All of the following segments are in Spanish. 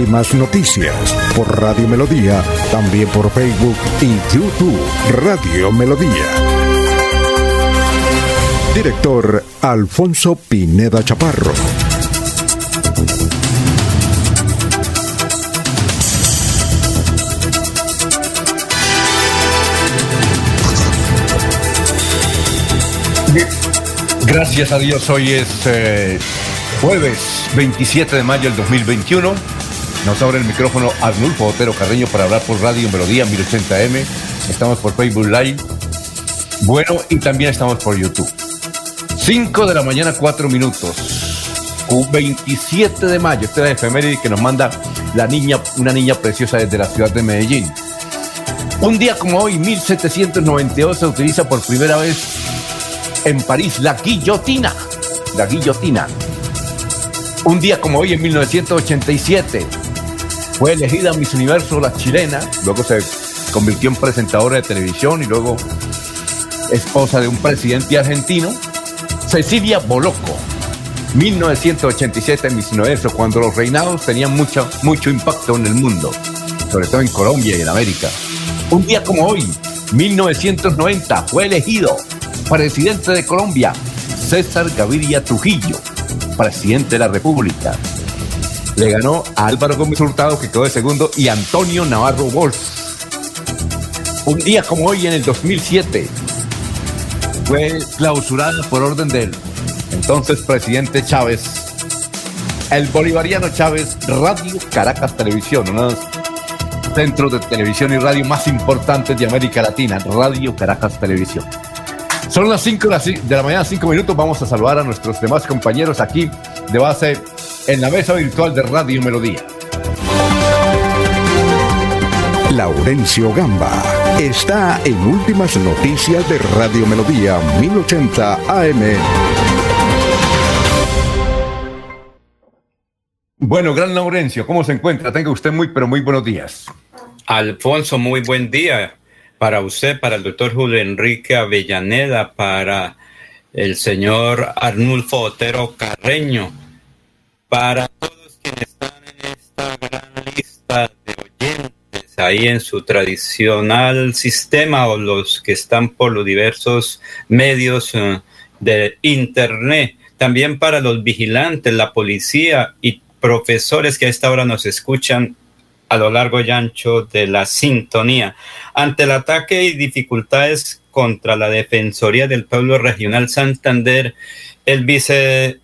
Últimas noticias por Radio Melodía, también por Facebook y YouTube Radio Melodía. Director Alfonso Pineda Chaparro. Gracias a Dios, hoy es eh, jueves 27 de mayo del 2021. Nos abre el micrófono Arnulfo Otero Carreño para hablar por Radio Melodía 1080M. Estamos por Facebook Live. Bueno, y también estamos por YouTube. 5 de la mañana, 4 minutos. 27 de mayo, esta es la efeméride que nos manda la niña, una niña preciosa desde la ciudad de Medellín. Un día como hoy, 1792, se utiliza por primera vez en París la guillotina. La guillotina. Un día como hoy, en 1987, fue elegida Miss Universo la chilena, luego se convirtió en presentadora de televisión y luego esposa de un presidente argentino, Cecilia Boloco. 1987 en Miss Universo, cuando los reinados tenían mucho, mucho impacto en el mundo, sobre todo en Colombia y en América. Un día como hoy, 1990, fue elegido presidente de Colombia, César Gaviria Trujillo, presidente de la República le ganó a Álvaro Gómez Hurtado, que quedó de segundo, y Antonio Navarro Wolf. Un día como hoy, en el 2007, fue clausurada por orden del entonces presidente Chávez, el bolivariano Chávez, Radio Caracas Televisión, uno de los centros de televisión y radio más importantes de América Latina, Radio Caracas Televisión. Son las 5 de la mañana, 5 minutos. Vamos a saludar a nuestros demás compañeros aquí de base en la mesa virtual de Radio Melodía. Laurencio Gamba está en Últimas Noticias de Radio Melodía 1080 AM. Bueno, gran Laurencio, ¿cómo se encuentra? Tenga usted muy, pero muy buenos días. Alfonso, muy buen día para usted, para el doctor Julio Enrique Avellaneda, para el señor Arnulfo Otero Carreño, para todos quienes están en esta gran lista de oyentes ahí en su tradicional sistema o los que están por los diversos medios eh, de internet, también para los vigilantes, la policía y profesores que a esta hora nos escuchan a lo largo y ancho de la sintonía. Ante el ataque y dificultades contra la Defensoría del Pueblo Regional Santander, el vice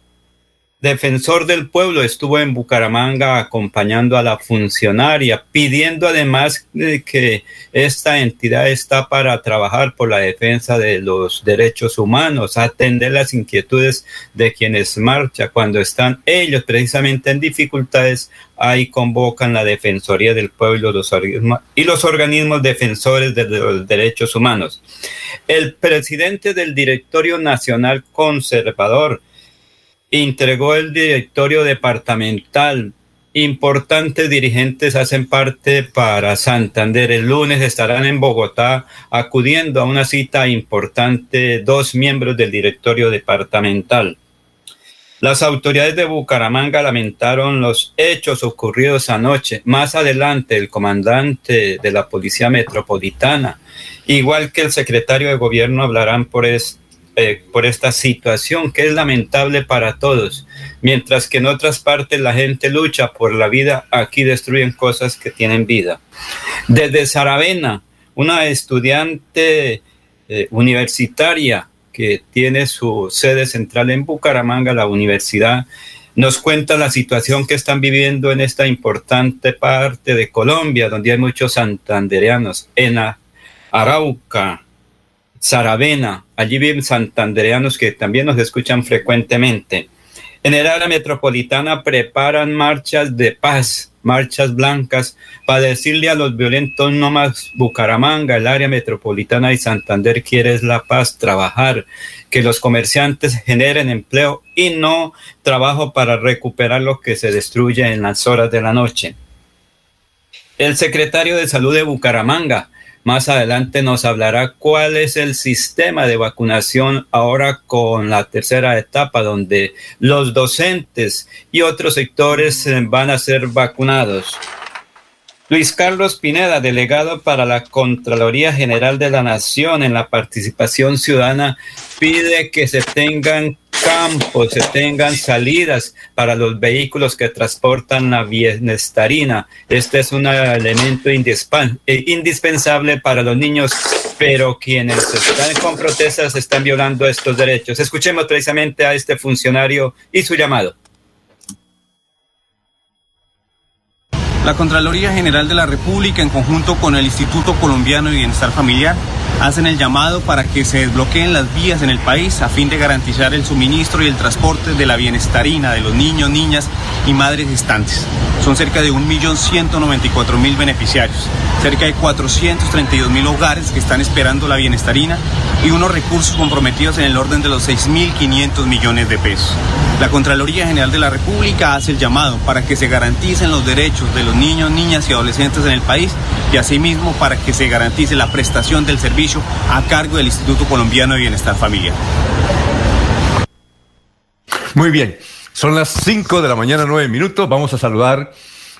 defensor del pueblo estuvo en Bucaramanga acompañando a la funcionaria, pidiendo además de que esta entidad está para trabajar por la defensa de los derechos humanos, atender las inquietudes de quienes marchan cuando están ellos precisamente en dificultades. Ahí convocan la Defensoría del Pueblo y los organismos defensores de los derechos humanos. El presidente del Directorio Nacional Conservador, entregó el directorio departamental. Importantes dirigentes hacen parte para Santander. El lunes estarán en Bogotá acudiendo a una cita importante dos miembros del directorio departamental. Las autoridades de Bucaramanga lamentaron los hechos ocurridos anoche. Más adelante, el comandante de la Policía Metropolitana, igual que el secretario de Gobierno, hablarán por, este eh, por esta situación que es lamentable para todos. Mientras que en otras partes la gente lucha por la vida, aquí destruyen cosas que tienen vida. Desde Saravena, una estudiante eh, universitaria que tiene su sede central en Bucaramanga, la universidad, nos cuenta la situación que están viviendo en esta importante parte de Colombia, donde hay muchos santandereanos, en Arauca, Saravena, allí viven santandereanos que también nos escuchan frecuentemente. En el área metropolitana preparan marchas de paz, marchas blancas para decirle a los violentos no más Bucaramanga, el área metropolitana y Santander quiere la paz, trabajar, que los comerciantes generen empleo y no trabajo para recuperar lo que se destruye en las horas de la noche. El secretario de Salud de Bucaramanga más adelante nos hablará cuál es el sistema de vacunación ahora con la tercera etapa, donde los docentes y otros sectores eh, van a ser vacunados. Luis Carlos Pineda, delegado para la Contraloría General de la Nación en la participación ciudadana, pide que se tengan campos, se tengan salidas para los vehículos que transportan la bienestarina. Este es un elemento eh, indispensable para los niños, pero quienes están con protestas están violando estos derechos. Escuchemos precisamente a este funcionario y su llamado. La Contraloría General de la República, en conjunto con el Instituto Colombiano de Bienestar Familiar, hacen el llamado para que se desbloqueen las vías en el país a fin de garantizar el suministro y el transporte de la bienestarina de los niños, niñas y madres gestantes. Son cerca de 1.194.000 beneficiarios, cerca de 432.000 hogares que están esperando la bienestarina y unos recursos comprometidos en el orden de los 6.500 millones de pesos. La Contraloría General de la República hace el llamado para que se garanticen los derechos de los niños, niñas y adolescentes en el país y asimismo para que se garantice la prestación del servicio a cargo del Instituto Colombiano de Bienestar Familiar. Muy bien, son las 5 de la mañana, 9 minutos. Vamos a saludar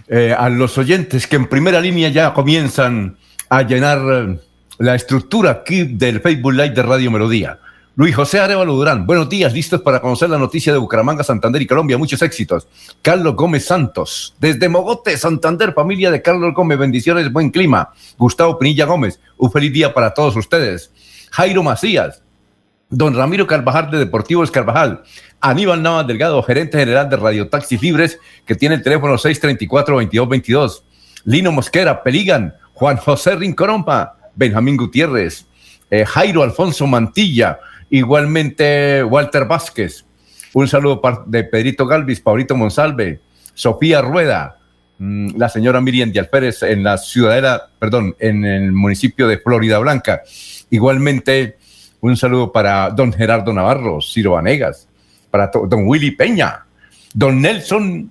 eh, a los oyentes que en primera línea ya comienzan a llenar eh, la estructura aquí del Facebook Live de Radio Melodía. Luis José Arevalo Durán, buenos días, listos para conocer la noticia de Bucaramanga, Santander y Colombia, muchos éxitos. Carlos Gómez Santos, desde Mogote, Santander, familia de Carlos Gómez, bendiciones, buen clima. Gustavo Pinilla Gómez, un feliz día para todos ustedes. Jairo Macías, don Ramiro Carvajal de Deportivos Carvajal, Aníbal Navas Delgado, gerente general de Radio Taxi Fibres, que tiene el teléfono 634-2222. Lino Mosquera, Peligan, Juan José Rincorompa, Benjamín Gutiérrez, eh, Jairo Alfonso Mantilla, Igualmente, Walter Vázquez. Un saludo de Pedrito Galvis, Paulito Monsalve, Sofía Rueda, mm, la señora Miriam Díaz Pérez en la ciudadela, perdón, en el municipio de Florida Blanca. Igualmente, un saludo para don Gerardo Navarro, Ciro Vanegas, para don Willy Peña, don Nelson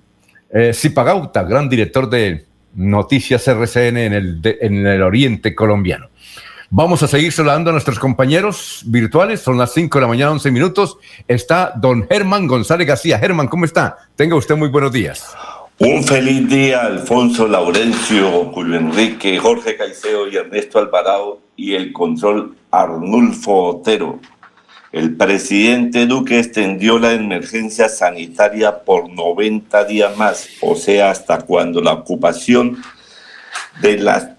eh, Zipagauta, gran director de Noticias RCN en el, en el oriente colombiano. Vamos a seguir saludando a nuestros compañeros virtuales. Son las 5 de la mañana, 11 minutos. Está don Germán González García. Germán, ¿cómo está? Tenga usted muy buenos días. Un feliz día, Alfonso Laurencio, Julio Enrique, Jorge Caicedo y Ernesto Alvarado y el control Arnulfo Otero. El presidente Duque extendió la emergencia sanitaria por 90 días más, o sea, hasta cuando la ocupación de las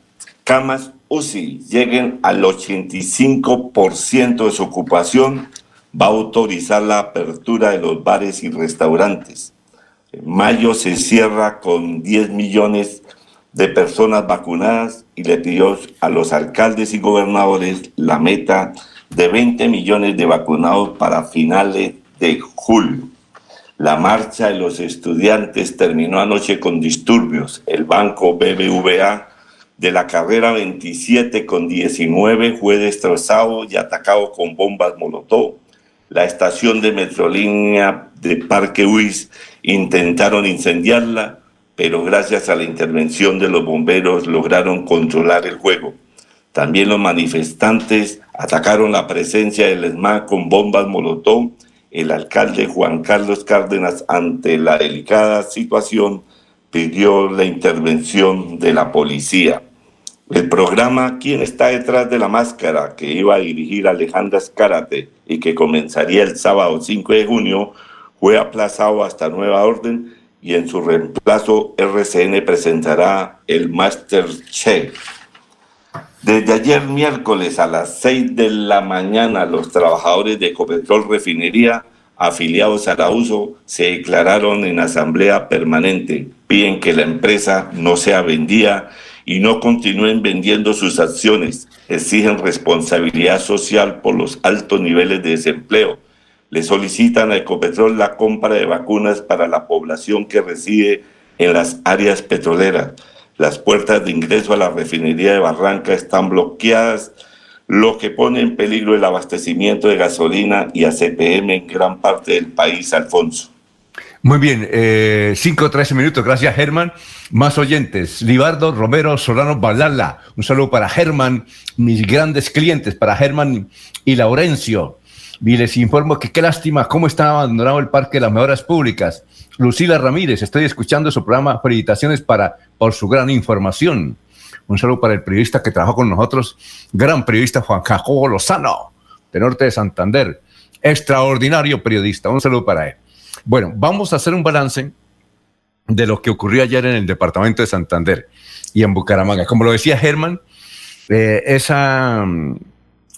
camas UCI lleguen al 85% de su ocupación, va a autorizar la apertura de los bares y restaurantes. En mayo se cierra con 10 millones de personas vacunadas y le pidió a los alcaldes y gobernadores la meta de 20 millones de vacunados para finales de julio. La marcha de los estudiantes terminó anoche con disturbios. El banco BBVA de la carrera 27 con 19 fue destrozado y atacado con bombas Molotov. La estación de Metrolínea de Parque Huis intentaron incendiarla, pero gracias a la intervención de los bomberos lograron controlar el juego. También los manifestantes atacaron la presencia del ESMA con bombas Molotov. El alcalde Juan Carlos Cárdenas, ante la delicada situación, pidió la intervención de la policía. El programa ¿Quién está detrás de la máscara? que iba a dirigir Alejandra Escárate y que comenzaría el sábado 5 de junio fue aplazado hasta nueva orden y en su reemplazo RCN presentará el Master Chef. Desde ayer miércoles a las 6 de la mañana los trabajadores de Ecopetrol Refinería afiliados a la USO se declararon en asamblea permanente. Piden que la empresa no sea vendida y no continúen vendiendo sus acciones. Exigen responsabilidad social por los altos niveles de desempleo. Le solicitan a Ecopetrol la compra de vacunas para la población que reside en las áreas petroleras. Las puertas de ingreso a la refinería de Barranca están bloqueadas, lo que pone en peligro el abastecimiento de gasolina y ACPM en gran parte del país, Alfonso. Muy bien, eh, 5 o 13 minutos, gracias Germán. Más oyentes, Libardo Romero Solano Balala, un saludo para Germán, mis grandes clientes, para Germán y Laurencio. Y les informo que qué lástima cómo está abandonado el Parque de las Mejoras Públicas. Lucila Ramírez, estoy escuchando su programa. Felicitaciones para, por su gran información. Un saludo para el periodista que trabajó con nosotros, gran periodista Juan Jacobo Lozano, de Norte de Santander. Extraordinario periodista. Un saludo para él. Bueno, vamos a hacer un balance de lo que ocurrió ayer en el departamento de Santander y en Bucaramanga. Como lo decía Germán, eh, esa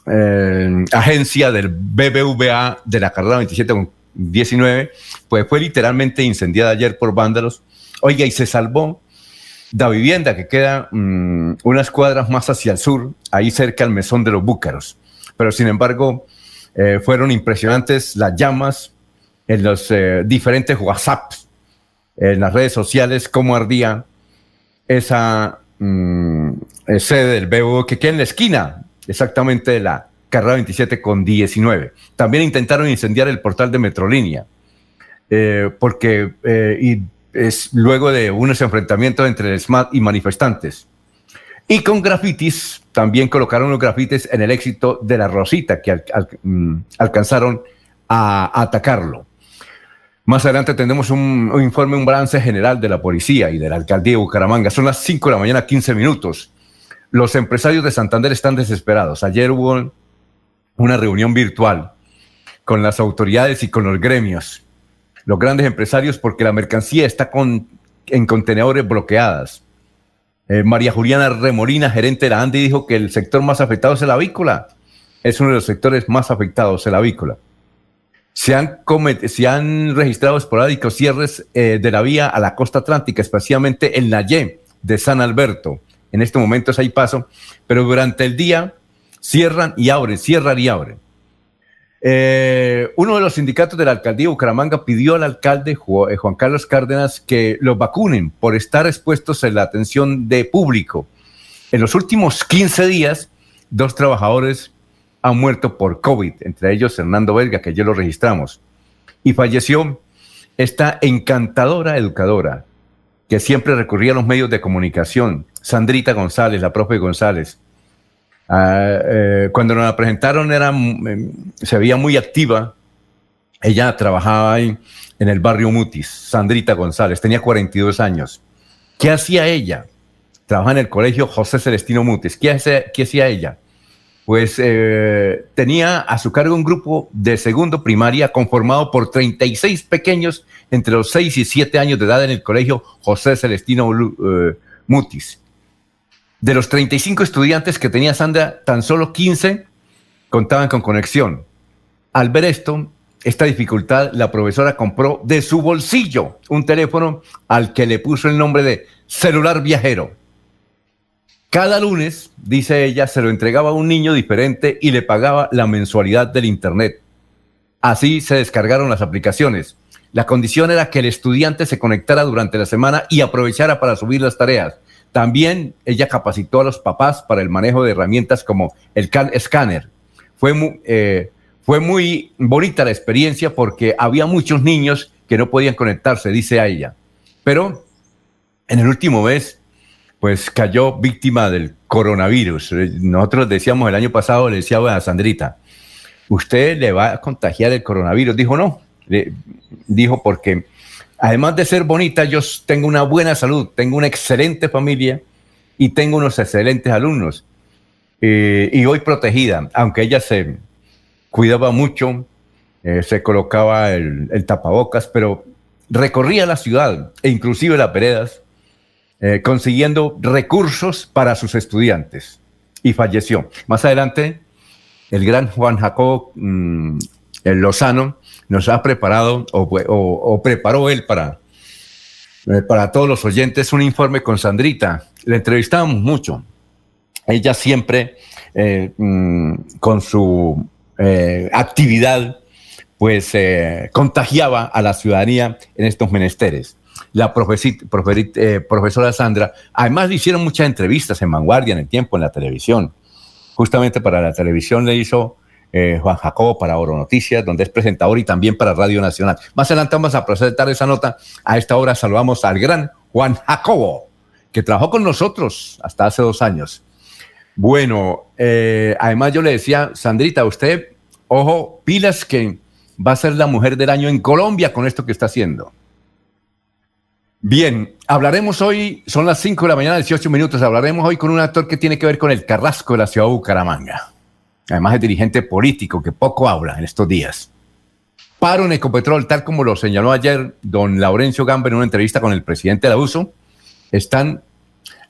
eh, agencia del BBVA de la carrera 27 con 19, pues fue literalmente incendiada ayer por vándalos. Oiga, y se salvó la vivienda que queda mm, unas cuadras más hacia el sur, ahí cerca al mesón de los búcaros. Pero sin embargo, eh, fueron impresionantes las llamas en los eh, diferentes WhatsApps, en las redes sociales, cómo ardía esa mm, sede del BBVA que queda en la esquina exactamente de la carrera 27 con 19. También intentaron incendiar el portal de Metrolínea, eh, porque eh, y es luego de unos enfrentamientos entre el SMAT y manifestantes. Y con grafitis, también colocaron los grafitis en el éxito de la Rosita, que mm, alcanzaron a, atacarlo. Más adelante tendremos un, un, informe, un balance general de la policía y de la alcaldía de Bucaramanga. Son las 5 de la mañana, 15 minutos. Los empresarios de Santander están desesperados. Ayer hubo una reunión virtual con las autoridades y con los gremios, los grandes empresarios, porque la mercancía está con, en contenedores bloqueadas. Eh, María Juliana Remolina, gerente de la ANDI, dijo que el sector más afectado es el avícola. Es uno de los sectores más afectados, el avícola. Se han, se han registrado esporádicos cierres eh, de la vía a la costa atlántica, especialmente en la de San Alberto en este momento hay paso, pero durante el día cierran y abren, cierran y abren. Eh, uno de los sindicatos de la alcaldía de Bucaramanga pidió al alcalde eh, Juan Carlos Cárdenas que los vacunen por estar expuestos en la atención de público. En los últimos 15 días, dos trabajadores han muerto por COVID, entre ellos Hernando Verga, que ya lo registramos, y falleció esta encantadora educadora que siempre recurría a los medios de comunicación, Sandrita González, la profe González. Ah, eh, cuando nos la presentaron era, mm, se veía muy activa. Ella trabajaba ahí en el barrio Mutis, Sandrita González, tenía 42 años. ¿Qué hacía ella? Trabajaba en el colegio José Celestino Mutis. ¿Qué, qué hacía ella? Pues eh, tenía a su cargo un grupo de segundo primaria conformado por 36 pequeños entre los 6 y 7 años de edad en el colegio José Celestino eh, Mutis. De los 35 estudiantes que tenía Sandra, tan solo 15 contaban con conexión. Al ver esto, esta dificultad, la profesora compró de su bolsillo un teléfono al que le puso el nombre de celular viajero. Cada lunes, dice ella, se lo entregaba a un niño diferente y le pagaba la mensualidad del Internet. Así se descargaron las aplicaciones. La condición era que el estudiante se conectara durante la semana y aprovechara para subir las tareas. También ella capacitó a los papás para el manejo de herramientas como el muy, eh, fue muy bonita la experiencia porque había muchos niños que no podían conectarse, dice ella. Pero en el último mes, pues cayó víctima del coronavirus. Nosotros decíamos el año pasado, le decía a Sandrita, usted le va a contagiar el coronavirus. Dijo, no, dijo porque además de ser bonita, yo tengo una buena salud, tengo una excelente familia y tengo unos excelentes alumnos. Eh, y hoy protegida, aunque ella se cuidaba mucho, eh, se colocaba el, tapabocas, pero recorría la ciudad e inclusive las veredas, eh, consiguiendo recursos para sus estudiantes y falleció. Más adelante, el gran Juan Jacob mm, Lozano nos ha preparado o, preparó él para, eh, para todos los oyentes un informe con Sandrita. Le entrevistamos mucho. Ella siempre eh, mm, con su actividad pues contagiaba a la ciudadanía en estos menesteres. La eh, profesora Sandra. Además, le hicieron muchas entrevistas en Vanguardia, en el tiempo, en la televisión. Justamente para la televisión le hizo eh, Juan Jacobo para Oro Noticias, donde es presentador y también para Radio Nacional. Más adelante vamos a presentar esa nota. A esta hora saludamos al gran Juan Jacobo, que trabajó con nosotros hasta hace dos años. Bueno, eh, además yo le decía, Sandrita, usted, ojo, pilas que va a ser la mujer del año en Colombia con esto que está haciendo. Bien, hablaremos hoy, son las 5 de la mañana, 18 minutos, hablaremos hoy con un actor que tiene que ver con el Carrasco de la ciudad de Bucaramanga. Además es dirigente político que poco habla en estos días. Paro en Ecopetrol, tal como lo señaló ayer don Laurencio Gamba en una entrevista con el presidente de la USO, están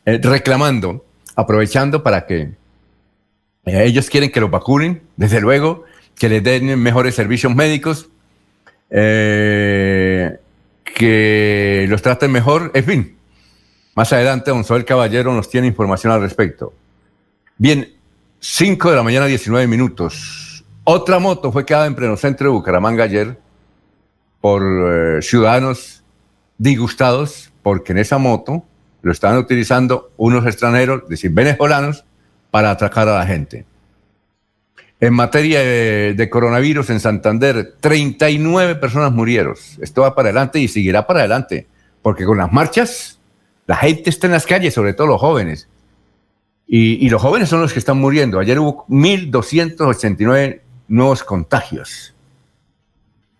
eh, reclamando, aprovechando para que eh, ellos quieren que los vacunen, desde luego, que les den mejores servicios médicos, eh, que los traten mejor, en fin. Más adelante, Soel Caballero nos tiene información al respecto. Bien, 5 de la mañana, 19 minutos. Otra moto fue quedada en pleno centro de Bucaramanga ayer por eh, ciudadanos disgustados porque en esa moto lo estaban utilizando unos extranjeros, es decir, venezolanos, para atracar a la gente. En materia de, coronavirus en Santander, 39 personas murieron. Esto va para adelante y seguirá para adelante, porque con las marchas la gente está en las calles, sobre todo los jóvenes. Y, los jóvenes son los que están muriendo. Ayer hubo 1.289 nuevos contagios.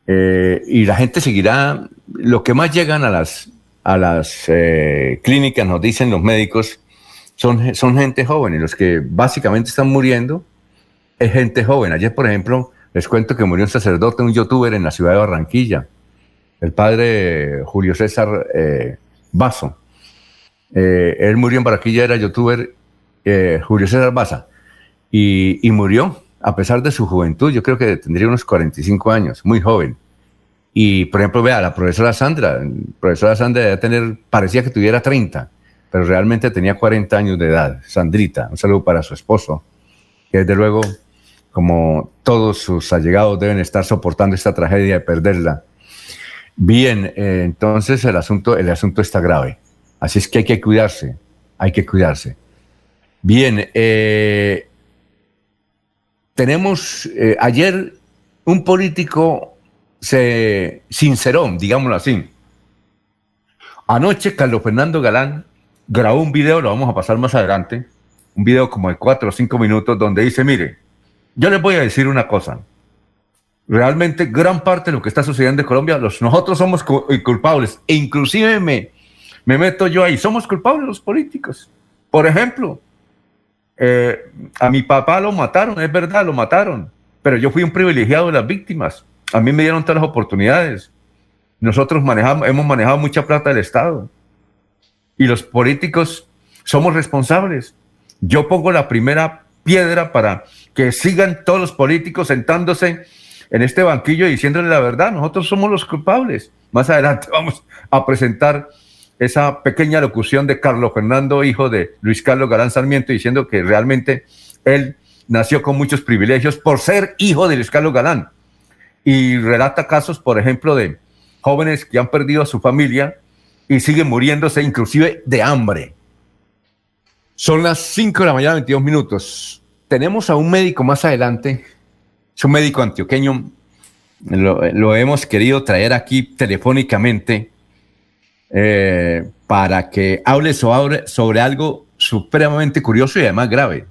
Eh, y la gente seguirá, lo que más llegan a las, a las eh, clínicas, nos dicen los médicos, son, son gente joven. Y los que básicamente están muriendo es gente joven. Ayer, por ejemplo, les cuento que murió un sacerdote, un youtuber en la ciudad de Barranquilla, el padre Julio César eh, Basso. Eh, él murió en Barranquilla, era youtuber eh, Julio César Baza, y, murió a pesar de su juventud. Yo creo que tendría unos 45 años, muy joven. Y, por ejemplo, vea, la profesora Sandra, la profesora Sandra debe tener, parecía que tuviera 30, pero realmente tenía 40 años de edad. Sandrita, un saludo para su esposo, que desde luego como todos sus allegados deben estar soportando esta tragedia de perderla. Bien, eh, entonces el asunto, el asunto está grave. Así es que hay que cuidarse, hay que cuidarse. Bien, eh, tenemos eh, ayer un político se sinceró, digámoslo así. Anoche Carlos Fernando Galán grabó un video, lo vamos a pasar más adelante, un video como de cuatro o cinco minutos donde dice, mire, yo les voy a decir una cosa. Realmente gran parte de lo que está sucediendo en Colombia, nosotros somos eh, culpables. E inclusive me, me meto yo ahí. Somos culpables los políticos. Por ejemplo, eh, a mi papá lo mataron, es verdad, lo mataron. Pero yo fui un privilegiado de las víctimas. A mí me dieron todas las oportunidades. Nosotros manejamos, hemos manejado mucha plata del Estado. Y los políticos somos responsables. Yo pongo la primera piedra para que sigan todos los políticos sentándose en este banquillo y diciéndole la verdad. Nosotros somos los culpables. Más adelante vamos a presentar esa pequeña locución de Carlos Fernando, hijo de Luis Carlos Galán Sarmiento, diciendo que realmente él nació con muchos privilegios por ser hijo de Luis Carlos Galán. Y relata casos, por ejemplo, de jóvenes que han perdido a su familia y siguen muriéndose inclusive de hambre. Son las 5 de la mañana, 22 minutos. Tenemos a un médico más adelante, es un médico antioqueño, lo, hemos querido traer aquí telefónicamente eh, para que hable sobre, sobre algo supremamente curioso y además grave.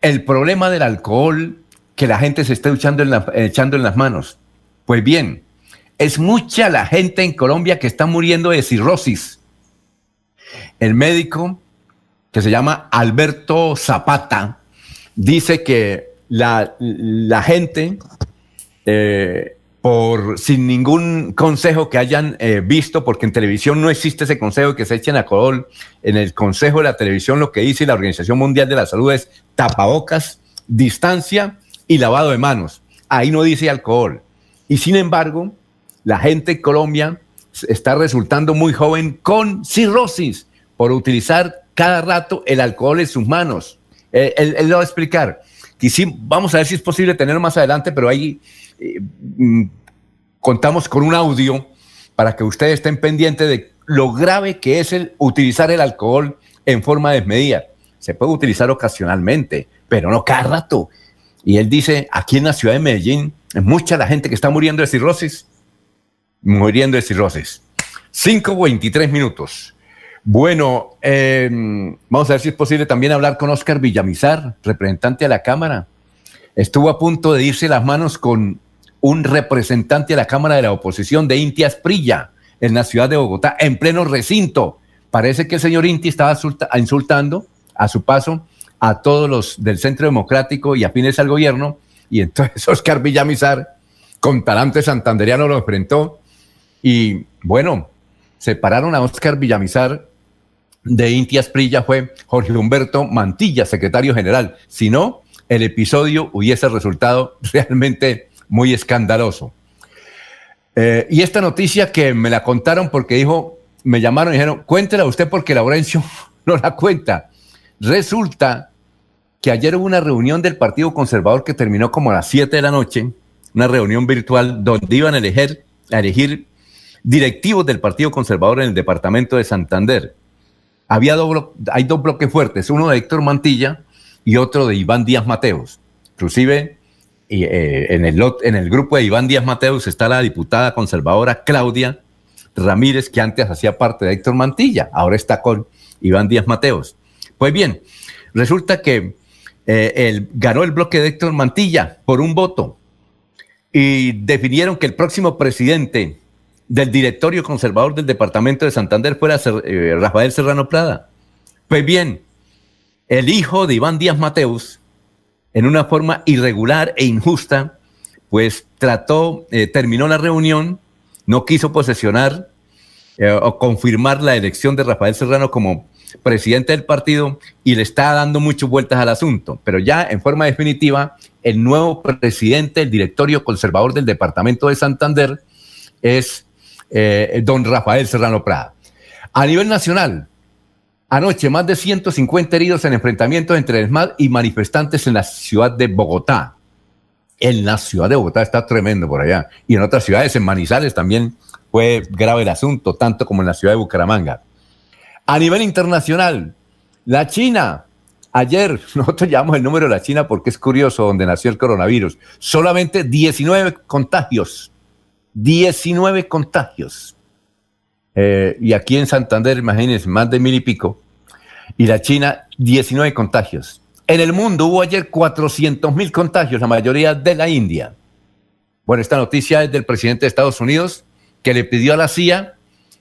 El problema del alcohol que la gente se está echando en, echando en las manos. Pues bien, es mucha la gente en Colombia que está muriendo de cirrosis el médico, que se llama Alberto Zapata, dice que la, gente, eh, por, sin ningún consejo que hayan eh, visto, porque en televisión no existe ese consejo que se echen alcohol, en el consejo de la televisión lo que dice la Organización Mundial de la Salud es tapabocas, distancia y lavado de manos. Ahí no dice alcohol. Y sin embargo, la gente en Colombia está resultando muy joven con cirrosis por utilizar cada rato el alcohol en sus manos. Eh, él, lo va a explicar. vamos a ver si es posible tener más adelante, pero ahí eh, mm, contamos con un audio para que ustedes estén pendientes de lo grave que es el utilizar el alcohol en forma desmedida. Se puede utilizar ocasionalmente, pero no cada rato. Y él dice, aquí en la ciudad de Medellín, mucha la gente que está muriendo de cirrosis, muriendo de cirrosis. 5.23 minutos. Bueno, em, vamos a ver si es posible también hablar con Oscar Villamizar, representante de la Cámara. Estuvo a punto de irse las manos con un representante de la Cámara de la Oposición de Inti Asprilla en la ciudad de Bogotá, en pleno recinto. Parece que el señor Inti estaba insultando a su paso a todos los del Centro Democrático y afines al gobierno. Y entonces Oscar Villamizar, con talante santanderiano, lo enfrentó. Y bueno, separaron a Oscar Villamizar de Inti Asprilla fue Jorge Humberto Mantilla, secretario general. Si no, el episodio hubiese resultado realmente muy escandaloso. Eh, y esta noticia que me la contaron porque dijo, me llamaron y dijeron, cuéntela usted porque Laurencio no la cuenta. Resulta que ayer hubo una reunión del Partido Conservador que terminó como a las 7 de la noche, una reunión virtual donde iban a elegir, a elegir directivos del Partido Conservador en el departamento de Santander. Había hay dos bloques fuertes, uno de Héctor Mantilla y otro de Iván Díaz Mateos. Inclusive eh, en, el, en el grupo de Iván Díaz Mateos está la diputada conservadora Claudia Ramírez, que antes hacía parte de Héctor Mantilla, ahora está con Iván Díaz Mateos. Pues bien, resulta que eh, ganó el bloque de Héctor Mantilla por un voto y definieron que el próximo presidente del directorio conservador del departamento de Santander fuera eh, Rafael Serrano Prada. Pues bien, el hijo de Iván Díaz Mateus, en una forma irregular e injusta, pues trató, eh, terminó la reunión, no quiso posesionar eh, o confirmar la elección de Rafael Serrano como presidente del partido y le está dando muchas vueltas al asunto. Pero ya en forma definitiva, el nuevo presidente del directorio conservador del departamento de Santander es eh, don Rafael Serrano Prada. A nivel nacional, anoche más de 150 heridos en enfrentamientos entre el MAD y manifestantes en la ciudad de Bogotá. En la ciudad de Bogotá está tremendo por allá. Y en otras ciudades, en Manizales también fue grave el asunto, tanto como en la ciudad de Bucaramanga. A nivel internacional, la China, ayer nosotros llamamos el número de la China porque es curioso donde nació el coronavirus, solamente 19 contagios 19 contagios. Eh, y aquí en Santander, imagínense, más de mil y pico. Y la China, 19 contagios. En el mundo hubo ayer 400 mil contagios, la mayoría de la India. Bueno, esta noticia es del presidente de Estados Unidos, que le pidió a la CIA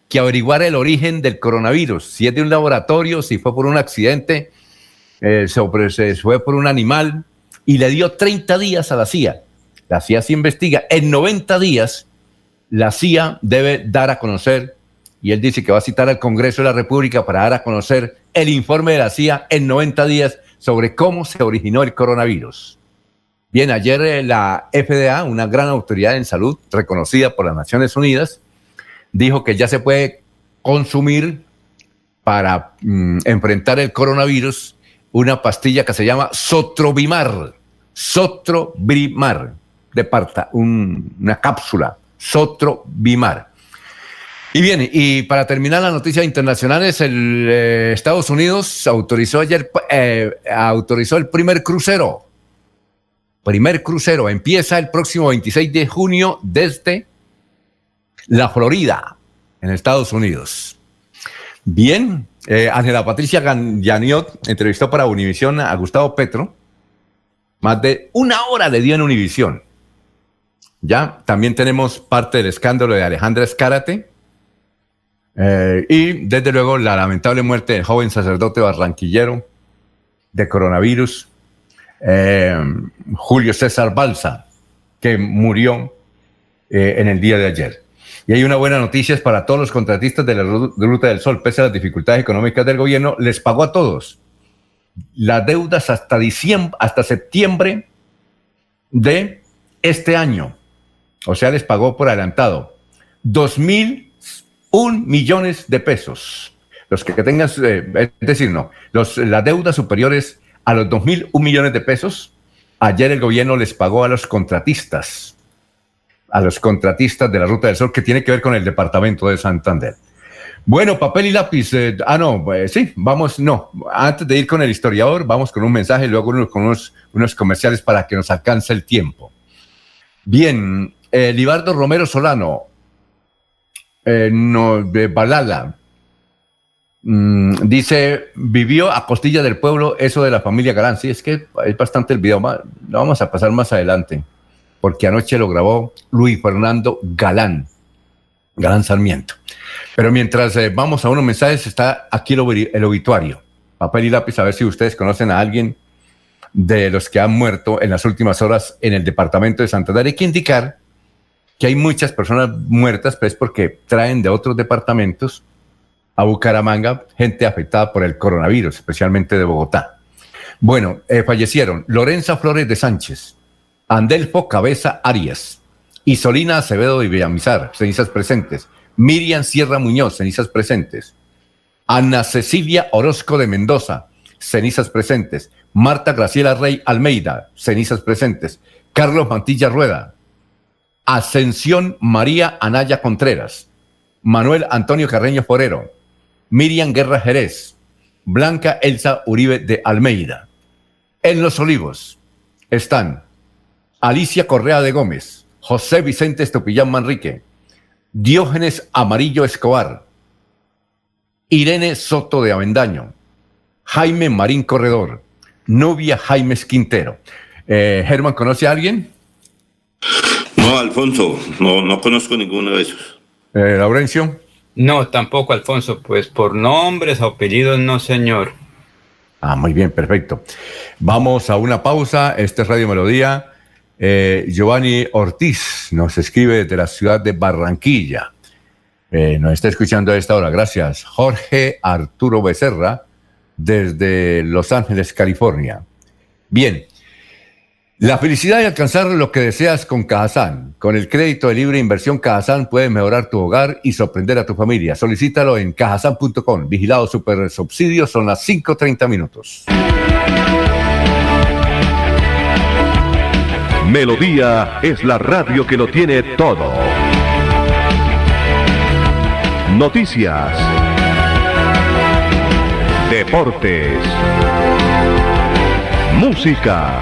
que averiguara el origen del coronavirus, si es de un laboratorio, si fue por un accidente, eh, se fue por un animal, y le dio 30 días a la CIA. La CIA se investiga. En 90 días la CIA debe dar a conocer, y él dice que va a citar al Congreso de la República para dar a conocer el informe de la CIA en 90 días sobre cómo se originó el coronavirus. Bien, ayer eh, la FDA, una gran autoridad en salud reconocida por las Naciones Unidas, dijo que ya se puede consumir para mm, enfrentar el coronavirus una pastilla que se llama Sotrobimar. Sotrobimar, de parta, una cápsula Sotro Bimar. Y bien, y para terminar las noticias internacionales, eh, Estados Unidos autorizó ayer, eh, autorizó el primer crucero. Primer crucero empieza el próximo 26 de junio desde la Florida, en Estados Unidos. Bien, eh, Ángela Patricia Ganiot entrevistó para Univisión a Gustavo Petro. Más de una hora le dio en Univisión. Ya, también tenemos parte del escándalo de Alejandra Escárate. Eh, y desde luego la lamentable muerte del joven sacerdote barranquillero de coronavirus, eh, Julio César Balsa, que murió eh, en el día de ayer. Y hay una buena noticia para todos los contratistas de la Ruta del Sol, pese a las dificultades económicas del gobierno, les pagó a todos las deudas hasta diciembre, hasta septiembre de este año o sea, les pagó por adelantado, dos mil un millones de pesos. Los que tengan, eh, es decir, no, los, las deudas superiores a los dos mil un millones de pesos, ayer el gobierno les pagó a los contratistas. a los contratistas de la Ruta del Sol que tiene que ver con el departamento de Santander. Bueno, papel y lápiz. Eh, ah, no, pues sí, vamos, no. Antes de ir con el historiador, vamos con un mensaje y luego con unos, unos comerciales para que nos alcance el tiempo. Bien, eh, Libardo Romero Solano, eh, no, de Balala, mm, dice, vivió a costilla del pueblo eso de la familia Galán. Sí, es que es bastante el video, lo vamos a pasar más adelante, porque anoche lo grabó Luis Fernando Galán, Galán Sarmiento. Pero mientras eh, vamos a unos mensajes, está aquí el, obituario. Papel y lápiz, a ver si ustedes conocen a alguien de los que han muerto en las últimas horas en el departamento de Santander. Hay que indicar que hay muchas personas muertas, pues porque traen de otros departamentos a Bucaramanga gente afectada por el coronavirus, especialmente de Bogotá. Bueno, eh, fallecieron Lorenza Flores de Sánchez, Andelfo Cabeza Arias, Isolina Acevedo y Villamizar, cenizas presentes, Miriam Sierra Muñoz, cenizas presentes. Ana Cecilia Orozco de Mendoza, cenizas presentes. Marta Graciela Rey Almeida, cenizas presentes. Carlos Mantilla Rueda. Ascensión María Anaya Contreras. Manuel Antonio Carreño Forero. Miriam Guerra Jerez. Blanca Elsa Uribe de Almeida. En Los Olivos están Alicia Correa de Gómez, José Vicente Estopillán Manrique, Diógenes Amarillo Escobar, Irene Soto de Avendaño, Jaime Marín Corredor, Novia Jaime Quintero. Eh, Germán, ¿conoce a alguien? No, Alfonso, no, no conozco ninguno de esos. Eh, Laurencio. No, tampoco, Alfonso, pues por nombres o apellidos no, señor. Ah, muy bien, perfecto. Vamos a una pausa. Este es Radio Melodía. Eh, Giovanni Ortiz nos escribe desde la ciudad de Barranquilla. Eh, nos está escuchando a esta hora. Gracias. Jorge Arturo Becerra desde Los Ángeles, California. Bien. La felicidad de alcanzar lo que deseas con Cajazán. Con el crédito de libre inversión Cajazán puedes mejorar tu hogar y sorprender a tu familia. Solicítalo en cajazán.com. Vigilado Super Subsidio. Son las 5.30 minutos. Melodía es la radio que lo tiene todo. Noticias. Deportes. Música.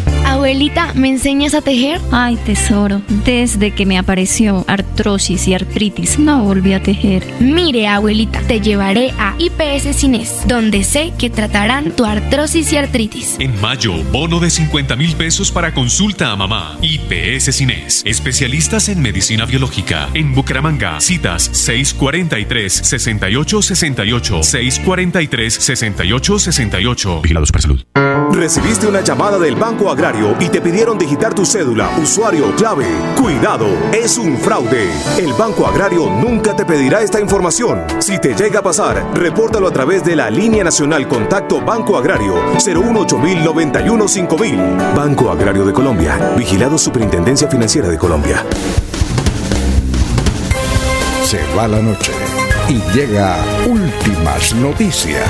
Abuelita, ¿me enseñas a tejer? Ay, tesoro, desde que me apareció artrosis y artritis, no volví a tejer. Mire, abuelita, te llevaré a IPS Cines, donde sé que tratarán tu artrosis y artritis. En mayo, bono de 50 mil pesos para consulta a mamá. IPS Cines, especialistas en medicina biológica. En Bucaramanga, citas 643-6868, 643-6868. Vigilados para salud. Recibiste una llamada del Banco Agrario y te pidieron digitar tu cédula, usuario, clave. Cuidado, es un fraude. El Banco Agrario nunca te pedirá esta información. Si te llega a pasar, repórtalo a través de la línea nacional Contacto Banco Agrario 018 5000 Banco Agrario de Colombia. Vigilado Superintendencia Financiera de Colombia. Se va la noche y llega últimas noticias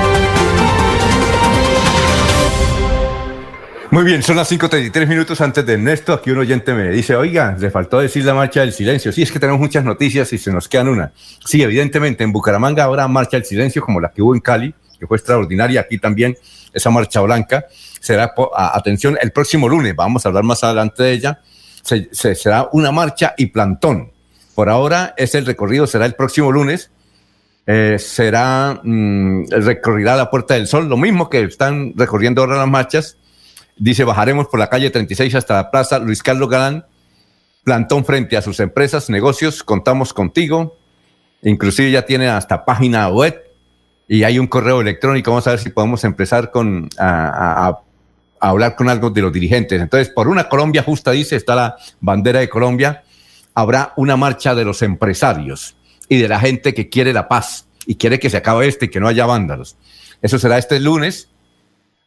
Muy bien, son las 5.33 minutos antes de Ernesto. Aquí un oyente me dice, oiga, le faltó decir la marcha del silencio. Sí, es que tenemos muchas noticias y se nos quedan una. Sí, evidentemente, en Bucaramanga habrá marcha del silencio como la que hubo en Cali, que fue extraordinaria. Aquí también esa marcha blanca será, atención, el próximo lunes, vamos a hablar más adelante de ella, se, será una marcha y plantón. Por ahora, es el recorrido será el próximo lunes. Eh, será, mm, recorrerá la Puerta del Sol, lo mismo que están recorriendo ahora las marchas Dice, bajaremos por la calle 36 hasta la plaza Luis Carlos Galán, plantón frente a sus empresas, negocios, contamos contigo. Inclusive ya tiene hasta página web y hay un correo electrónico. Vamos a ver si podemos empezar con, a, hablar con algo de los dirigentes. Entonces, por una Colombia justa, dice, está la bandera de Colombia, habrá una marcha de los empresarios y de la gente que quiere la paz y quiere que se acabe este y que no haya vándalos. Eso será este lunes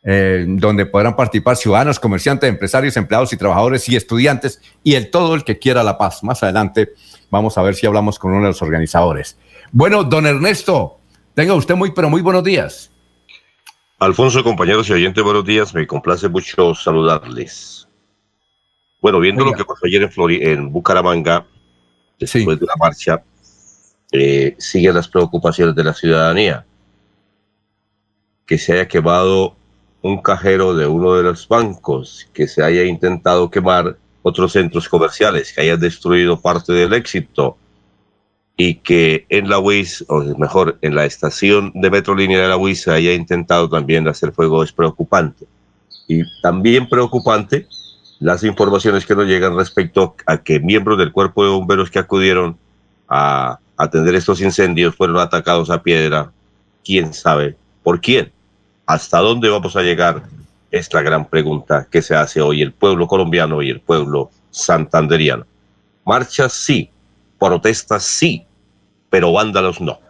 eh, donde podrán participar ciudadanos, comerciantes, empresarios, empleados y trabajadores y estudiantes y el todo el que quiera la paz. Más adelante vamos a ver si hablamos con uno de los organizadores. Bueno, don Ernesto, tenga usted muy, pero muy buenos días. Alfonso, compañeros y oyentes, buenos días. Me complace mucho saludarles. Bueno, viendo lo que pasó ayer en, en Bucaramanga, después de la marcha, eh, siguen las preocupaciones de la ciudadanía. Que se haya quemado un cajero de uno de los bancos, que se haya intentado quemar otros centros comerciales, que haya destruido parte del éxito y que en la UIS, o mejor, en la estación de Metrolínea de la UIS se haya intentado también hacer fuego es preocupante. Y también preocupante las informaciones que nos llegan respecto a que miembros del cuerpo de bomberos que acudieron a atender estos incendios fueron atacados a piedra, quién sabe por quién. ¿Hasta dónde vamos a llegar? Es la gran pregunta que se hace hoy el pueblo colombiano y el pueblo santanderiano. Marchas sí, protestas sí, pero vándalos no.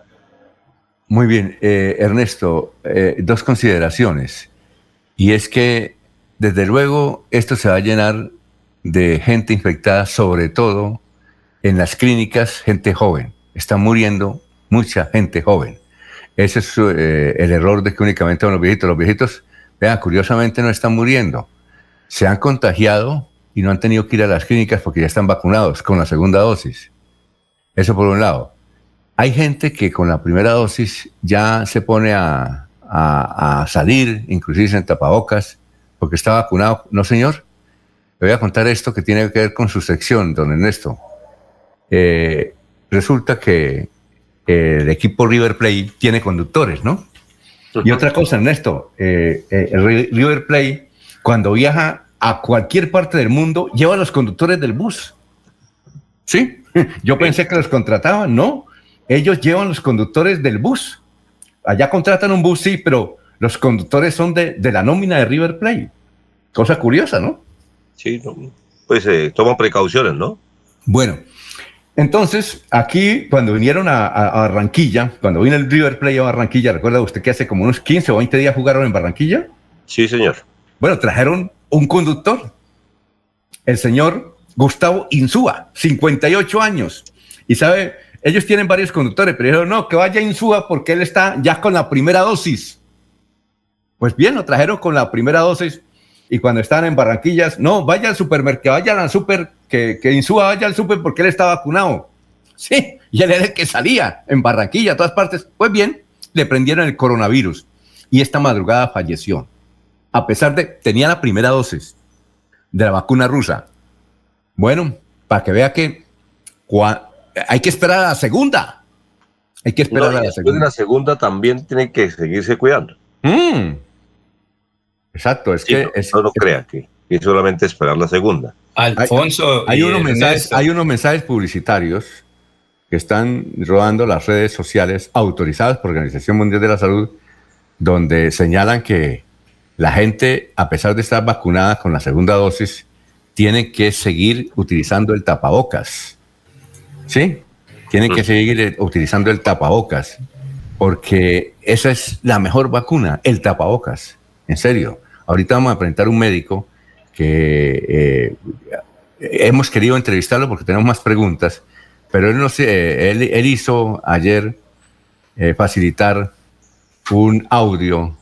Muy bien, eh, Ernesto, eh, dos consideraciones. Y es que, desde luego, esto se va a llenar de gente infectada, sobre todo en las clínicas, gente joven. Está muriendo mucha gente joven. Ese es eh, el error de que únicamente son los viejitos. Los viejitos, vean, curiosamente no están muriendo. Se han contagiado y no han tenido que ir a las clínicas porque ya están vacunados con la segunda dosis. Eso por un lado. Hay gente que con la primera dosis ya se pone a, salir, inclusive en tapabocas, porque está vacunado. No, señor. Le voy a contar esto que tiene que ver con su sección, don Ernesto. Eh, resulta que el equipo River Plate tiene conductores, ¿no? Y otra cosa, Ernesto, eh, eh, River Plate, cuando viaja a cualquier parte del mundo, lleva a los conductores del bus. ¿Sí? Yo pensé que los contrataban, no. Ellos llevan los conductores del bus. Allá contratan un bus, sí, pero los conductores son de, la nómina de River Plate. Cosa curiosa, ¿no? Sí, pues eh, toman precauciones, ¿no? Bueno, entonces, aquí, cuando vinieron a, Barranquilla, cuando vino el River Plate a Barranquilla, ¿recuerda usted que hace como unos 15 o 20 días jugaron en Barranquilla? Sí, señor. Bueno, trajeron un conductor, el señor Gustavo Insúa, 58 años. Y sabe, ellos tienen varios conductores, pero dijeron, no, que vaya Insúa porque él está ya con la primera dosis. Pues bien, lo trajeron con la primera dosis y cuando están en Barranquillas, no, vaya al supermercado, vayan al super, que, que Insúa vaya al super porque él está vacunado. Sí, y él era el que salía en Barranquilla, a todas partes. Pues bien, le prendieron el coronavirus y esta madrugada falleció. A pesar de, tenía la primera dosis de la vacuna rusa. Bueno, para que vea que hay que esperar a la segunda. Hay que esperar a la segunda. de la segunda también tiene que seguirse cuidando. Mm. Exacto, es que... no, lo crea que es solamente esperar la segunda. Alfonso... Hay, unos mensajes, hay unos mensajes publicitarios que están rodando las redes sociales autorizadas por la Organización Mundial de la Salud, donde señalan que la gente, a pesar de estar vacunada con la segunda dosis, tiene que seguir utilizando el tapabocas. ¿Sí? Tienen que seguir utilizando el tapabocas. porque esa es la mejor vacuna, el tapabocas, en serio. Ahorita vamos a presentar un médico que eh, hemos querido entrevistarlo porque tenemos más preguntas, pero él, no sé, él, hizo ayer eh, facilitar un audio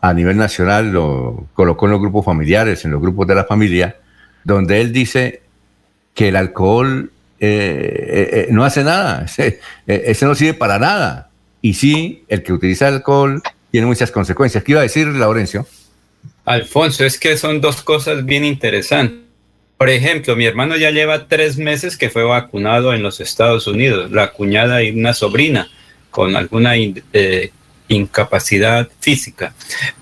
a nivel nacional, lo colocó en los grupos familiares, en los grupos de la familia, donde él dice que el alcohol eh, no hace nada, ese no sirve para nada y sí, el que utiliza alcohol tiene muchas consecuencias. ¿Qué iba a decir, Laurencio? Alfonso, es que son dos cosas bien interesantes. Por ejemplo, mi hermano ya lleva tres meses que fue vacunado en los Estados Unidos, la cuñada y una sobrina con alguna eh, incapacidad física.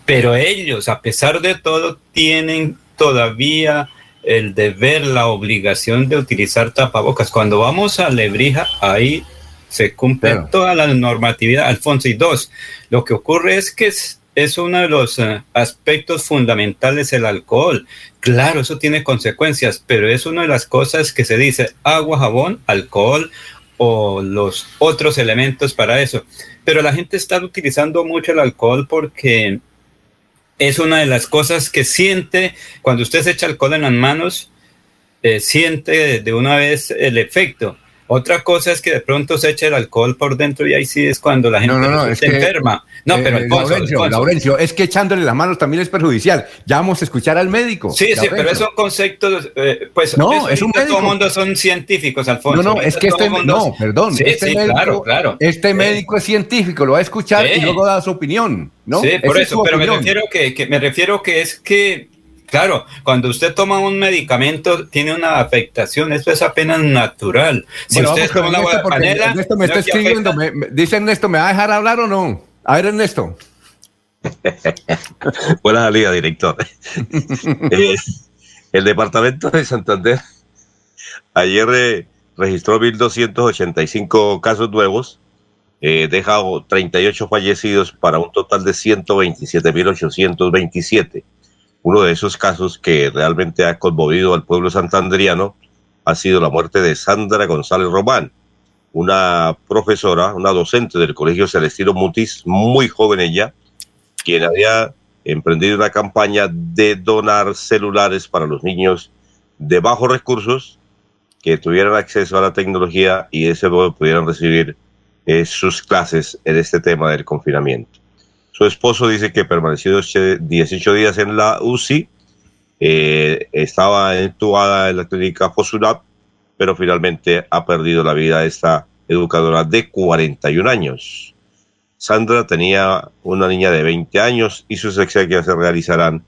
Pero ellos, a pesar de todo, tienen todavía el deber, la obligación de utilizar tapabocas. Cuando vamos a Lebrija, ahí se cumple toda la normatividad, Alfonso. Y dos, lo que ocurre es que es, uno de los eh, aspectos fundamentales el alcohol. Claro, eso tiene consecuencias, pero es una de las cosas que se dice agua, jabón, alcohol o los otros elementos para eso. Pero la gente está utilizando mucho el alcohol porque es una de las cosas que siente cuando usted se echa alcohol en las manos, eh, siente de una vez el efecto otra cosa es que de pronto se echa el alcohol por dentro y ahí sí es cuando la gente se enferma. No, eh, pero Laurencio, Laurencio, es que echándole las manos también es perjudicial. Ya vamos a escuchar al médico. Sí, sí, pero esos conceptos, eh, pues no, es un médico. todo el mundo son científicos, Alfonso. No, no, es que este, no, perdón, este, médico, claro, claro. este médico es científico, lo va a escuchar y luego da su opinión, ¿no? Sí, por eso, pero me refiero que, que me refiero que es que Claro, cuando usted toma un medicamento tiene una afectación, eso es apenas natural. Si usted toma una panela, Ernesto me está escribiendo, me, dice Ernesto, ¿me va a dejar hablar o no? A ver, Ernesto. Buenas salida, director. Eh, el departamento de Santander ayer eh, registró 1.285 casos nuevos, eh, deja 38 fallecidos para un total de 127.827 uno de esos casos que realmente ha conmovido al pueblo santandriano ha sido la muerte de Sandra González Román, una profesora, una docente del Colegio Celestino Mutis, muy joven ella, quien había emprendido una campaña de donar celulares para los niños de bajos recursos que tuvieran acceso a la tecnología y ese modo pudieran recibir eh, sus clases en este tema del confinamiento. Su esposo dice que permaneció 18 días en la UCI, eh, estaba entubada en la clínica Fosunap, pero finalmente ha perdido la vida esta educadora de 41 años. Sandra tenía una niña de 20 años y sus exequias se realizarán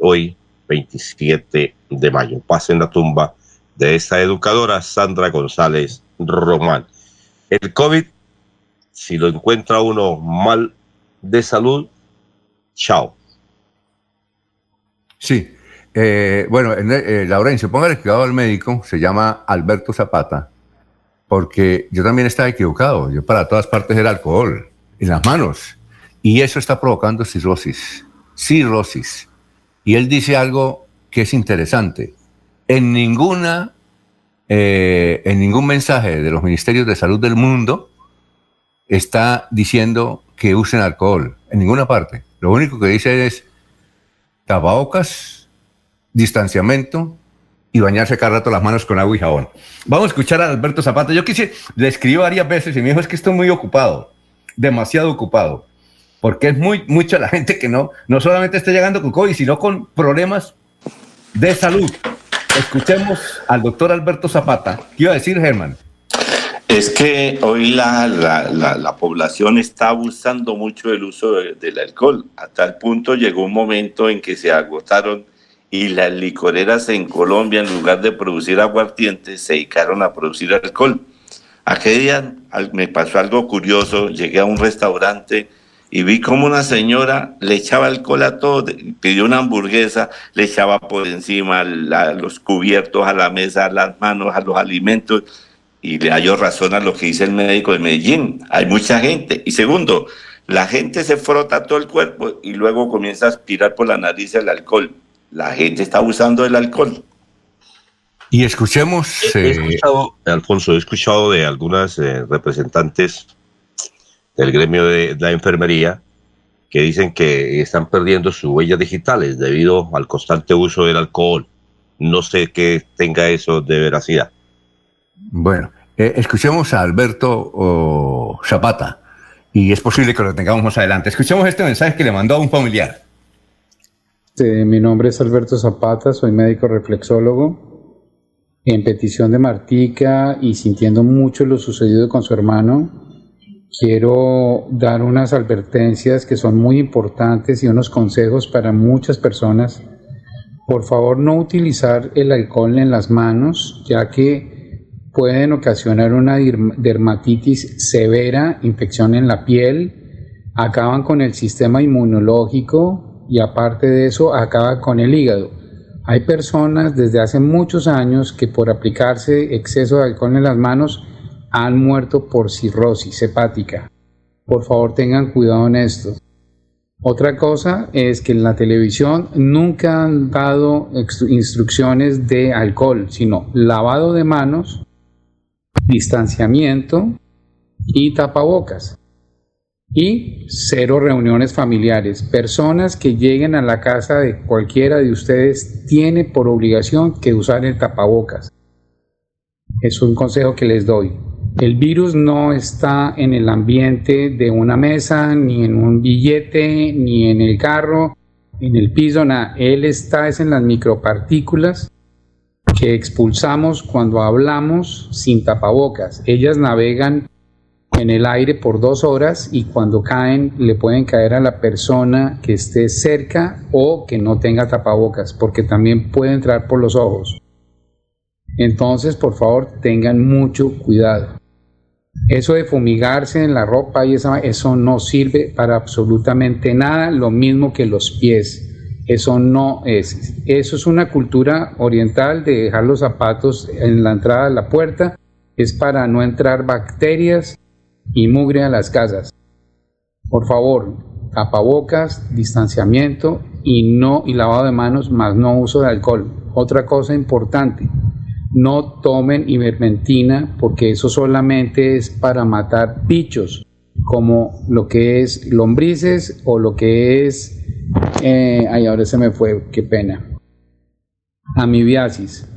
hoy, 27 de mayo. Pasen la tumba de esta educadora, Sandra González Román. El COVID, si lo encuentra uno mal de salud. Chao. Sí. Eh, bueno, eh, Laurencio, póngale cuidado al médico, se llama Alberto Zapata, porque yo también estaba equivocado. Yo para todas partes era alcohol, en las manos. Y eso está provocando cirrosis. Cirrosis. Y él dice algo que es interesante. En ninguna, eh, en ningún mensaje de los ministerios de salud del mundo está diciendo que usen alcohol, en ninguna parte. Lo único que dice es tapabocas, distanciamiento y bañarse cada rato las manos con agua y jabón. Vamos a escuchar a Alberto Zapata. Yo quise, le escribí varias veces y me dijo, es que estoy muy ocupado, demasiado ocupado, porque es muy, mucha la gente que no, no solamente está llegando con COVID, sino con problemas de salud. Escuchemos al doctor Alberto Zapata. ¿Qué iba a decir, Germán? Es que hoy la, la, población está abusando mucho del uso del alcohol. A tal punto llegó un momento en que se agotaron y las licoreras en Colombia, en lugar de producir aguardientes, se dedicaron a producir alcohol. Aquel día me pasó algo curioso, llegué a un restaurante y vi como una señora le echaba alcohol a todo, pidió una hamburguesa, le echaba por encima los cubiertos a la mesa, las manos, a los alimentos y le hallo razón a lo que dice el médico de Medellín. Hay mucha gente. Y segundo, la gente se frota todo el cuerpo y luego comienza a aspirar por la nariz el alcohol. La gente está usando el alcohol. Y escuchemos. He, eh, escuchado, Alfonso, he escuchado de algunas eh, representantes del gremio de la enfermería que dicen que están perdiendo sus huellas digitales debido al constante uso del alcohol. No sé qué tenga eso de veracidad. Bueno, eh, escuchemos a Alberto Zapata y es posible que lo tengamos más adelante. Escuchemos este mensaje que le mandó a un familiar. mi nombre es Alberto Zapata, soy médico reflexólogo. En petición de Martica y sintiendo mucho lo sucedido con su hermano, quiero dar unas advertencias que son muy importantes y unos consejos para muchas personas. Por favor, no utilizar el alcohol en las manos, ya que pueden ocasionar una dermatitis severa, infección en la piel, acaban con el sistema inmunológico y aparte de eso acaba con el hígado. Hay personas desde hace muchos años que por aplicarse exceso de alcohol en las manos han muerto por cirrosis hepática. Por favor tengan cuidado en esto. Otra cosa es que en la televisión nunca han dado instrucciones de alcohol, sino lavado de manos, distanciamiento y tapabocas. Y cero reuniones familiares. Personas que lleguen a la casa de cualquiera de ustedes tiene por obligación que usar el tapabocas. Es un consejo que les doy. El virus no está en el ambiente de una mesa, ni en un billete, ni en el carro, en el piso, nada. Él está es en las micropartículas que expulsamos cuando hablamos sin tapabocas. Ellas navegan en el aire por dos horas y cuando caen le pueden caer a la persona que esté cerca o que no tenga tapabocas, porque también puede entrar por los ojos. Entonces, por favor, tengan mucho cuidado. Eso de fumigarse en la ropa y eso no sirve para absolutamente nada, lo mismo que los pies. Eso no es. Eso es una cultura oriental de dejar los zapatos en la entrada de la puerta. Es para no entrar bacterias y mugre a las casas. Por favor, tapabocas, distanciamiento y no y lavado de manos, más no uso de alcohol. Otra cosa importante, no tomen ivermectina porque eso solamente es para matar bichos, como lo que es lombrices o lo que es... Eh, ay, ahora se me fue, qué pena. Amibiasis.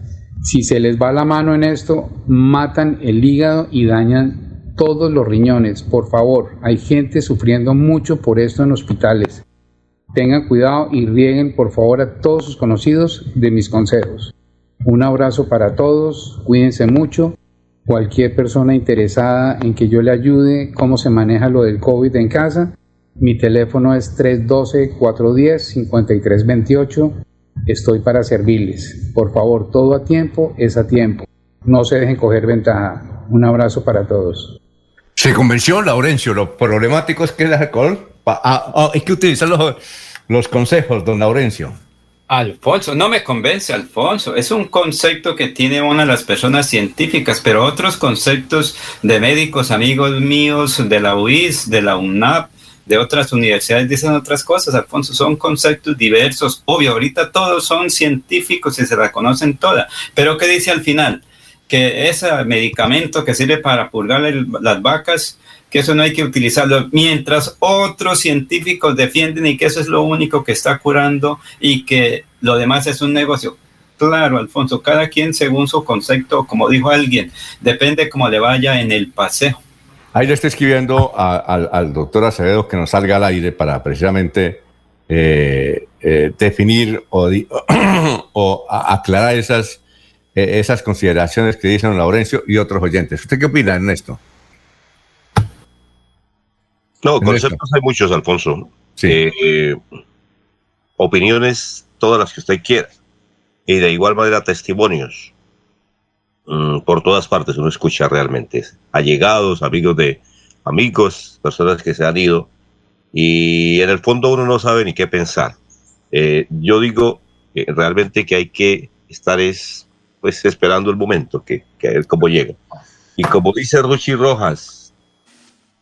Si se les va la mano en esto, matan el hígado y dañan todos los riñones. Por favor, hay gente sufriendo mucho por esto en hospitales. Tengan cuidado y rieguen por favor a todos sus conocidos de mis consejos. Un abrazo para todos, cuídense mucho. Cualquier persona interesada en que yo le ayude cómo se maneja lo del COVID en casa, mi teléfono es 312-410-5328. Estoy para servirles. Por favor, todo a tiempo es a tiempo. No se dejen coger ventaja. Un abrazo para todos. Se convenció, Laurencio, lo problemático es que el alcohol... Ah, ah, hay que utilizar los, los consejos, don Laurencio. Alfonso, no me convence, Alfonso. Es un concepto que tiene una de las personas científicas, pero otros conceptos de médicos, amigos míos, de la UIS, de la UNAP, de otras universidades, dicen otras cosas, Alfonso. Son conceptos diversos. Obvio, ahorita todos son científicos y se la conocen todas. Pero ¿qué dice al final? Que ese medicamento que sirve para purgar las vacas que eso no hay que utilizarlo, mientras otros científicos defienden y que eso es lo único que está curando y que lo demás es un negocio. Claro, Alfonso, cada quien según su concepto, como dijo alguien, depende cómo le vaya en el paseo. Ahí le estoy escribiendo al doctor Acevedo que nos salga al aire para precisamente eh, eh, definir o, o aclarar esas, eh, esas consideraciones que dicen Laurencio y otros oyentes. ¿Usted qué opina en esto? No, conceptos hay muchos, Alfonso. Eh, opiniones, todas las que usted quiera. Y de igual manera, testimonios. Mm, por todas partes uno escucha realmente. Allegados, amigos de amigos, personas que se han ido. Y en el fondo uno no sabe ni qué pensar. Eh, yo digo realmente que hay que estar es, pues, esperando el momento, que, que a ver cómo llega. Y como dice Ruchi Rojas,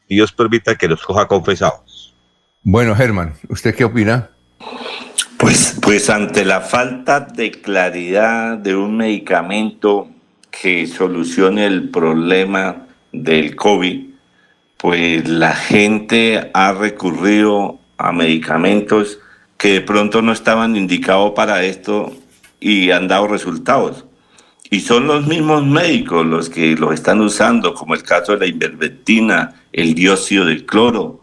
Dios permita que los coja confesados. Bueno, Germán, ¿usted qué opina? Pues, pues ante la falta de claridad de un medicamento que solucione el problema del COVID, pues la gente ha recurrido a medicamentos que de pronto no estaban indicados para esto y han dado resultados. Y son los mismos médicos los que los están usando, como el caso de la invermectina, el dióxido de cloro,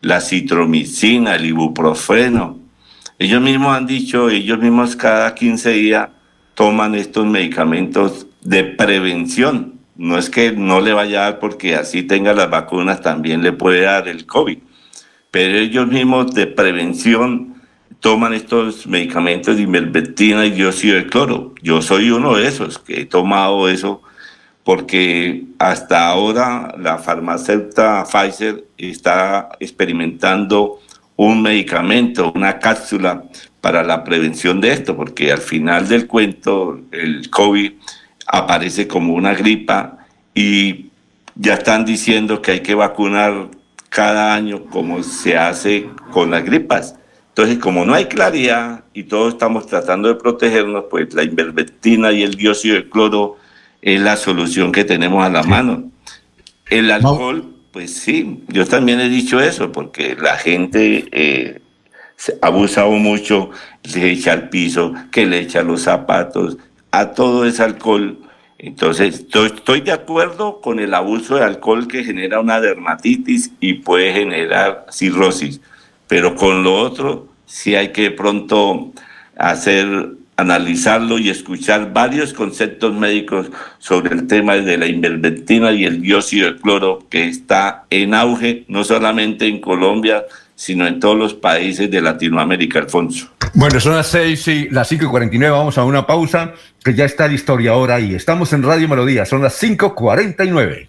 la citromicina, el ibuprofeno. Ellos mismos han dicho, ellos mismos cada 15 días toman estos medicamentos de prevención. No es que no le vaya a dar porque así tenga las vacunas, también le puede dar el COVID. Pero ellos mismos de prevención toman estos medicamentos de invermectina y dióxido de cloro. Yo soy uno de esos que he tomado eso porque hasta ahora la farmacéutica Pfizer está experimentando un medicamento, una cápsula para la prevención de esto, porque al final del cuento el COVID aparece como una gripa y ya están diciendo que hay que vacunar cada año como se hace con las gripas. Entonces, como no hay claridad y todos estamos tratando de protegernos, pues la invermectina y el dióxido de cloro es la solución que tenemos a la mano. El alcohol, pues sí, yo también he dicho eso, porque la gente eh, ha abusado mucho, le echa al piso, que le echa los zapatos, a todo ese alcohol. Entonces, estoy de acuerdo con el abuso de alcohol que genera una dermatitis y puede generar cirrosis pero con lo otro sí hay que pronto hacer analizarlo y escuchar varios conceptos médicos sobre el tema de la invermectina y el dióxido de cloro que está en auge no solamente en Colombia, sino en todos los países de Latinoamérica, Alfonso. Bueno, son las seis y las cinco y cuarenta y nueve, vamos a una pausa, que ya está el historiador ahí. Estamos en Radio Melodía, son las cinco cuarenta y nueve.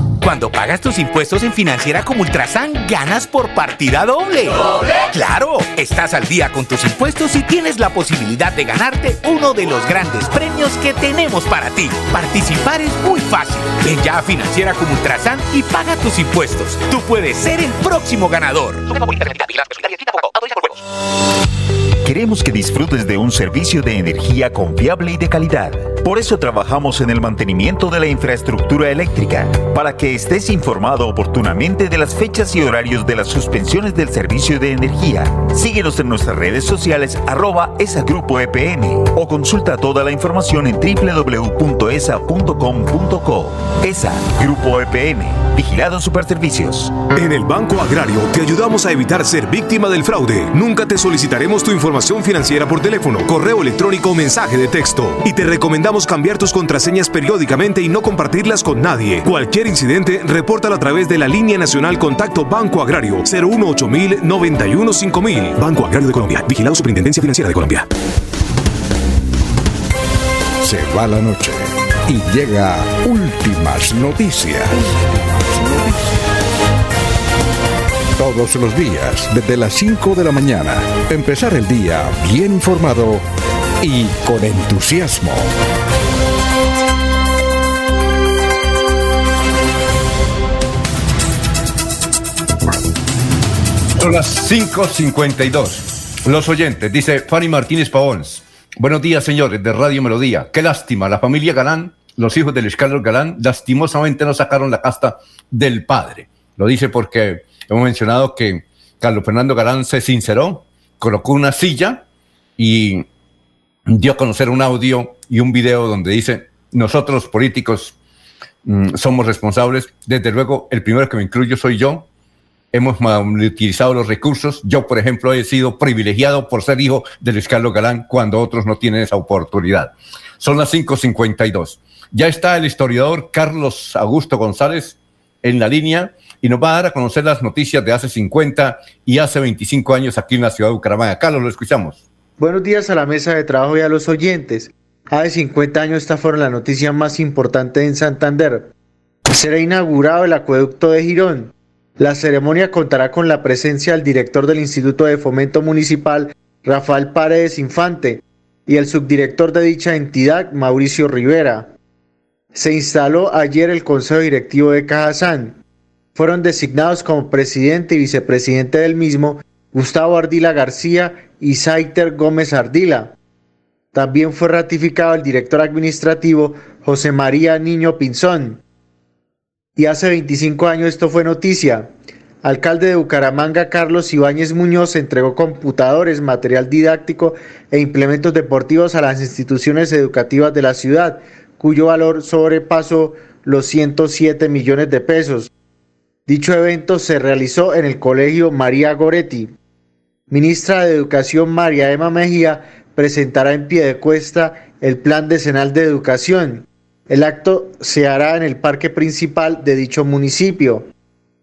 Cuando pagas tus impuestos en Financiera como Ultrasan, ganas por partida doble. ¿Doble? ¡Claro! Estás al día con tus impuestos y tienes la posibilidad de ganarte uno de los grandes premios que tenemos para ti. Participar es muy fácil. Ven ya a Financiera como Ultrasan y paga tus impuestos. Tú puedes ser el próximo ganador. Queremos que disfrutes de un servicio de energía confiable y de calidad. Por eso trabajamos en el mantenimiento de la infraestructura eléctrica, para que estés informado oportunamente de las fechas y horarios de las suspensiones del servicio de energía. Síguenos en nuestras redes sociales arroba esa grupo EPN o consulta toda la información en www.esa.com.co. ESA Grupo EPN, Vigilado Superservicios. En el Banco Agrario te ayudamos a evitar ser víctima del fraude. Nunca te solicitaremos tu información financiera por teléfono, correo electrónico o mensaje de texto. Y te recomendamos cambiar tus contraseñas periódicamente y no compartirlas con nadie. Cualquier incidente, repórtalo a través de la línea nacional Contacto Banco Agrario 018 91 5000. Banco Agrario de Colombia. Vigilado Superintendencia Financiera de Colombia. Se va la noche y llega últimas noticias. Todos los días, desde las 5 de la mañana, empezar el día bien informado y con entusiasmo. Son las 5.52. Los oyentes, dice Fanny Martínez Pavons. Buenos días, señores de Radio Melodía. Qué lástima, la familia Galán, los hijos del Carlos Galán, lastimosamente no sacaron la casta del padre. Lo dice porque hemos mencionado que Carlos Fernando Galán se sinceró, colocó una silla y dio a conocer un audio y un video donde dice, nosotros políticos mm, somos responsables, desde luego el primero que me incluyo soy yo, hemos utilizado los recursos. Yo, por ejemplo, he sido privilegiado por ser hijo de Luis Carlos Galán cuando otros no tienen esa oportunidad. Son las 5.52. Ya está el historiador Carlos Augusto González en la línea y nos va a dar a conocer las noticias de hace 50 y hace 25 años aquí en la ciudad de Bucaramanga. Carlos, lo escuchamos. Buenos días a la mesa de trabajo y a los oyentes. Hace 50 años esta fue la noticia más importante en Santander. Será inaugurado el acueducto de Girón, La ceremonia contará con la presencia del director del Instituto de Fomento Municipal, Rafael Paredes Infante, y el subdirector de dicha entidad, Mauricio Rivera. Se instaló ayer el Consejo Directivo de Cajazán. Fueron designados como presidente y vicepresidente del mismo Gustavo Ardila García y Saiter Gómez Ardila. También fue ratificado el director administrativo José María Niño Pinzón. Y hace 25 años esto fue noticia. Alcalde de Bucaramanga Carlos Ibáñez Muñoz entregó computadores, material didáctico e implementos deportivos a las instituciones educativas de la ciudad, cuyo valor sobrepasó los 107 millones de pesos. Dicho evento se realizó en el Colegio María Goretti. Ministra de Educación María Emma Mejía presentará en pie de cuesta el Plan Decenal de Educación. El acto se hará en el parque principal de dicho municipio.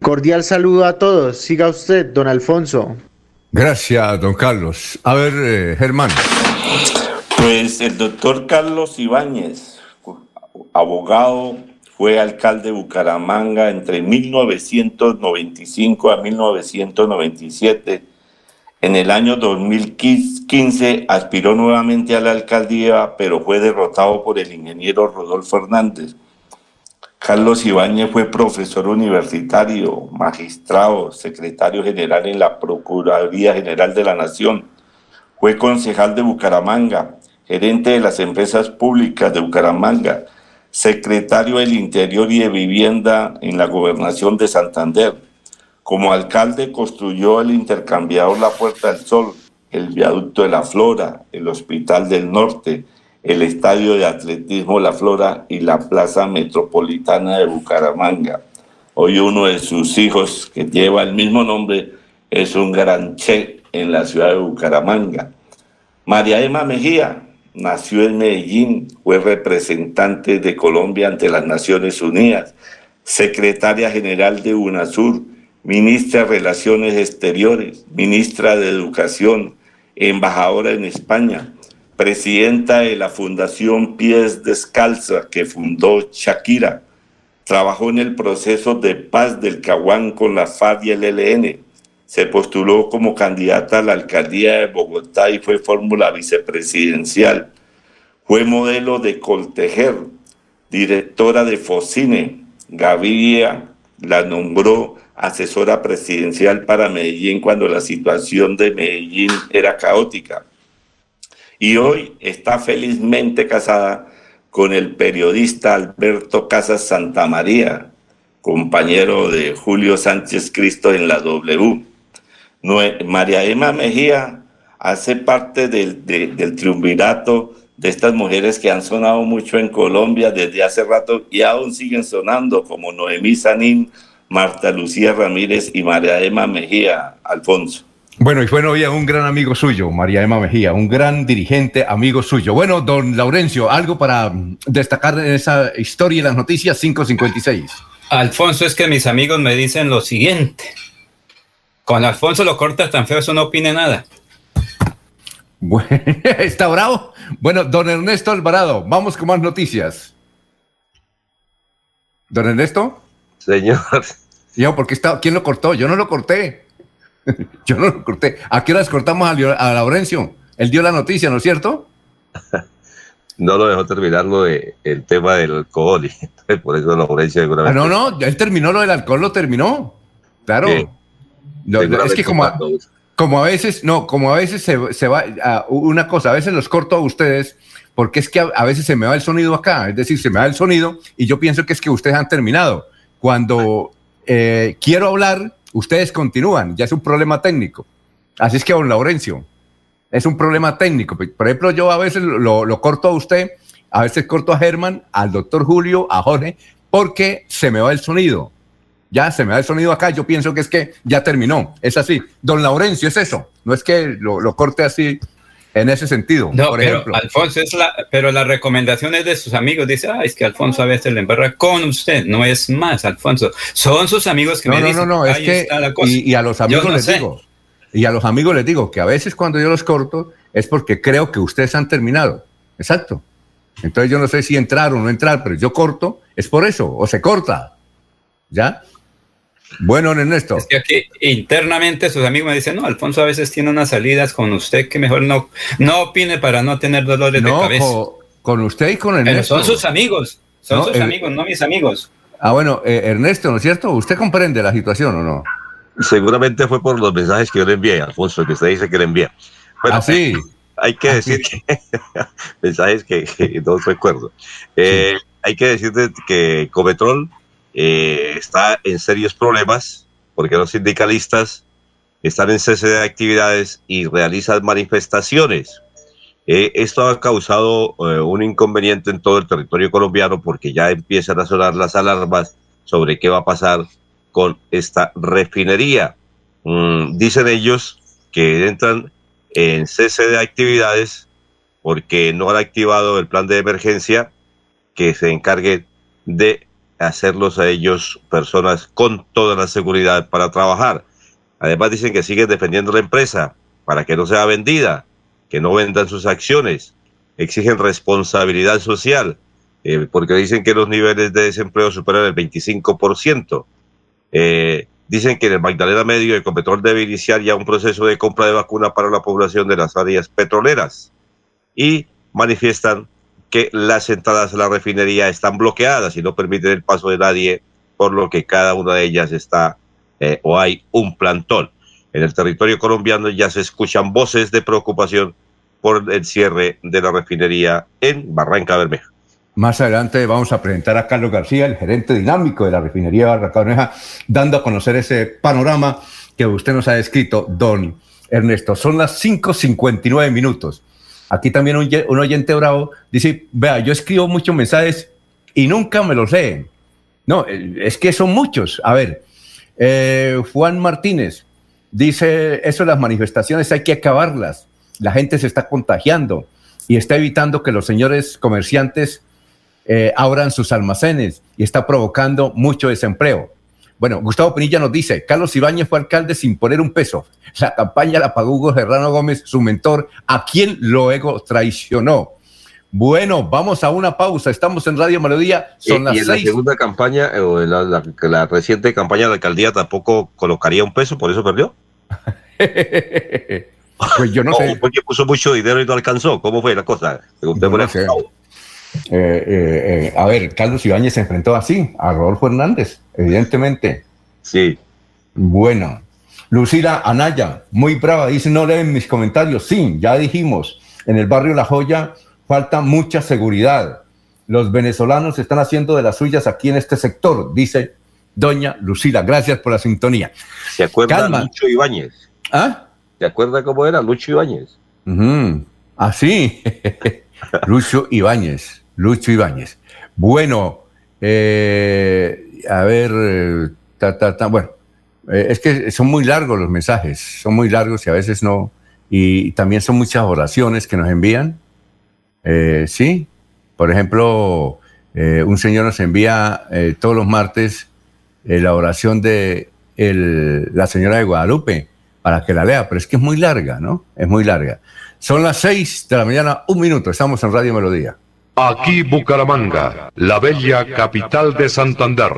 Cordial saludo a todos. Siga usted, don Alfonso. Gracias, don Carlos. A ver, eh, Germán. Pues el doctor Carlos Ibáñez, abogado, fue alcalde de Bucaramanga entre 1995 a 1997 en el año 2015 aspiró nuevamente a la alcaldía, pero fue derrotado por el ingeniero Rodolfo Hernández. Carlos Ibáñez fue profesor universitario, magistrado, secretario general en la Procuraduría General de la Nación. Fue concejal de Bucaramanga, gerente de las empresas públicas de Bucaramanga, secretario del Interior y de Vivienda en la Gobernación de Santander como alcalde construyó el intercambiador La Puerta del Sol, el viaducto de la Flora, el Hospital del Norte, el Estadio de Atletismo La Flora y la Plaza Metropolitana de Bucaramanga. Hoy uno de sus hijos, que lleva el mismo nombre, es un gran che en la ciudad de Bucaramanga. María Emma Mejía nació en Medellín, fue representante de Colombia ante las Naciones Unidas, secretaria general de UNASUR, ministra de Relaciones Exteriores, ministra de Educación, embajadora en España, presidenta de la Fundación Pies Descalza que fundó Shakira, trabajó en el proceso de paz del Caguán con la FARC y el ELN, se postuló como candidata a la alcaldía de Bogotá y fue fórmula vicepresidencial, fue modelo de Coltejer, directora de Focine, Gaviria la nombró asesora presidencial para Medellín cuando la situación de Medellín era caótica. Y hoy está felizmente casada con el periodista Alberto Casas Santamaría, compañero de Julio Sánchez Cristo en la W. María Emma Mejía hace parte del, del triunvirato de estas mujeres que han sonado mucho en Colombia desde hace rato y aún siguen sonando, como Noemí Sanín, Marta Lucía Ramírez y María Emma Mejía, Alfonso. Bueno, y bueno, hoy un gran amigo suyo, María Emma Mejía, un gran dirigente, amigo suyo. Bueno, don Laurencio, algo para destacar en esa historia y las noticias 556. Alfonso, es que mis amigos me dicen lo siguiente. Con Alfonso lo cortas tan feo, eso no opine nada. Bueno, ¿Está bravo? Bueno, don Ernesto Alvarado, vamos con más noticias. Don Ernesto. Señor. Yo, porque está, ¿quién lo cortó? Yo no lo corté. Yo no lo corté. ¿A qué horas cortamos a, a Laurencio? Él dio la noticia, ¿no es cierto? no lo dejó terminar lo de, el tema del alcohol. Y, por eso Laurencio ah, no, no, él terminó lo del alcohol, lo terminó. Claro. es que como a, como a veces, no, como a veces se, se va, a, una cosa, a veces los corto a ustedes porque es que a, veces se me va el sonido acá, es decir, se me va el sonido y yo pienso que es que ustedes han terminado. Cuando eh, quiero hablar, ustedes continúan, ya es un problema técnico. Así es que, don Laurencio, es un problema técnico. Por ejemplo, yo a veces lo, corto a usted, a veces corto a Germán, al doctor Julio, a Jorge, porque se me va el sonido. Ya se me va el sonido acá, yo pienso que es que ya terminó. Es así. Don Laurencio, es eso. No es que lo corte así en ese sentido. No, por pero ejemplo. Alfonso es la, pero la recomendación es de sus amigos. Dice, ah, es que Alfonso a veces le embarra con usted. No es más, Alfonso. Son sus amigos que no, me no, dicen. No, no, es que, y, a los amigos les digo, y a los amigos les digo que a veces cuando yo los corto es porque creo que ustedes han terminado. Exacto. Entonces yo no sé si entrar o no entrar, pero yo corto, es por eso, o se corta. ¿Ya? Bueno, Ernesto. Es que aquí internamente sus amigos me dicen, no, Alfonso a veces tiene unas salidas con usted que mejor no, no opine para no tener dolores de cabeza. Con, con usted y con Ernesto. Pero son sus amigos, son sus amigos, no mis amigos. Ah, bueno, eh, Ernesto, ¿no es cierto? ¿Usted comprende la situación o no? Seguramente fue por los mensajes que yo le envié, Alfonso, que usted dice que le envié. Bueno, ah, sí. Hay que decir que mensajes que, no recuerdo. Eh, hay que decir que Cometrol eh, está en serios problemas porque los sindicalistas están en cese de actividades y realizan manifestaciones. Eh, esto ha causado eh, un inconveniente en todo el territorio colombiano porque ya empiezan a sonar las alarmas sobre qué va a pasar con esta refinería. Mm, dicen ellos que entran en cese de actividades porque no han activado el plan de emergencia que se encargue de hacerlos a ellos personas con toda la seguridad para trabajar. Además dicen que siguen defendiendo la empresa para que no sea vendida, que no vendan sus acciones. Exigen responsabilidad social eh, porque dicen que los niveles de desempleo superan el 25%. Eh, dicen que en el Magdalena Medio el Copetrol debe iniciar ya un proceso de compra de vacuna para la población de las áreas petroleras y manifiestan que las entradas a la refinería están bloqueadas y no permiten el paso de nadie, por lo que cada una de ellas está eh, o hay un plantón. En el territorio colombiano ya se escuchan voces de preocupación por el cierre de la refinería en Barranca Bermeja. Más adelante vamos a presentar a Carlos García, el gerente dinámico de la refinería Barranca Bermeja, dando a conocer ese panorama que usted nos ha descrito, don Ernesto. Son las 5.59 minutos. Aquí también un, oyente bravo dice, vea, yo escribo muchos mensajes y nunca me los leen. No, es que son muchos. A ver, eh, Juan Martínez dice, eso las manifestaciones hay que acabarlas. La gente se está contagiando y está evitando que los señores comerciantes eh, abran sus almacenes y está provocando mucho desempleo. Bueno, Gustavo Pinilla nos dice, Carlos Ibáñez fue alcalde sin poner un peso. La campaña la pagó Hugo Serrano Gómez, su mentor, a quien luego traicionó. Bueno, vamos a una pausa. Estamos en Radio Melodía. Son las y en la segunda campaña, eh, o la, la, reciente campaña de alcaldía tampoco colocaría un peso, por eso perdió. pues yo no sé. Porque puso mucho dinero y no alcanzó. ¿Cómo fue la cosa? Eh, eh, eh, a ver, Carlos Ibáñez se enfrentó así a Rodolfo Hernández, evidentemente. Sí. Bueno, Lucila Anaya, muy brava, dice, no leen mis comentarios. Sí, ya dijimos, en el barrio La Joya falta mucha seguridad. Los venezolanos están haciendo de las suyas aquí en este sector, dice doña Lucila. Gracias por la sintonía. ¿Se acuerda Lucho Ibáñez? ¿Ah? ¿Se acuerda cómo era Lucho Ibáñez? Así. Lucho Ibáñez, Lucho Ibáñez. Bueno, eh, a ver, eh, bueno, eh, es que son muy largos los mensajes, son muy largos y a veces no, y también son muchas oraciones que nos envían. sí, por ejemplo, un señor nos envía todos los martes la oración de la señora de Guadalupe para que la lea, pero es que es muy larga, ¿no? Es muy larga. Son las seis de la mañana, un minuto. Estamos en Radio Melodía. Aquí Bucaramanga, la bella capital de Santander.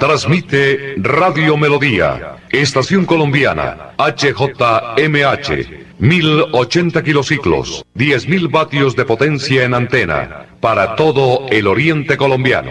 Transmite Radio Melodía, Estación Colombiana, HJMH, 1080 kilociclos, 10.000 vatios de potencia en antena, para todo el oriente colombiano.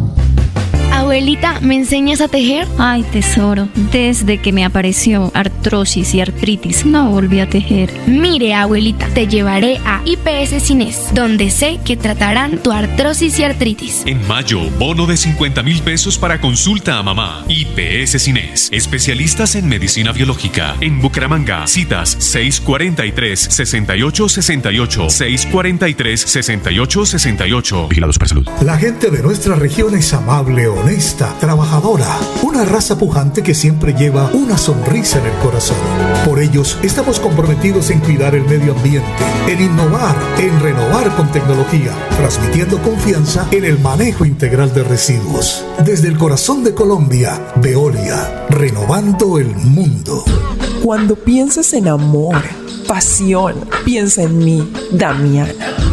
Abuelita, ¿me enseñas a tejer? Ay, tesoro, desde que me apareció artrosis y artritis, no volví a tejer. Mire, abuelita, te llevaré a IPS Cines, donde sé que tratarán tu artrosis y artritis. En mayo, bono de 50 mil pesos para consulta a mamá. IPS Cines, especialistas en medicina biológica. En Bucaramanga, citas 643-6868, 643-6868. Vigilados para salud. La gente de nuestra región es amable, honesta, trabajadora, una raza pujante que siempre lleva una sonrisa en el corazón. Por ellos estamos comprometidos en cuidar el medio ambiente, en innovar, en renovar con tecnología, transmitiendo confianza en el manejo integral de residuos. Desde el corazón de Colombia, Veolia, renovando el mundo. Cuando pienses en amor, pasión, piensa en mí, Damiana.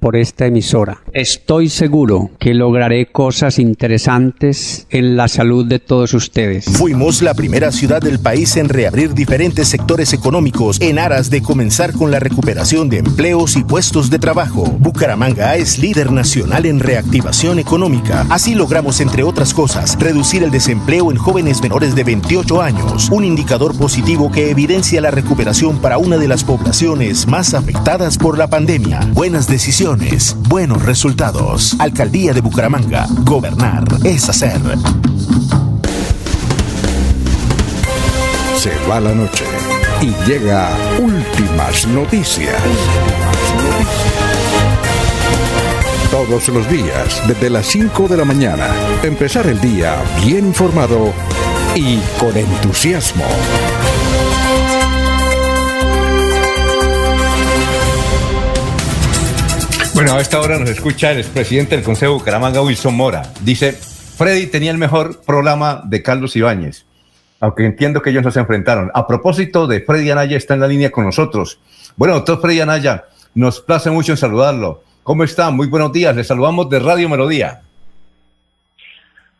por esta emisora. Estoy seguro que lograré cosas interesantes en la salud de todos ustedes. Fuimos la primera ciudad del país en reabrir diferentes sectores económicos en aras de comenzar con la recuperación de empleos y puestos de trabajo. Bucaramanga es líder nacional en reactivación económica. Así logramos, entre otras cosas, reducir el desempleo en jóvenes menores de 28 años, un indicador positivo que evidencia la recuperación para una de las poblaciones más afectadas por la pandemia. Buenas decisiones buenos resultados. Alcaldía de Bucaramanga. Gobernar es hacer. Se va la noche y llega últimas noticias. Todos los días, desde las 5 de la mañana, empezar el día bien informado y con entusiasmo. Bueno, a esta hora nos escucha el expresidente del Consejo de Bucaramanga, Wilson Mora. Dice, Freddy tenía el mejor programa de Carlos Ibáñez, aunque entiendo que ellos no se enfrentaron. A propósito de Freddy Anaya, está en la línea con nosotros. Bueno, doctor Freddy Anaya, nos place mucho en saludarlo. ¿Cómo está? Muy buenos días. Le saludamos de Radio Melodía.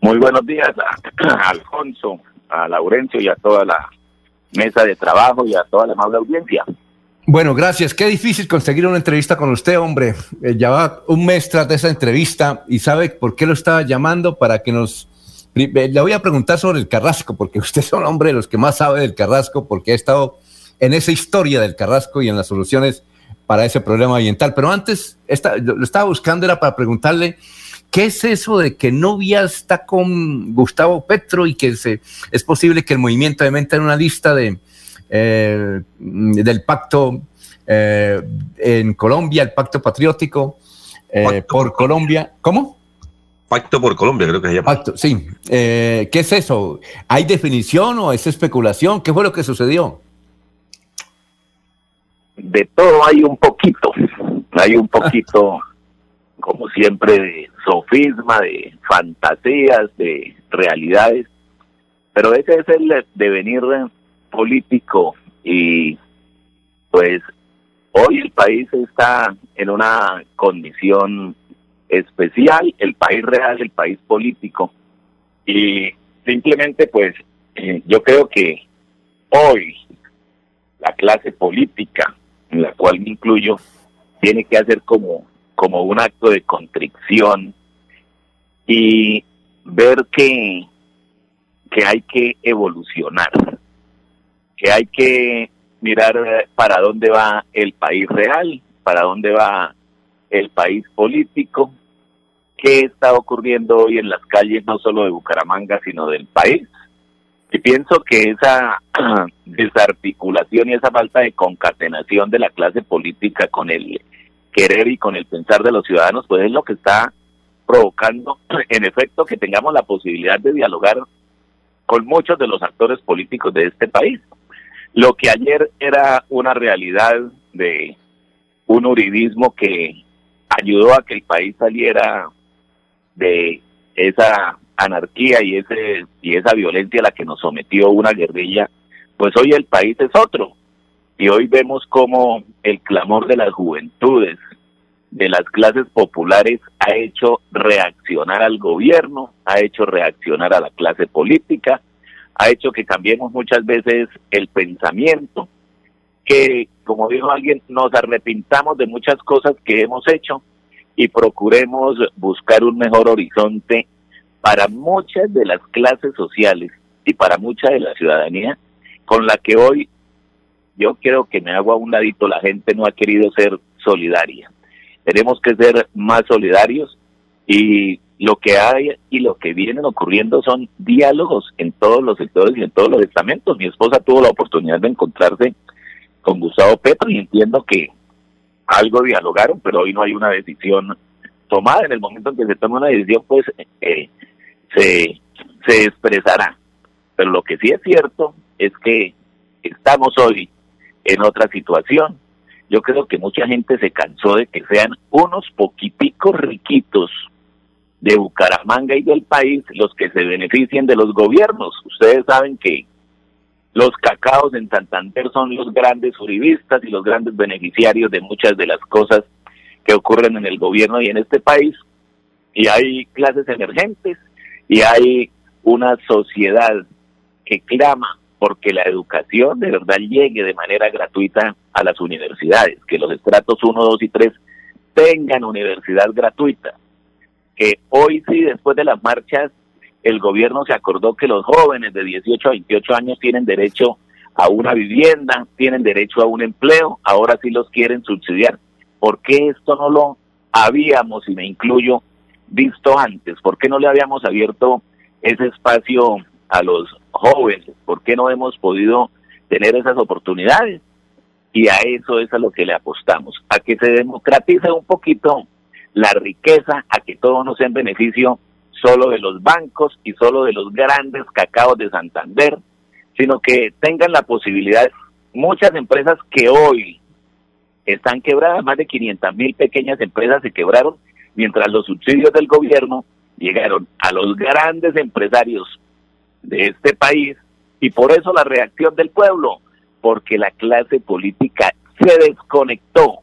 Muy buenos días a Alfonso, a Laurencio y a toda la mesa de trabajo y a toda la amable audiencia. Bueno, gracias. Qué difícil conseguir una entrevista con usted, hombre. Eh, ya va un mes tras de esa entrevista y sabe por qué lo estaba llamando para que nos... Eh, le voy a preguntar sobre el Carrasco, porque usted es un hombre de los que más sabe del Carrasco, porque ha estado en esa historia del Carrasco y en las soluciones para ese problema ambiental. Pero antes, lo estaba buscando, era para preguntarle ¿Qué es eso de que Novia está con Gustavo Petro y que se, es posible que el movimiento de en una lista de, eh, del pacto eh, en Colombia, el pacto patriótico eh, por Colombia. ¿Cómo? Pacto por Colombia, creo que se llama. Pacto, sí. ¿Qué es eso? ¿Hay definición o es especulación? ¿Qué fue lo que sucedió? De todo hay un poquito. Hay un poquito, como siempre, de sofisma, de fantasías, de realidades. Pero ese es el devenir político y pues hoy el país está en una condición especial, el país real, el país político. Y simplemente pues eh, yo creo que hoy la clase política en la cual me incluyo tiene que hacer como como un acto de contrición y ver que que hay que evolucionar que hay que mirar eh, para dónde va el país real, para dónde va el país político qué está ocurriendo hoy en las calles, no solo de Bucaramanga, sino del país. Y pienso que esa desarticulación y esa falta de concatenación de la clase política con el querer y con el pensar de los ciudadanos, pues es lo que está provocando, en efecto, que tengamos la posibilidad de dialogar con muchos de los actores políticos de este país. Lo que ayer era una realidad de un uribismo que ayudó a que el país saliera de esa anarquía y ese y esa violencia a la que nos sometió una guerrilla, pues hoy el país es otro. Y hoy vemos cómo el clamor de las juventudes, de las clases populares, ha hecho reaccionar al gobierno, ha hecho reaccionar a la clase política, ha hecho que cambiemos muchas veces el pensamiento, que, como dijo alguien, nos arrepintamos de muchas cosas que hemos hecho y procuremos buscar un mejor horizonte para muchas de las clases sociales y para mucha de la ciudadanía con la que hoy yo creo que me hago a un ladito, la gente no ha querido ser solidaria. Tenemos que ser más solidarios y lo que hay y lo que vienen ocurriendo son diálogos en todos los sectores y en todos los estamentos. Mi esposa tuvo la oportunidad de encontrarse con Gustavo Petro y entiendo que algo dialogaron, pero hoy no hay una decisión tomada. En el momento en que se toma una decisión, pues eh, se, se expresará. Pero lo que sí es cierto es que estamos hoy en otra situación. Yo creo que mucha gente se cansó de que sean unos poquiticos riquitos de Bucaramanga y del país los que se beneficien de los gobiernos. Ustedes saben que los cacaos en Santander son los grandes uribistas y los grandes beneficiarios de muchas de las cosas que ocurren en el gobierno y en este país. Y hay clases emergentes y hay una sociedad que clama porque la educación de verdad llegue de manera gratuita a las universidades, que los estratos 1, 2 y 3 tengan universidad gratuita, que hoy sí, después de las marchas el gobierno se acordó que los jóvenes de 18 a 28 años tienen derecho a una vivienda, tienen derecho a un empleo, ahora sí los quieren subsidiar. ¿Por qué esto no lo habíamos, y me incluyo, visto antes? ¿Por qué no le habíamos abierto ese espacio a los jóvenes? ¿Por qué no hemos podido tener esas oportunidades? Y a eso es a lo que le apostamos, a que se democratice un poquito la riqueza, a que todo no sea en beneficio solo de los bancos y solo de los grandes cacaos de Santander, sino que tengan la posibilidad, muchas empresas que hoy están quebradas, más de 500 mil pequeñas empresas se quebraron, mientras los subsidios del gobierno llegaron a los grandes empresarios de este país y por eso la reacción del pueblo, porque la clase política se desconectó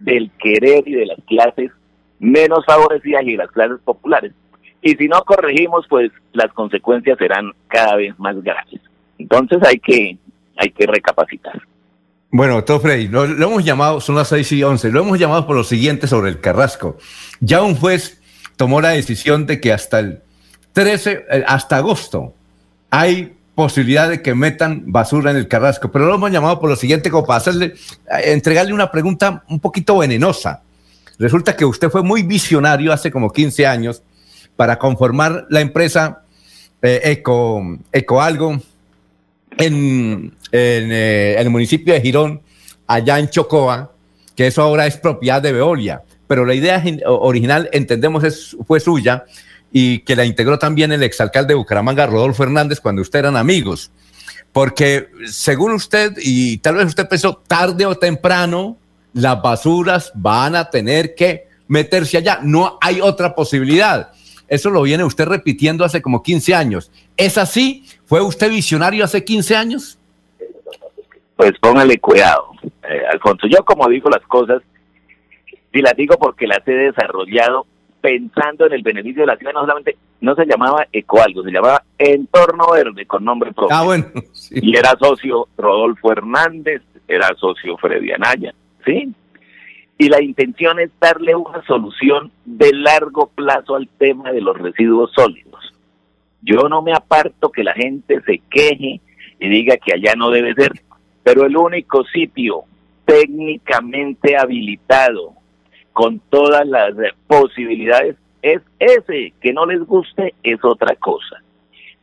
del querer y de las clases menos favorecidas y de las clases populares y si no corregimos, pues las consecuencias serán cada vez más graves. Entonces hay que, hay que recapacitar. Bueno, doctor Frey, lo, hemos llamado, son las 6 y 11, lo hemos llamado por lo siguiente sobre el Carrasco. Ya un juez tomó la decisión de que hasta el 13, eh, hasta agosto, hay posibilidad de que metan basura en el Carrasco, pero lo hemos llamado por lo siguiente, como para hacerle, eh, entregarle una pregunta un poquito venenosa. Resulta que usted fue muy visionario hace como 15 años para conformar la empresa eh, Eco, Ecoalgo en, eh, en el municipio de Girón, allá en Chocoa, que eso ahora es propiedad de Veolia. Pero la idea original, entendemos, es, fue suya y que la integró también el exalcalde de Bucaramanga, Rodolfo Hernández, cuando ustedes eran amigos. Porque según usted, y tal vez usted pensó, tarde o temprano, las basuras van a tener que meterse allá. No hay otra posibilidad. Eso lo viene usted repitiendo hace como 15 años. ¿Es así? ¿Fue usted visionario hace 15 años? Pues póngale cuidado, eh, Alfonso. Yo como digo las cosas, y las digo porque las he desarrollado pensando en el beneficio de la ciudad, no solamente, no se llamaba Ecoalgo, se llamaba Entorno Verde con nombre propio. Ah, bueno. Y era socio Rodolfo Hernández, era socio Freddy Anaya, ¿sí? y la intención es darle una solución de largo plazo al tema de los residuos sólidos. Yo no me aparto que la gente se queje y diga que allá no debe ser, pero el único sitio técnicamente habilitado con todas las posibilidades es ese, que no les guste es otra cosa.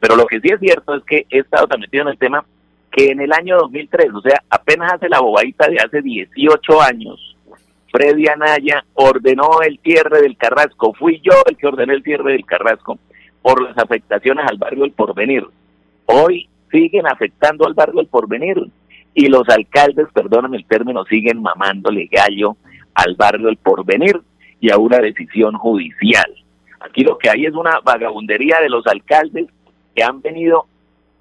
Pero lo que sí es cierto es que he estado tan metido en el tema que en el año 2003, o sea, apenas hace la bobadita de hace 18 años, Freddy Anaya ordenó el cierre del Carrasco. Fui yo el que ordené el cierre del Carrasco por las afectaciones al barrio del Porvenir. Hoy siguen afectando al barrio del Porvenir y los alcaldes, perdónenme el término, siguen mamándole gallo al barrio del Porvenir y a una decisión judicial. Aquí lo que hay es una vagabundería de los alcaldes que han venido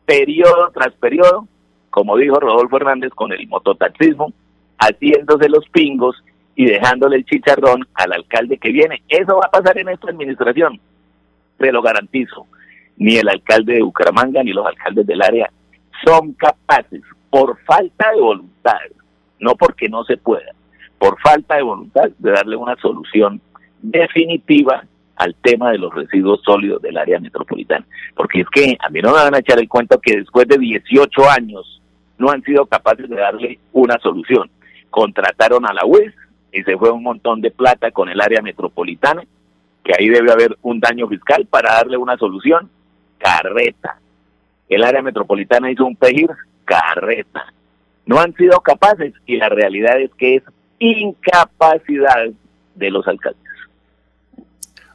periodo tras periodo, como dijo Rodolfo Hernández con el mototaxismo, haciéndose los pingos y dejándole el chicharrón al alcalde que viene. Eso va a pasar en esta administración, te lo garantizo. Ni el alcalde de Bucaramanga ni los alcaldes del área son capaces, por falta de voluntad, no porque no se pueda, por falta de voluntad de darle una solución definitiva al tema de los residuos sólidos del área metropolitana. Porque es que a mí no me van a echar el cuento que después de 18 años no han sido capaces de darle una solución. Contrataron a la UES, y se fue un montón de plata con el área metropolitana, que ahí debe haber un daño fiscal para darle una solución. Carreta. El área metropolitana hizo un pejir, carreta. No han sido capaces y la realidad es que es incapacidad de los alcaldes.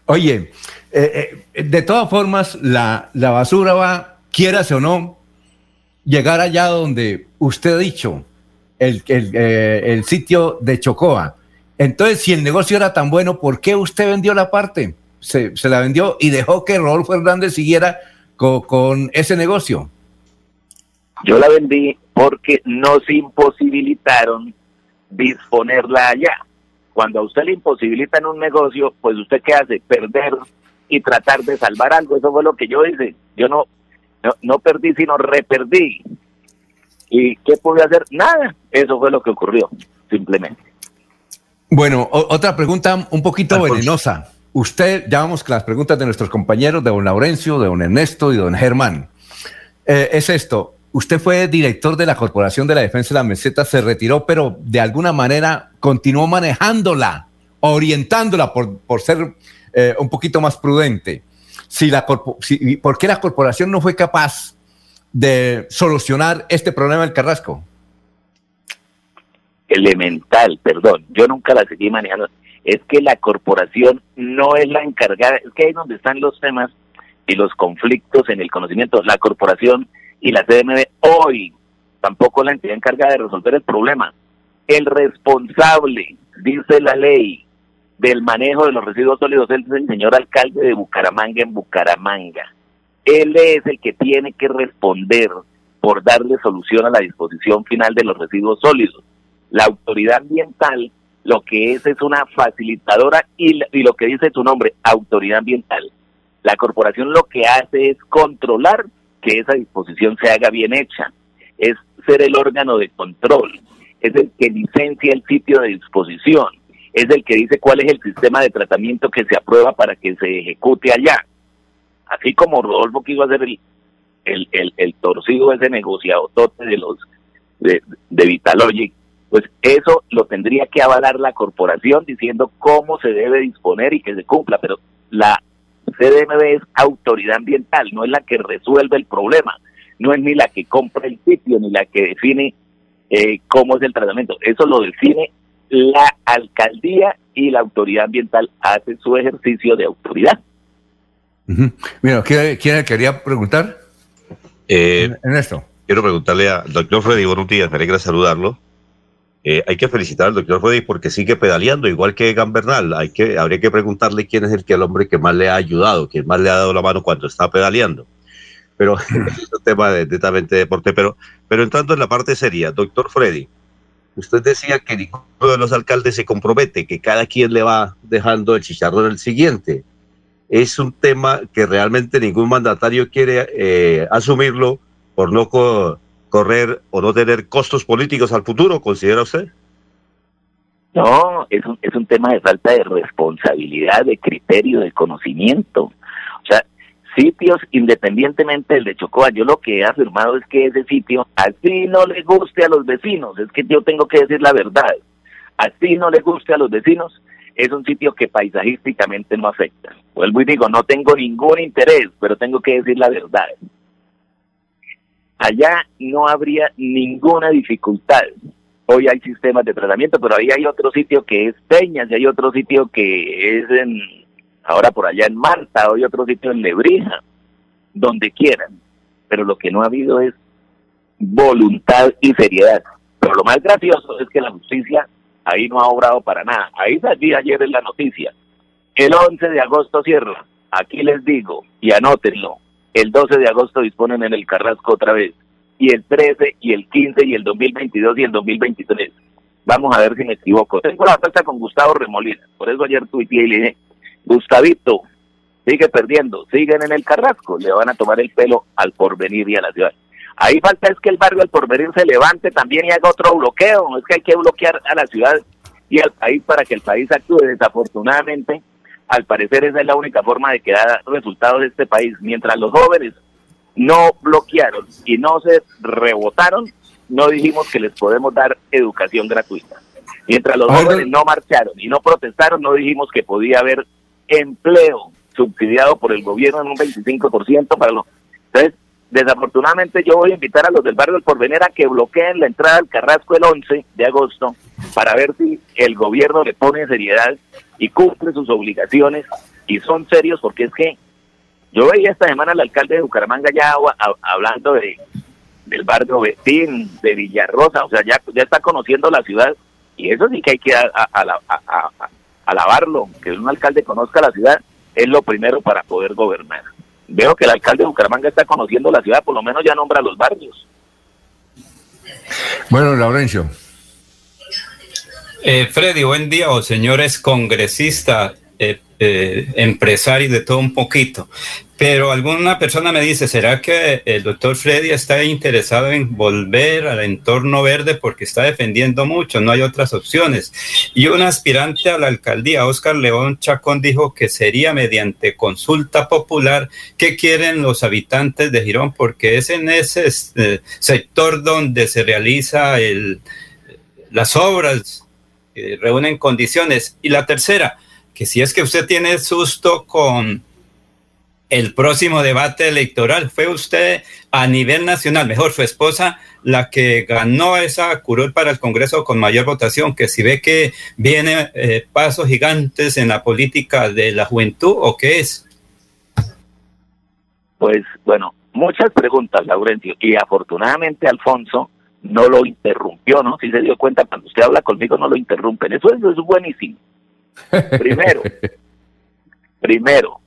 Oye, eh, eh, de todas formas, la, la basura va, quieras o no, llegar allá donde usted ha dicho, el, el, eh, el sitio de Chocoa. Entonces, si el negocio era tan bueno, ¿por qué usted vendió la parte? Se, se la vendió y dejó que Rodolfo Hernández siguiera con, con, ese negocio. Yo la vendí porque nos imposibilitaron disponerla allá. Cuando a usted le imposibilitan un negocio, pues usted qué hace? Perder y tratar de salvar algo. Eso fue lo que yo hice. Yo no, no, no perdí, sino reperdí. ¿Y qué pude hacer? Nada. Eso fue lo que ocurrió, simplemente. Bueno, otra pregunta un poquito Alfonso. venenosa. Usted, ya vamos con las preguntas de nuestros compañeros, de don Laurencio, de don Ernesto y don Germán. Eh, es esto, usted fue director de la Corporación de la Defensa de la Meseta, se retiró, pero de alguna manera continuó manejándola, orientándola por, por ser eh, un poquito más prudente. Si la si, ¿Por qué la corporación no fue capaz de solucionar este problema del Carrasco? elemental, perdón, yo nunca la seguí manejando, es que la corporación no es la encargada, es que ahí donde están los temas y los conflictos en el conocimiento, la corporación y la CDMB hoy tampoco la entidad encargada de resolver el problema. El responsable, dice la ley, del manejo de los residuos sólidos es el señor alcalde de Bucaramanga en Bucaramanga. Él es el que tiene que responder por darle solución a la disposición final de los residuos sólidos la autoridad ambiental lo que es es una facilitadora y, y, lo que dice tu nombre, autoridad ambiental. La corporación lo que hace es controlar que esa disposición se haga bien hecha, es ser el órgano de control, es el que licencia el sitio de disposición, es el que dice cuál es el sistema de tratamiento que se aprueba para que se ejecute allá. Así como Rodolfo quiso hacer el, el, el, el torcido ese negociado de los de, de Vitalogic, pues eso lo tendría que avalar la corporación diciendo cómo se debe disponer y que se cumpla, pero la CDMB es autoridad ambiental, no es la que resuelve el problema, no es ni la que compra el sitio, ni la que define eh, cómo es el tratamiento, eso lo define la alcaldía y la autoridad ambiental hace su ejercicio de autoridad. Uh -huh. Mira, ¿quién, ¿quién, quería preguntar? Eh, en esto. Quiero preguntarle al doctor Freddy, buenos días, me alegra saludarlo. Eh, hay que felicitar al doctor Freddy porque sigue pedaleando, igual que Gambernal. Hay que, habría que preguntarle quién es el, que el hombre que más le ha ayudado, quién más le ha dado la mano cuando está pedaleando. Pero es un tema netamente de deporte. Pero, pero entrando en la parte seria, doctor Freddy, usted decía que ninguno de los alcaldes se compromete, que cada quien le va dejando el chicharrón al siguiente. Es un tema que realmente ningún mandatario quiere eh, asumirlo por no correr o no tener costos políticos al futuro, ¿considera usted? No, es un, es un tema de falta de responsabilidad, de criterio, de conocimiento. O sea, sitios, independientemente del de Chocoa, yo lo que he afirmado es que ese sitio así no le guste a los vecinos, es que yo tengo que decir la verdad, así no le guste a los vecinos, es un sitio que paisajísticamente no afecta. Vuelvo y digo, no tengo ningún interés, pero tengo que decir la verdad. Allá no habría ninguna dificultad. Hoy hay sistemas de tratamiento, pero ahí hay otro sitio que es Peñas y hay otro sitio que es en, ahora por allá en Marta, hay otro sitio en Lebrija, donde quieran. Pero lo que no ha habido es voluntad y seriedad. Pero lo más gracioso es que la justicia ahí no ha obrado para nada. Ahí salí ayer en la noticia. El 11 de agosto cierra. Aquí les digo, y anótenlo, el 12 de agosto disponen en el Carrasco otra vez, y el 13 y el 15 y el 2022 y el 2023. Vamos a ver si me equivoco. Tengo la falta con Gustavo Remolina, por eso ayer tuiteé y le dije, Gustavito, sigue perdiendo, siguen en el Carrasco, le van a tomar el pelo al porvenir y a la ciudad. Ahí falta es que el barrio al porvenir se levante también y haga otro bloqueo, es que hay que bloquear a la ciudad y al país para que el país actúe. Desafortunadamente, al parecer esa es la única forma de que da resultados de este país. Mientras los jóvenes no bloquearon y no se rebotaron, no dijimos que les podemos dar educación gratuita. Mientras los jóvenes no marcharon y no protestaron, no dijimos que podía haber empleo subsidiado por el gobierno en un 25% para los... Entonces, desafortunadamente yo voy a invitar a los del barrio del Porvenir a que bloqueen la entrada al Carrasco el 11 de agosto para ver si el gobierno le pone seriedad y cumple sus obligaciones y son serios porque es que yo veía esta semana al alcalde de Bucaramanga ya hablando de del barrio Betín, de Villarrosa, o sea, ya, ya está conociendo la ciudad y eso sí que hay que alabarlo, que un alcalde conozca la ciudad es lo primero para poder gobernar. Veo que el alcalde de Bucaramanga está conociendo la ciudad, por lo menos ya nombra los barrios. Bueno, Laurencio. Eh, Freddy, buen día, o señores congresistas, eh, eh, empresarios de todo un poquito. Pero alguna persona me dice, ¿será que el doctor Freddy está interesado en volver al entorno verde porque está defendiendo mucho? No hay otras opciones. Y un aspirante a la alcaldía, Oscar León Chacón, dijo que sería mediante consulta popular que quieren los habitantes de Girón porque es en ese sector donde se realiza las obras reúnen condiciones. Y la tercera, que si es que usted tiene susto con el próximo debate electoral, fue usted a nivel nacional, mejor su esposa, la que ganó esa curul para el Congreso con mayor votación, que si ve que viene eh, pasos gigantes en la política de la juventud o qué es. Pues bueno, muchas preguntas, Laurencio, y afortunadamente Alfonso no lo interrumpió, ¿no? Si se dio cuenta, cuando usted habla conmigo no lo interrumpen. Eso es, buenísimo. Primero, primero,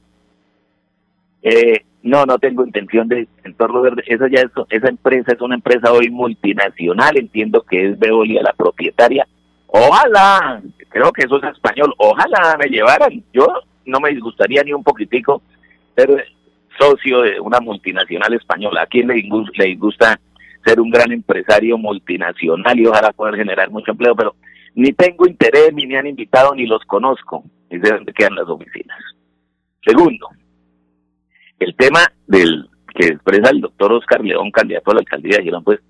eh, no, no tengo intención de entorno verde. Esa ya es, esa empresa es una empresa hoy multinacional. Entiendo que es Veolia la propietaria. Ojalá, creo que eso es español. Ojalá me llevaran. Yo no me disgustaría ni un poquitico ser socio de una multinacional española. ¿A quién le, le gusta ser un gran empresario multinacional y ojalá poder generar mucho empleo, pero ni tengo interés, ni me han invitado, ni los conozco, y de dónde quedan las oficinas. Segundo, el tema del que expresa el doctor Oscar León, candidato a la alcaldía de Girón, pues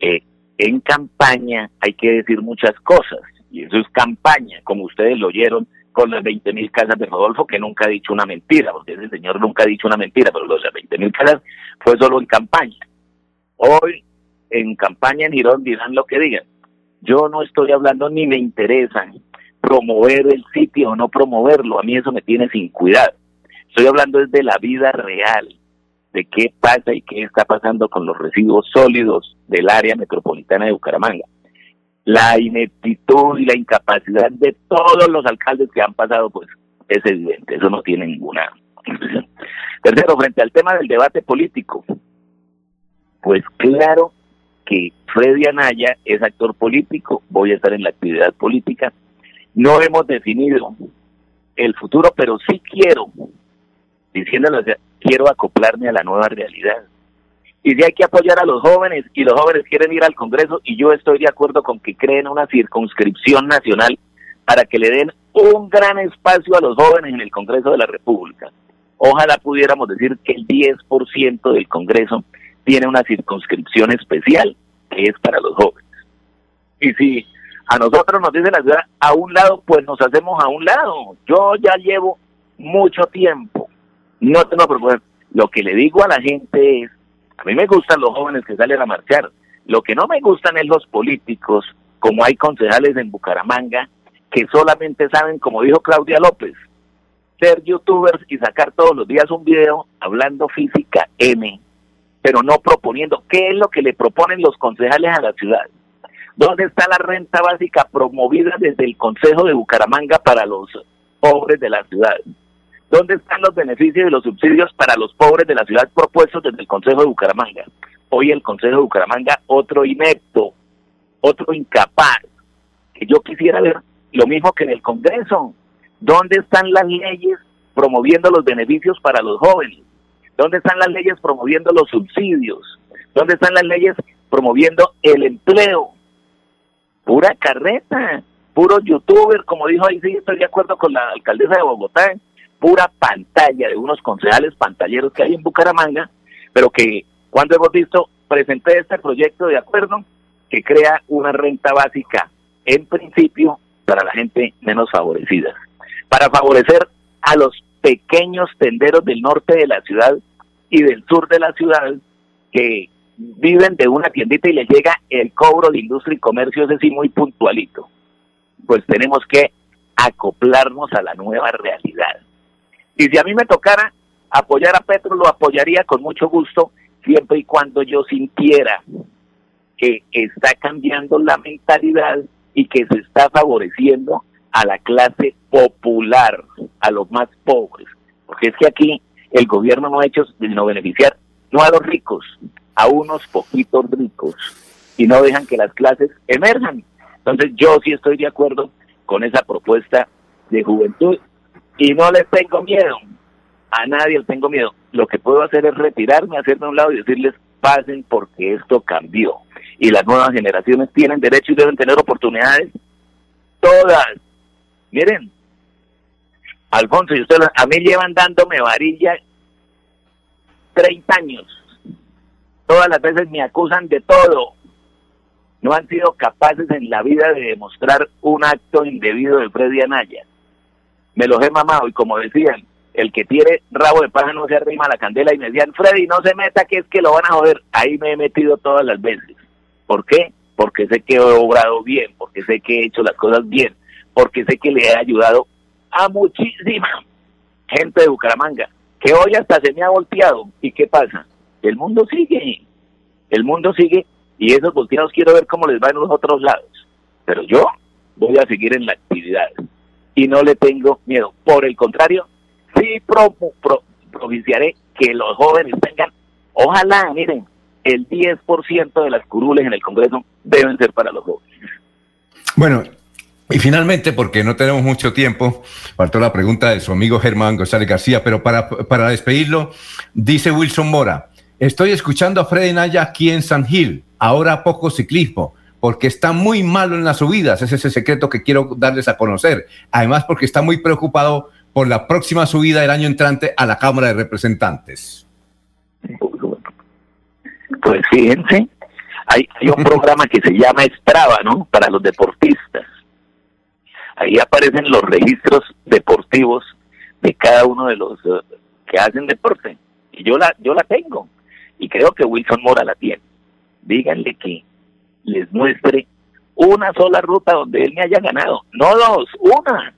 eh, en campaña hay que decir muchas cosas, y eso es campaña, como ustedes lo oyeron con las 20 mil casas de Rodolfo, que nunca ha dicho una mentira, porque ese señor nunca ha dicho una mentira, pero los 20 mil casas fue solo en campaña. Hoy en campaña en Girón dirán lo que digan. Yo no estoy hablando ni me interesa promover el sitio o no promoverlo. A mí eso me tiene sin cuidado. Estoy hablando desde la vida real, de qué pasa y qué está pasando con los residuos sólidos del área metropolitana de Bucaramanga. La ineptitud y la incapacidad de todos los alcaldes que han pasado, pues es evidente, eso no tiene ninguna Tercero, frente al tema del debate político, pues claro que Freddy Anaya es actor político, voy a estar en la actividad política. No hemos definido el futuro, pero sí quiero, diciéndolo, quiero acoplarme a la nueva realidad. Y si hay que apoyar a los jóvenes y los jóvenes quieren ir al Congreso y yo estoy de acuerdo con que creen una circunscripción nacional para que le den un gran espacio a los jóvenes en el Congreso de la República. Ojalá pudiéramos decir que el 10% del Congreso tiene una circunscripción especial que es para los jóvenes. Y si A nosotros nos dice la ciudad a un lado, pues nos hacemos a un lado. Yo ya llevo mucho tiempo. No tengo problema. Lo que le digo a la gente es, a mí me gustan los jóvenes que salen a marchar. Lo que no me gustan es los políticos, como hay concejales en Bucaramanga, que solamente saben, como dijo Claudia López, ser youtubers y sacar todos los días un video hablando física M, pero no proponiendo qué es lo que le proponen los concejales a la ciudad. ¿Dónde está la renta básica promovida desde el Consejo de Bucaramanga para los pobres de la ciudad? ¿Dónde están los beneficios y los subsidios para los pobres de la ciudad propuestos desde el Consejo de Bucaramanga? Hoy el Consejo de Bucaramanga, otro inepto, otro incapaz, que yo quisiera ver lo mismo que en el Congreso. ¿Dónde están las leyes promoviendo los beneficios para los jóvenes? ¿Dónde están las leyes promoviendo los subsidios? ¿Dónde están las leyes promoviendo el empleo? Pura carreta, puro youtuber, como dijo ahí, sí, estoy de acuerdo con la alcaldesa de Bogotá, pura pantalla de unos concejales pantalleros que hay en Bucaramanga, pero que cuando hemos visto, presenté este proyecto de acuerdo que crea una renta básica, en principio, para la gente menos favorecida, para favorecer a los pequeños tenderos del norte de la ciudad y del sur de la ciudad que viven de una tiendita y les llega el cobro de industria y comercio, ese sí, muy puntualito. Pues tenemos que acoplarnos a la nueva realidad. Y si a mí me tocara apoyar a Petro, lo apoyaría con mucho gusto, siempre y cuando yo sintiera que está cambiando la mentalidad y que se está favoreciendo a la clase popular, a los más pobres. Porque es que aquí el gobierno no ha hecho sino beneficiar no a los ricos, a unos poquitos ricos y no dejan que las clases emerjan. Entonces yo sí estoy de acuerdo con esa propuesta de juventud y no les tengo miedo, a nadie les tengo miedo. Lo que puedo hacer es retirarme, hacerme a un lado y decirles pasen porque esto cambió y las nuevas generaciones tienen derecho y deben tener oportunidades todas. Miren, Alfonso y usted a mí llevan dándome varilla 30 años. Todas las veces me acusan de todo. No han sido capaces en la vida de demostrar un acto indebido de Freddy Anaya. Me los he mamado y como decían, el que tiene rabo de paja no se arrima a la candela y me decían, Freddy, no se meta que es que lo van a joder. Ahí me he metido todas las veces. ¿Por qué? Porque sé que he obrado bien, porque sé que he hecho las cosas bien, porque sé que le he ayudado a muchísima gente de Bucaramanga, que hoy hasta se me ha volteado. ¿Y qué pasa? El mundo sigue, el mundo sigue y esos volteados quiero ver cómo les va en los otros lados. Pero yo voy a seguir en la actividad y no le tengo miedo. Por el contrario, sí pro, propiciaré que los jóvenes tengan, ojalá, miren, el 10% de las curules en el Congreso deben ser para los jóvenes. Bueno, y finalmente, porque no tenemos mucho tiempo, faltó la pregunta de su amigo Germán González García, pero para, para despedirlo, dice Wilson Mora, estoy escuchando a Freddy Naya aquí en San Gil, ahora poco ciclismo, porque está muy malo en las subidas, ese es el secreto que quiero darles a conocer, además porque está muy preocupado por la próxima subida del año entrante a la Cámara de Representantes. Pues fíjense, hay, un programa que se llama Strava, ¿no? Para los deportistas. Ahí aparecen los registros deportivos de cada uno de los eh, que hacen deporte. Y yo la, yo la tengo. Y creo que Wilson Mora la tiene. Díganle que les muestre una sola ruta donde él me haya ganado. No dos, una.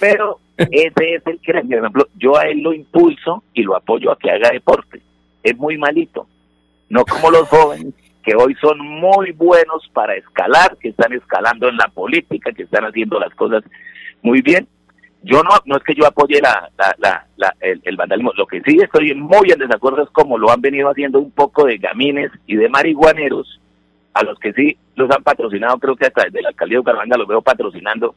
Pero ese es el que, por ejemplo, yo a él lo impulso y lo apoyo a que haga deporte. Es muy malito no como los jóvenes que hoy son muy buenos para escalar, que están escalando en la política, que están haciendo las cosas muy bien. Yo no, no es que yo apoye la, la, el, vandalismo, lo que sí estoy muy en desacuerdo es como lo han venido haciendo un poco de gamines y de marihuaneros, a los que sí los han patrocinado, creo que hasta desde la alcaldía de Bucaramanga los veo patrocinando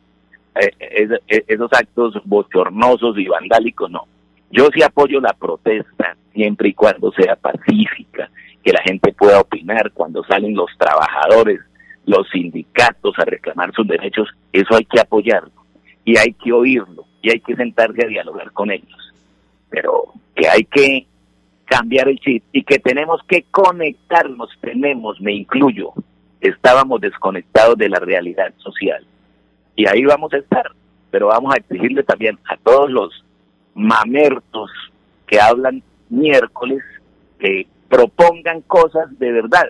eh, esos actos bochornosos y vandálicos, no. Yo sí apoyo la protesta, siempre y cuando sea pacífica, que la gente pueda opinar cuando salen los trabajadores, los sindicatos a reclamar sus derechos, eso hay que apoyarlo y hay que oírlo y hay que sentarse a dialogar con ellos. Pero que hay que cambiar el chip y que tenemos que conectarnos, tenemos, me incluyo, estábamos desconectados de la realidad social. Y ahí vamos a estar, pero vamos a exigirle también a todos los mamertos que hablan miércoles que propongan cosas de verdad.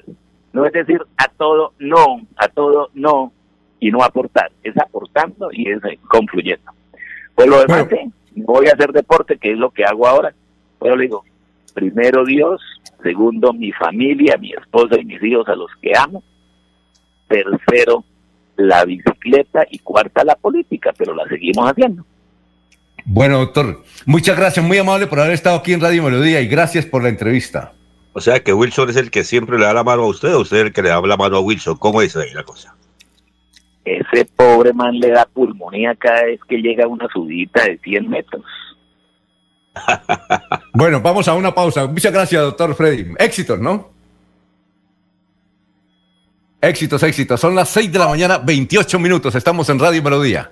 No es decir a todo no, a todo no y no aportar. Es aportando y es eh, confluyendo. Pues lo demás, sí, voy a hacer deporte, que es lo que hago ahora. Pero le digo, primero Dios, segundo mi familia, mi esposa y mis hijos a los que amo. Tercero, la bicicleta y cuarta, la política, pero la seguimos haciendo. Bueno, doctor, muchas gracias, muy amable por haber estado aquí en Radio Melodía y gracias por la entrevista. O sea que Wilson es el que siempre le da la mano a usted, o usted es el que le da la mano a Wilson. ¿Cómo es ahí la cosa? Ese pobre man le da pulmonía cada vez que llega a una subida de 100 metros. Bueno, vamos a una pausa. Muchas gracias, doctor Freddy. Éxitos, ¿no? Éxitos, éxitos. Son las 6 de la mañana, 28 minutos. Estamos en Radio Melodía.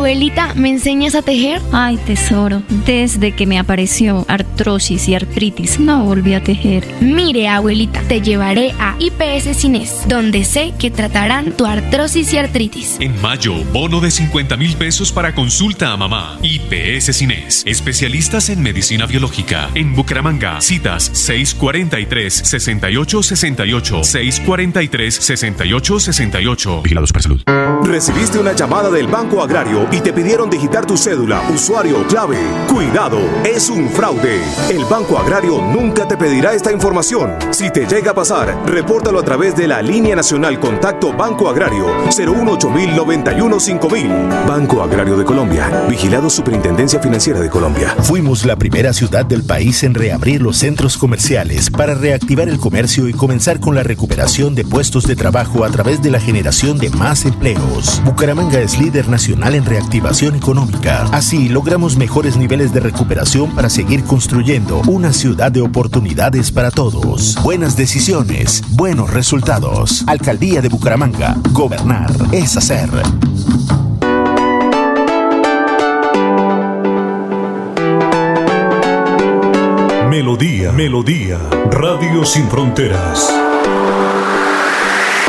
Abuelita, ¿me enseñas a tejer? Ay, tesoro, desde que me apareció artrosis y artritis, no volví a tejer. Mire, abuelita, te llevaré a IPS Cines, donde sé que tratarán tu artrosis y artritis. En mayo, bono de 50 mil pesos para consulta a mamá. IPS Cines, especialistas en medicina biológica. En Bucaramanga, citas 643-6868, 643-6868. Vigilados para salud. Recibiste una llamada del Banco Agrario y te pidieron digitar tu cédula, usuario, clave. Cuidado, es un fraude. El Banco Agrario nunca te pedirá esta información. Si te llega a pasar, repórtalo a través de la línea nacional Contacto Banco Agrario 018 5000 Banco Agrario de Colombia. Vigilado Superintendencia Financiera de Colombia. Fuimos la primera ciudad del país en reabrir los centros comerciales para reactivar el comercio y comenzar con la recuperación de puestos de trabajo a través de la generación de más empleos. Bucaramanga es líder nacional en reactivación económica. Así logramos mejores niveles de recuperación para seguir construyendo una ciudad de oportunidades para todos. Buenas decisiones, buenos resultados. Alcaldía de Bucaramanga. Gobernar es hacer. Melodía, Melodía, Radio Sin Fronteras.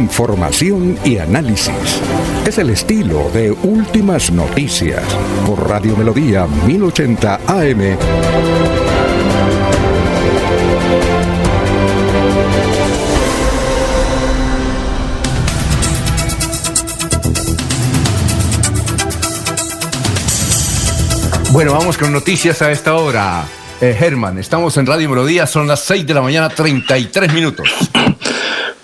Información y análisis. Es el estilo de Últimas Noticias por Radio Melodía 1080 AM. Bueno, vamos con noticias a esta hora. Eh, Germán, estamos en Radio Melodía, son las 6 de la mañana, 33 minutos.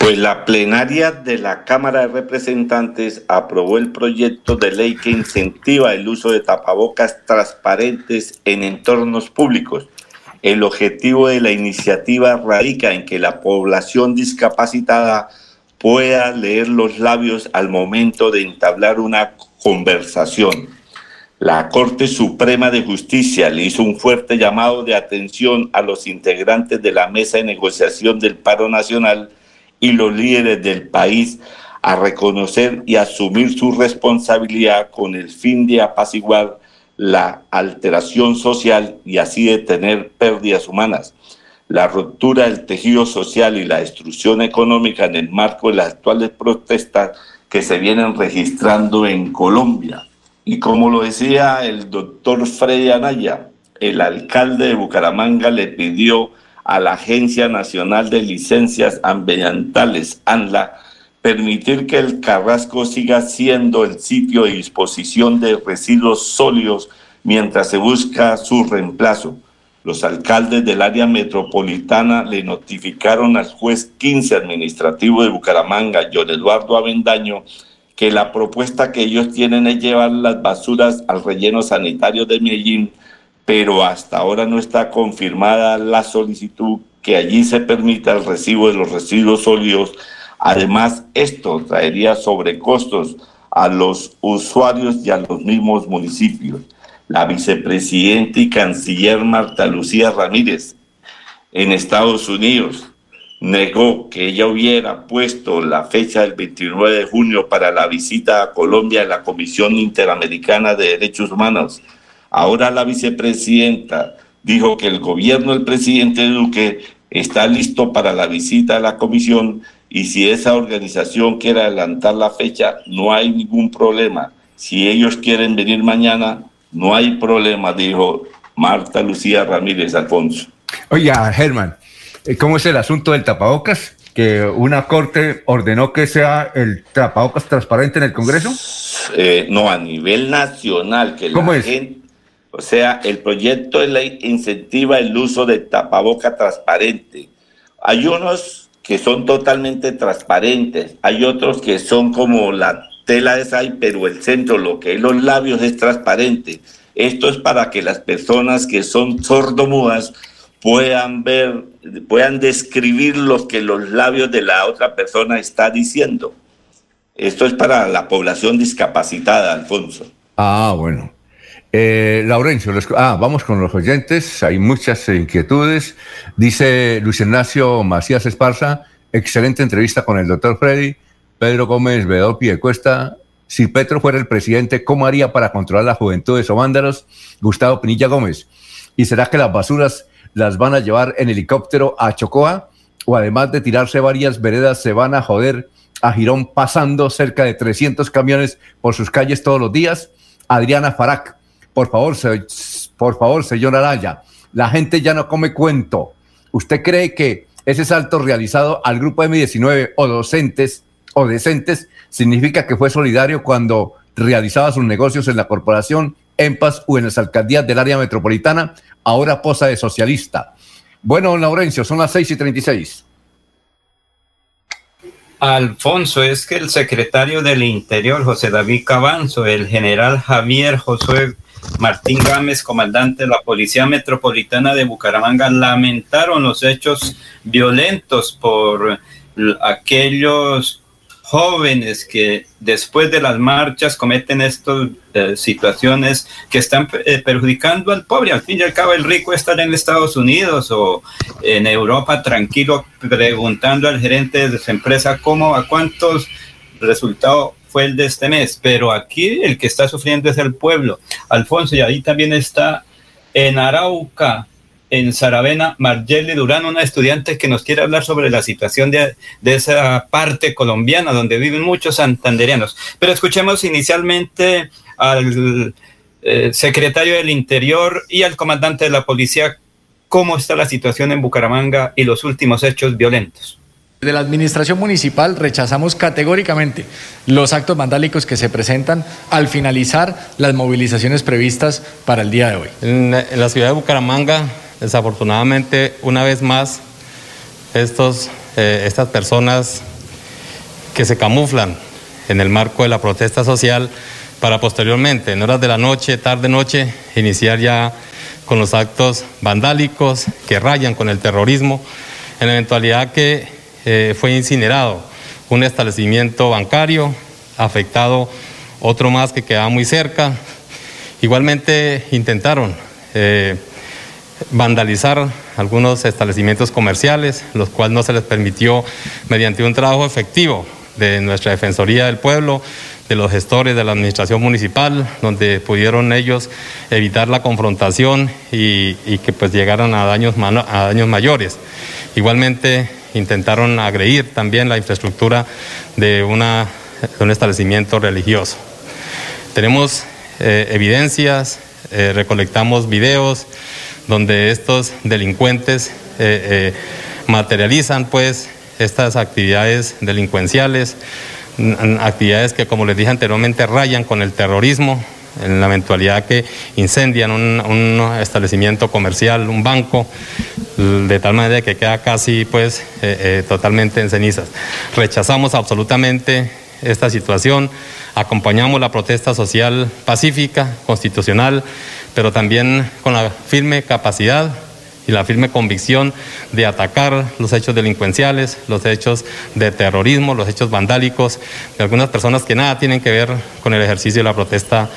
Pues la plenaria de la Cámara de Representantes aprobó el proyecto de ley que incentiva el uso de tapabocas transparentes en entornos públicos. El objetivo de la iniciativa radica en que la población discapacitada pueda leer los labios al momento de entablar una conversación. La Corte Suprema de Justicia le hizo un fuerte llamado de atención a los integrantes de la mesa de negociación del paro nacional y los líderes del país a reconocer y asumir su responsabilidad con el fin de apaciguar la alteración social y así detener pérdidas humanas. La ruptura del tejido social y la destrucción económica en el marco de las actuales protestas que se vienen registrando en Colombia. Y como lo decía el doctor Freddy Anaya, el alcalde de Bucaramanga le pidió a la Agencia Nacional de Licencias Ambientales, ANLA, permitir que el Carrasco siga siendo el sitio de disposición de residuos sólidos mientras se busca su reemplazo. Los alcaldes del área metropolitana le notificaron al juez 15 administrativo de Bucaramanga, John Eduardo Avendaño, que la propuesta que ellos tienen es llevar las basuras al relleno sanitario de Medellín, pero hasta ahora no está confirmada la solicitud que allí se permita el recibo de los residuos sólidos. Además, esto traería sobrecostos a los usuarios y a los mismos municipios. La vicepresidenta y canciller Marta Lucía Ramírez en Estados Unidos negó que ella hubiera puesto la fecha del 29 de junio para la visita a Colombia de la Comisión Interamericana de Derechos Humanos. Ahora la vicepresidenta dijo que el gobierno del presidente Duque está listo para la visita a la comisión y si esa organización quiere adelantar la fecha, no hay ningún problema. Si ellos quieren venir mañana, no hay problema, dijo Marta Lucía Ramírez Alfonso. Oiga, Germán, eh, ¿Cómo es el asunto del tapabocas? Que una corte ordenó que sea el tapabocas transparente en el Congreso. Eh, no, a nivel nacional, que ¿Cómo la es? gente, o sea, el proyecto de ley incentiva el uso de tapaboca transparente. Hay unos que son totalmente transparentes, hay otros que son como la tela esa, pero el centro, lo que es los labios, es transparente. Esto es para que las personas que son sordomudas puedan ver, puedan describir lo que los labios de la otra persona está diciendo. Esto es para la población discapacitada, Alfonso. Ah, bueno. Eh, Laurencio, ah, vamos con los oyentes. Hay muchas inquietudes. Dice Luis Ignacio Macías Esparza, excelente entrevista con el doctor Freddy. Pedro Gómez Vedor Piedecuesta, si Petro fuera el presidente, ¿cómo haría para controlar la juventud de Somándalos? Gustavo Pinilla Gómez. ¿Y será que las basuras las van a llevar en helicóptero a Chocoa? ¿O además de tirarse varias veredas, se van a joder a Girón pasando cerca de 300 camiones por sus calles todos los días? Adriana Farac, por favor, por favor, señor Araya, la gente ya no come cuento. ¿Usted cree que ese salto realizado al grupo M19 o docentes o decentes significa que fue solidario cuando realizaba sus negocios en la corporación, en Paz o en las alcaldías del área metropolitana? Ahora posa de socialista. Bueno, don Laurencio, son las 6 y 36. Alfonso, es que el secretario del Interior, José David Cabanzo, el general Javier Josué Martín Gámez, comandante de la Policía Metropolitana de Bucaramanga, lamentaron los hechos violentos por aquellos jóvenes que después de las marchas cometen estas eh, situaciones que están eh, perjudicando al pobre. Al fin y al cabo, el rico estar en Estados Unidos o en Europa tranquilo preguntando al gerente de su empresa cómo, a cuántos resultados el de este mes. Pero aquí el que está sufriendo es el pueblo. Alfonso, y ahí también está en Arauca, en Saravena, Margeli Durán, una estudiante que nos quiere hablar sobre la situación de, esa parte colombiana donde viven muchos santanderianos. Pero escuchemos inicialmente al eh, secretario del Interior y al comandante de la policía cómo está la situación en Bucaramanga y los últimos hechos violentos. De la administración municipal rechazamos categóricamente los actos vandálicos que se presentan al finalizar las movilizaciones previstas para el día de hoy. En, la ciudad de Bucaramanga Desafortunadamente, una vez más, estos, eh, estas personas que se camuflan en el marco de la protesta social para posteriormente, en horas de la noche, tarde noche, iniciar ya con los actos vandálicos que rayan con el terrorismo, en la eventualidad que eh, fue incinerado un establecimiento bancario, afectado otro más que quedaba muy cerca. Igualmente intentaron eh, vandalizar algunos establecimientos comerciales, los cuales no se les permitió mediante un trabajo efectivo de nuestra Defensoría del Pueblo, de los gestores de la Administración Municipal, donde pudieron ellos evitar la confrontación y, que pues llegaran a daños, a daños mayores. Igualmente intentaron agredir también la infraestructura de, una, un establecimiento religioso. Tenemos eh, evidencias, eh, recolectamos videos, donde estos delincuentes eh, materializan pues estas actividades delincuenciales, actividades que como les dije anteriormente rayan con el terrorismo, en la eventualidad que incendian un, establecimiento comercial, un banco, de tal manera que queda casi pues eh, totalmente en cenizas. Rechazamos absolutamente esta situación, acompañamos la protesta social pacífica, constitucional, pero también con la firme capacidad y la firme convicción de atacar los hechos delincuenciales, los hechos de terrorismo, los hechos vandálicos de algunas personas que nada tienen que ver con el ejercicio de la protesta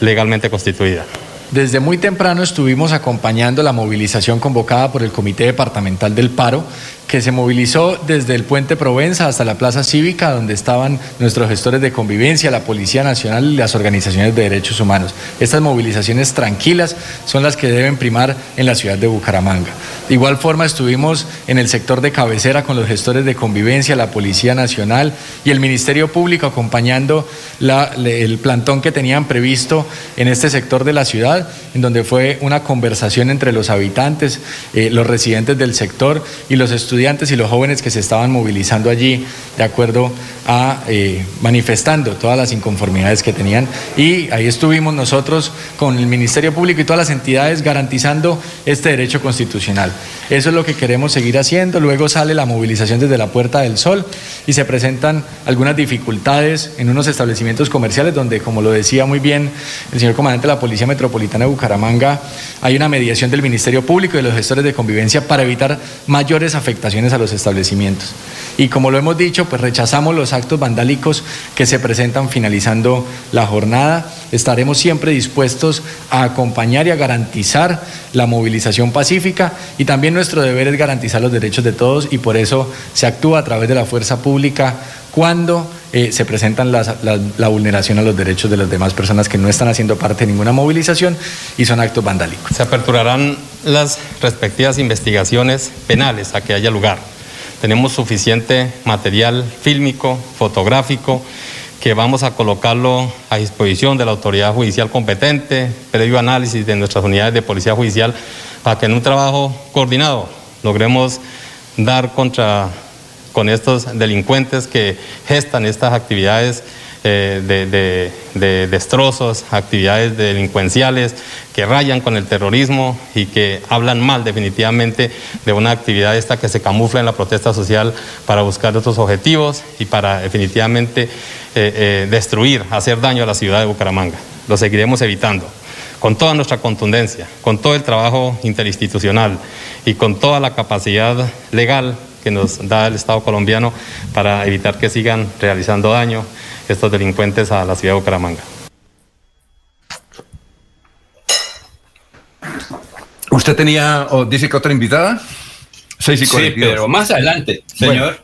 legalmente constituida. Desde muy temprano estuvimos acompañando la movilización convocada por el Comité Departamental del Paro que se movilizó desde el puente Provenza hasta la Plaza Cívica, donde estaban nuestros gestores de convivencia, la Policía Nacional y las organizaciones de derechos humanos. Estas movilizaciones tranquilas son las que deben primar en la ciudad de Bucaramanga. De igual forma estuvimos en el sector de cabecera con los gestores de convivencia, la Policía Nacional y el Ministerio Público acompañando el plantón que tenían previsto en este sector de la ciudad, en donde fue una conversación entre los habitantes, eh, los residentes del sector y los estudiantes y los jóvenes que se estaban movilizando allí de acuerdo a eh, manifestando todas las inconformidades que tenían. Y ahí estuvimos nosotros con el Ministerio Público y todas las entidades garantizando este derecho constitucional. Eso es lo que queremos seguir haciendo. Luego sale la movilización desde la Puerta del Sol y se presentan algunas dificultades en unos establecimientos comerciales donde, como lo decía muy bien el señor comandante de la Policía Metropolitana de Bucaramanga, hay una mediación del Ministerio Público y de los gestores de convivencia para evitar mayores afectaciones a los establecimientos. Y como lo hemos dicho, pues rechazamos los actos vandálicos que se presentan finalizando la jornada. Estaremos siempre dispuestos a acompañar y a garantizar la movilización pacífica y también nuestro deber es garantizar los derechos de todos y por eso se actúa a través de la fuerza pública cuando eh, se presentan la, vulneración a los derechos de las demás personas que no están haciendo parte de ninguna movilización y son actos vandálicos. Se aperturarán las respectivas investigaciones penales a que haya lugar. Tenemos suficiente material fílmico, fotográfico, que vamos a colocarlo a disposición de la autoridad judicial competente, previo análisis de nuestras unidades de policía judicial, para que en un trabajo coordinado logremos dar contra con estos delincuentes que gestan estas actividades eh, de, destrozos, actividades delincuenciales que rayan con el terrorismo y que hablan mal definitivamente de una actividad esta que se camufla en la protesta social para buscar otros objetivos y para definitivamente eh, eh, destruir, hacer daño a la ciudad de Bucaramanga. Lo seguiremos evitando. con toda nuestra contundencia, con todo el trabajo interinstitucional y con toda la capacidad legal que nos da el Estado colombiano para evitar que sigan realizando daño estos delincuentes a la ciudad de Bucaramanga. ¿Usted tenía, o dice que otra invitada? sí, pero más adelante, señor.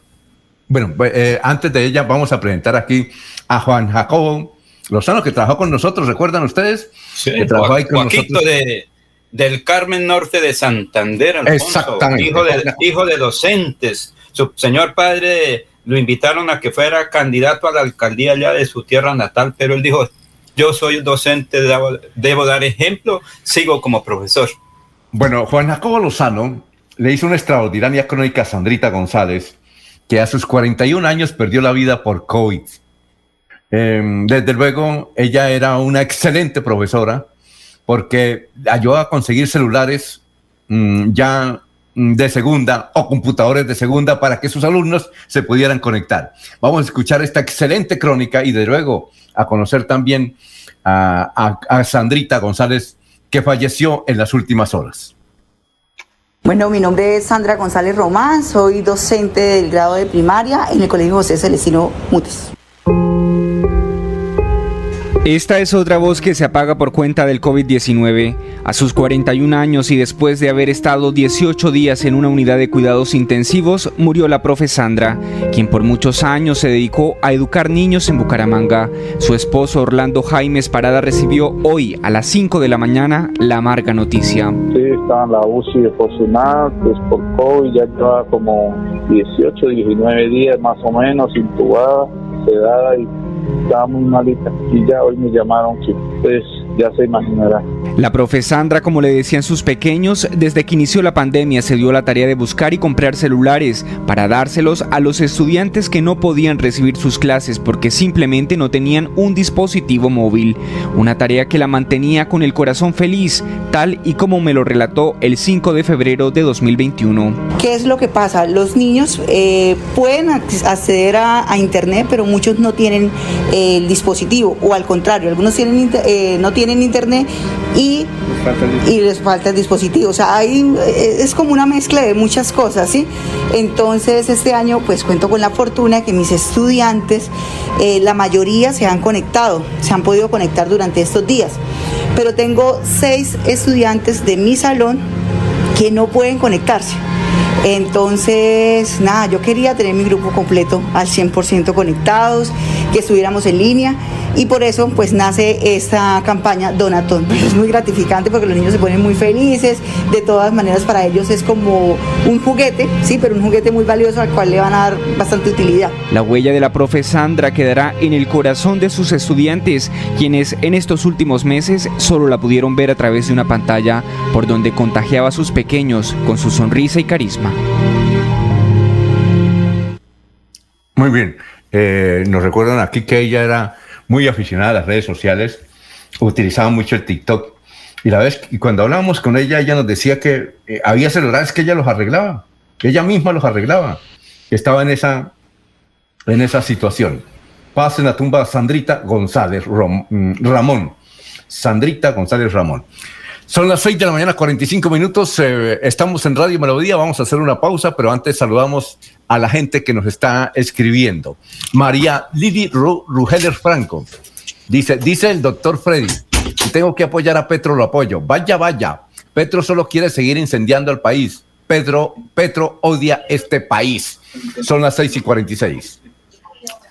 Bueno, pues, eh, antes de ella vamos a presentar aquí a Juan Jacobo Lozano, que trabajó con nosotros, ¿recuerdan ustedes? Sí, que trabajó ahí con nosotros. De, del Carmen Norte de Santander, Alfonso, Exactamente. Hijo de, hijo de docentes. Su señor padre lo invitaron a que fuera candidato a la alcaldía allá de su tierra natal, pero él dijo, yo soy docente, debo, dar ejemplo, sigo como profesor. Bueno, Juan Jacobo Lozano le hizo una extraordinaria crónica a Sandrita González, que a sus 41 años perdió la vida por COVID. Em, desde luego, ella era una excelente profesora porque ayudó a conseguir celulares mm, ya mm, de segunda o computadores de segunda para que sus alumnos se pudieran conectar. Vamos a escuchar esta excelente crónica y de luego a conocer también a, a Sandrita González que falleció en las últimas horas. Bueno, mi nombre es Sandra González Román, soy docente del grado de primaria en el Colegio José Celestino Mutis. Esta es otra voz que se apaga por cuenta del COVID-19. A sus 41 años y después de haber estado 18 días en una unidad de cuidados intensivos, murió la profe Sandra, quien por muchos años se dedicó a educar niños en Bucaramanga. Su esposo Orlando Jaimes Parada recibió hoy a las 5 de la mañana la amarga noticia. Sí, estaba en la UCI de Fortunat, pues por COVID ya lleva como 18, 19 días más o menos intubada, sedada y estaba muy malita. Y ya hoy me llamaron que pues ya se imaginará. La profe Sandra, como le decían sus pequeños, desde que inició la pandemia se dio la tarea de buscar y comprar celulares para dárselos a los estudiantes que no podían recibir sus clases porque simplemente no tenían un dispositivo móvil. Una tarea que la mantenía con el corazón feliz, tal y como me lo relató el 5 de febrero de 2021. ¿Qué es lo que pasa? Los niños eh, pueden acceder a, Internet, pero muchos no tienen eh, el dispositivo, o al contrario, algunos tienen, eh, no tienen en internet y, y les falta el dispositivo. O sea, hay, eh, es como una mezcla de muchas cosas, ¿sí? Entonces, este año, pues cuento con la fortuna que mis estudiantes, eh, la mayoría se han conectado, se han podido conectar durante estos días. Pero tengo seis estudiantes de mi salón que no pueden conectarse. Entonces, nada, yo quería tener mi grupo completo al 100% conectados, que estuviéramos en línea y por eso pues nace esta campaña Donatón. Es muy gratificante porque los niños se ponen muy felices, de todas maneras para ellos es como un juguete, sí, pero un juguete muy valioso al cual le van a dar bastante utilidad. La huella de la profe Sandra quedará en el corazón de sus estudiantes, quienes en estos últimos meses solo la pudieron ver a través de una pantalla por donde contagiaba a sus pequeños con su sonrisa y carisma. Muy bien. Eh, nos recuerdan aquí que ella era muy aficionada a las redes sociales, utilizaba mucho el TikTok. Y la vez, y cuando hablábamos con ella, ella nos decía que eh, había celulares que ella los arreglaba, ella misma los arreglaba, estaba en esa, en esa situación. Paz en la tumba Sandrita González mm, Ramón. Sandrita González Ramón. Son las 6 de la mañana, 45 minutos. Eh, estamos en Radio Melodía. Vamos a hacer una pausa, pero antes saludamos a la gente que nos está escribiendo. María Lili Rugeler Franco dice: Dice el doctor Freddy, tengo que apoyar a Petro, lo apoyo. Vaya, vaya. Petro solo quiere seguir incendiando al país. Pedro, Petro odia este país. Son las 6 y 46.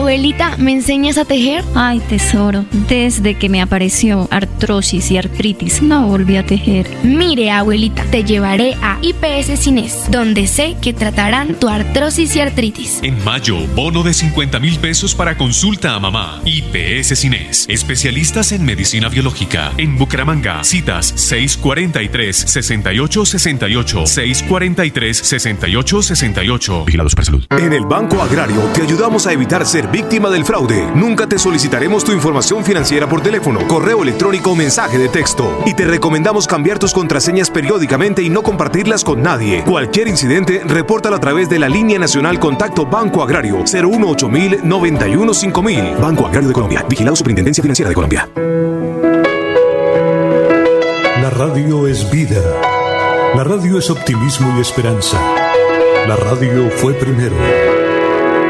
Abuelita, ¿me enseñas a tejer? Ay, tesoro, desde que me apareció artrosis y artritis, no volví a tejer. Mire, abuelita, te llevaré a IPS Cines, donde sé que tratarán tu artrosis y artritis. En mayo, bono de 50 mil pesos para consulta a mamá. IPS Cines, especialistas en medicina biológica. En Bucaramanga, citas 643-6868, 643-6868. Vigilados para salud. En el Banco Agrario te ayudamos a evitar ser víctima del fraude. Nunca te solicitaremos tu información financiera por teléfono, correo electrónico o mensaje de texto. Y te recomendamos cambiar tus contraseñas periódicamente y no compartirlas con nadie. Cualquier incidente, repórtalo a través de la línea nacional Contacto Banco Agrario 018 91 5000. Banco Agrario de Colombia. Vigilado Superintendencia Financiera de Colombia. La radio es vida. La radio es optimismo y esperanza. La radio fue primero.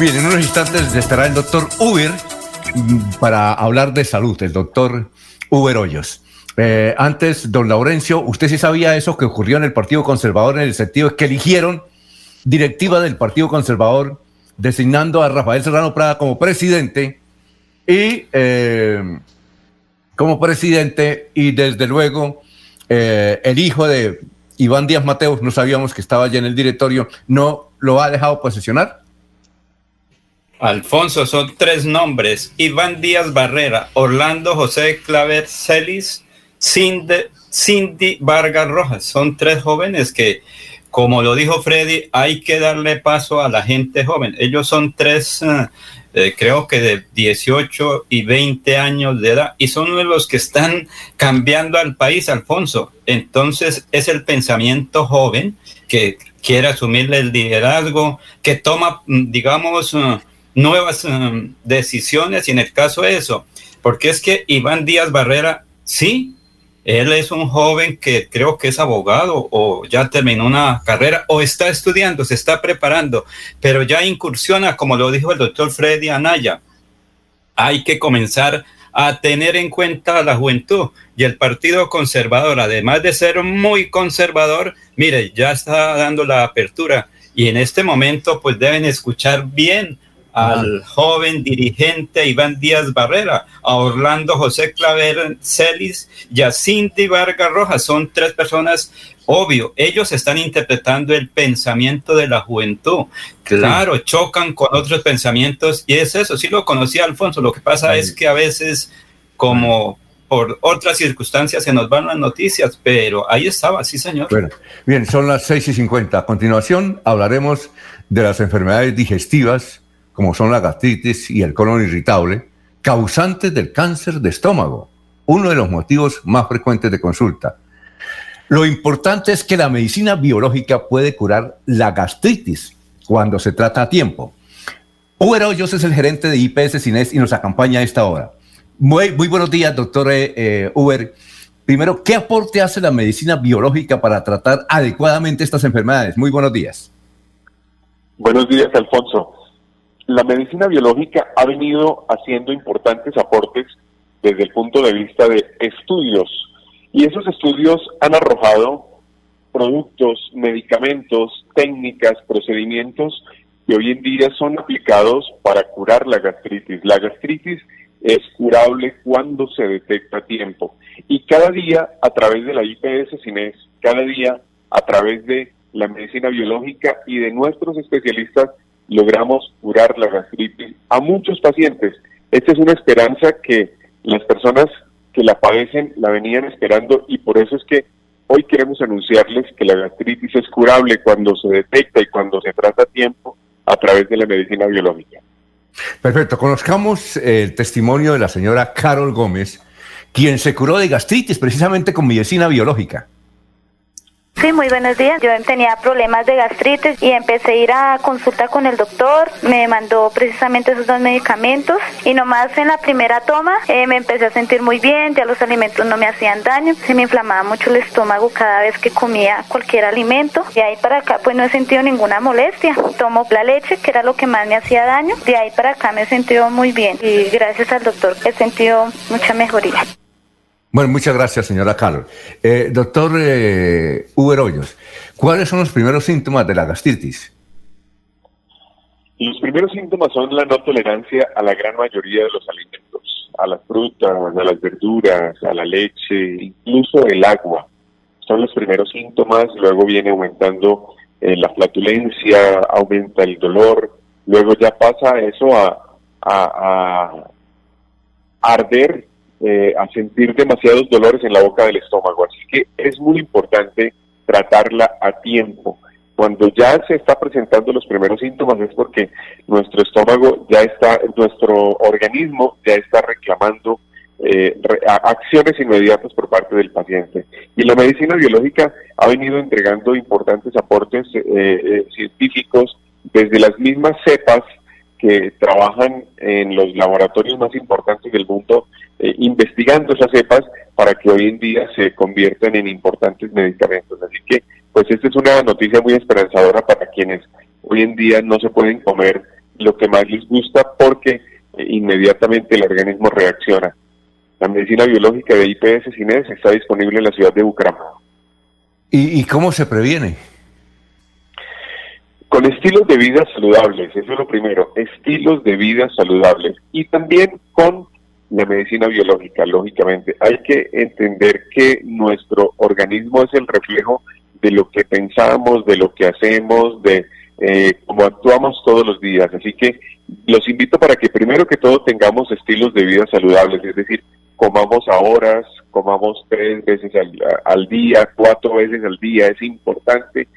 Bien, en unos instantes estará el doctor Uber mm, para hablar de salud, el doctor Uber Hoyos. Eh, antes, don Laurencio, ¿usted sí sabía eso que ocurrió en el Partido Conservador en el sentido que eligieron directiva del Partido Conservador designando a Rafael Serrano Prada como presidente y eh, como presidente y desde luego eh, el hijo de Iván Díaz Mateos, no sabíamos que estaba allí en el directorio, no lo ha dejado posesionar? Alfonso, son tres nombres. Iván Díaz Barrera, Orlando José Claver Celis, Cindy, Cindy Vargas Rojas. Son tres jóvenes que, como lo dijo Freddy, hay que darle paso a la gente joven. Ellos son tres, eh, eh, creo que de 18 y 20 años de edad, y son los que están cambiando al país, Alfonso. Entonces es el pensamiento joven que quiere asumirle el liderazgo, que toma, mm, digamos, uh, nuevas um, decisiones y en el caso de eso, porque es que Iván Díaz Barrera, sí, él es un joven que creo que es abogado o ya terminó una carrera o está estudiando, se está preparando, pero ya incursiona, como lo dijo el doctor Freddy Anaya. Hay que comenzar a tener en cuenta a la juventud y el Partido Conservador, además de ser muy conservador, mire, ya está dando la apertura y en este momento pues deben escuchar bien al joven dirigente Iván Díaz Barrera, a Orlando José Claver Celis y a Cindy Vargas Rojas. Son tres personas, obvio, ellos están interpretando el pensamiento de la juventud. Claro, chocan con otros pensamientos y es eso, sí lo conocía Alfonso, lo que pasa es que a veces como por otras circunstancias se nos van las noticias, pero ahí estaba, sí señor. Bueno, bien, son las seis y cincuenta. A continuación hablaremos de las enfermedades digestivas como son la gastritis y el colon irritable, causantes del cáncer de estómago, uno de los motivos más frecuentes de consulta. Lo importante es que la medicina biológica puede curar la gastritis cuando se trata a tiempo. Uber Hoyos es el gerente de IPS Cines y nos acompaña a esta hora. Muy, muy buenos días, doctor eh, Uber. Primero, ¿qué aporte hace la medicina biológica para tratar adecuadamente estas enfermedades? Muy buenos días. Buenos días, Alfonso la medicina biológica ha venido haciendo importantes aportes desde el punto de vista de estudios y esos estudios han arrojado productos, medicamentos, técnicas, procedimientos que hoy en día son aplicados para curar la gastritis. La gastritis es curable cuando se detecta a tiempo y cada día a través de la IPS Cines, cada día a través de la medicina biológica y de nuestros especialistas logramos curar la gastritis a muchos pacientes. Esta es una esperanza que las personas que la padecen la venían esperando y por eso es que Hoy queremos anunciarles que la gastritis es curable cuando se detecta y cuando se trata a tiempo a través de la medicina biológica. Perfecto, conozcamos el testimonio de la señora Carol Gómez, quien se curó de gastritis precisamente con medicina biológica. Sí, muy buenos días. Yo tenía problemas de gastritis y empecé a ir a consulta con el doctor. Me mandó precisamente esos dos medicamentos y nomás en la primera toma eh, me empecé a sentir muy bien, ya los alimentos no me hacían daño, se me inflamaba mucho el estómago cada vez que comía cualquier alimento. De ahí para acá pues no he sentido ninguna molestia. Tomo la leche, que era lo que más me hacía daño. De ahí para acá me he sentido muy bien y gracias al doctor he sentido mucha mejoría. Bueno, muchas gracias, señora Carol. Eh, doctor eh, Uber Hoyos, ¿cuáles son los primeros síntomas de la gastritis? Los primeros síntomas son la no tolerancia a la gran mayoría de los alimentos, a las frutas, a las verduras, a la leche, incluso el agua. Son los primeros síntomas, luego viene aumentando eh, la flatulencia, aumenta el dolor, luego ya pasa eso a arder eh, a sentir demasiados dolores en la boca del estómago. Así que es muy importante tratarla a tiempo. Cuando ya se está presentando los primeros síntomas es porque nuestro estómago ya está, nuestro organismo ya está reclamando eh, acciones inmediatas por parte del paciente. Y la medicina biológica ha venido entregando importantes aportes eh, científicos desde las mismas cepas que trabajan en los laboratorios más importantes del mundo eh, investigando esas cepas para que hoy en día se conviertan en importantes medicamentos. Así que, pues esta es una noticia muy esperanzadora para quienes hoy en día no se pueden comer lo que más les gusta porque eh, inmediatamente el organismo reacciona. La medicina biológica de IPS Cines está disponible en la ciudad de Bucaramanga. ¿Y, cómo se previene? Con estilos de vida saludables, eso es lo primero, estilos de vida saludables y también con la medicina biológica, lógicamente. Hay que entender que nuestro organismo es el reflejo de lo que pensamos, de lo que hacemos, de eh, cómo actuamos todos los días. Así que los invito para que primero que todo tengamos estilos de vida saludables, es decir, comamos a horas, comamos tres veces al, al día, cuatro veces al día. Es importante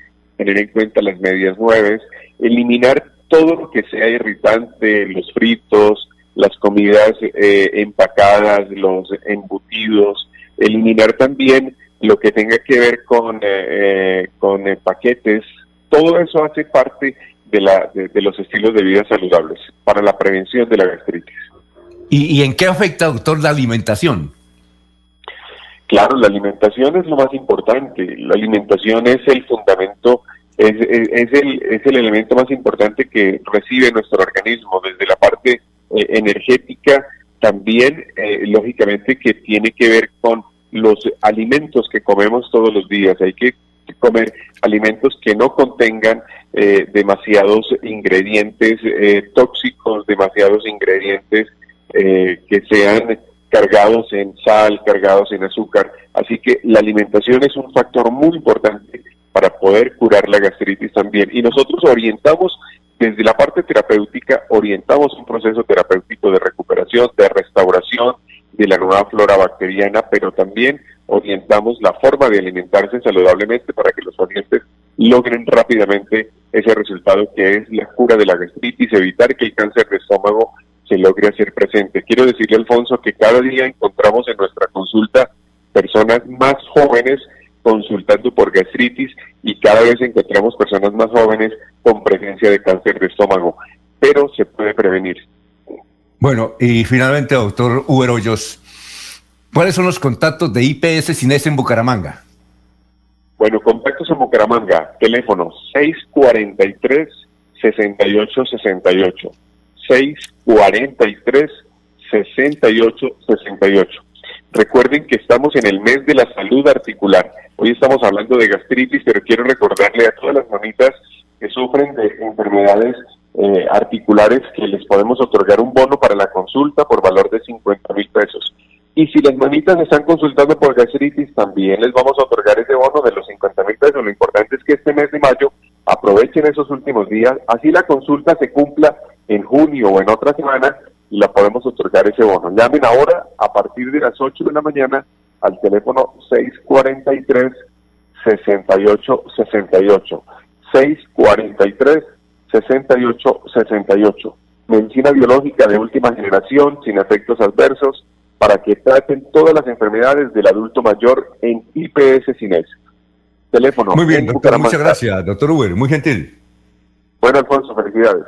tener en cuenta las medias nueve, eliminar todo lo que sea irritante, los fritos, las comidas eh, empacadas, los embutidos, eliminar también lo que tenga que ver con, eh, eh, con paquetes, todo eso hace parte de, la, de, los estilos de vida saludables para la prevención de la gastritis. ¿Y, ¿Y en qué afecta, doctor, la alimentación? Claro, la alimentación es lo más importante. La alimentación es el fundamento, es, el, es el elemento más importante que recibe nuestro organismo, desde la parte eh, energética, también eh, lógicamente que tiene que ver con los alimentos que comemos todos los días. Hay que comer alimentos que no contengan eh, demasiados ingredientes tóxicos, demasiados ingredientes que sean cargados en sal, cargados en azúcar. Así que la alimentación es un factor muy importante para poder curar la gastritis también. Y nosotros orientamos desde la parte terapéutica orientamos un proceso terapéutico de recuperación, de restauración de la nueva flora bacteriana, pero también orientamos la forma de alimentarse saludablemente para que los pacientes logren rápidamente ese resultado que es la cura de la gastritis, evitar que el cáncer de estómago se logre hacer presente. Quiero decirle, Alfonso, que cada día encontramos en nuestra consulta personas más jóvenes consultando por gastritis y cada vez encontramos personas más jóvenes con presencia de cáncer de estómago, pero se puede prevenir. Bueno, y finalmente, doctor Uber Hoyos, ¿cuáles son los contactos de IPS Cines en Bucaramanga? Bueno, contactos en Bucaramanga, teléfono 643 6868 643 6868 Recuerden que estamos en el mes de la salud articular. Hoy estamos hablando de gastritis, pero quiero recordarle a todas las mamitas que sufren de enfermedades eh, articulares que les podemos otorgar un bono para la consulta por valor de 50 mil pesos. Y si las mamitas están consultando por gastritis, también les vamos a otorgar ese bono de los 50 mil pesos. Lo importante es que este mes de mayo aprovechen esos últimos días, así la consulta se cumpla en junio o en otra semana y la podemos otorgar ese bono. Llamen ahora a partir de las 8 de la mañana al teléfono 68 68 643 68 68 medicina biológica de última generación sin efectos adversos para que traten todas las enfermedades del adulto mayor en IPS Cines. Teléfono. Muy bien, doctor, muchas gracias, doctor Uber, muy gentil. Bueno, Alfonso, felicidades.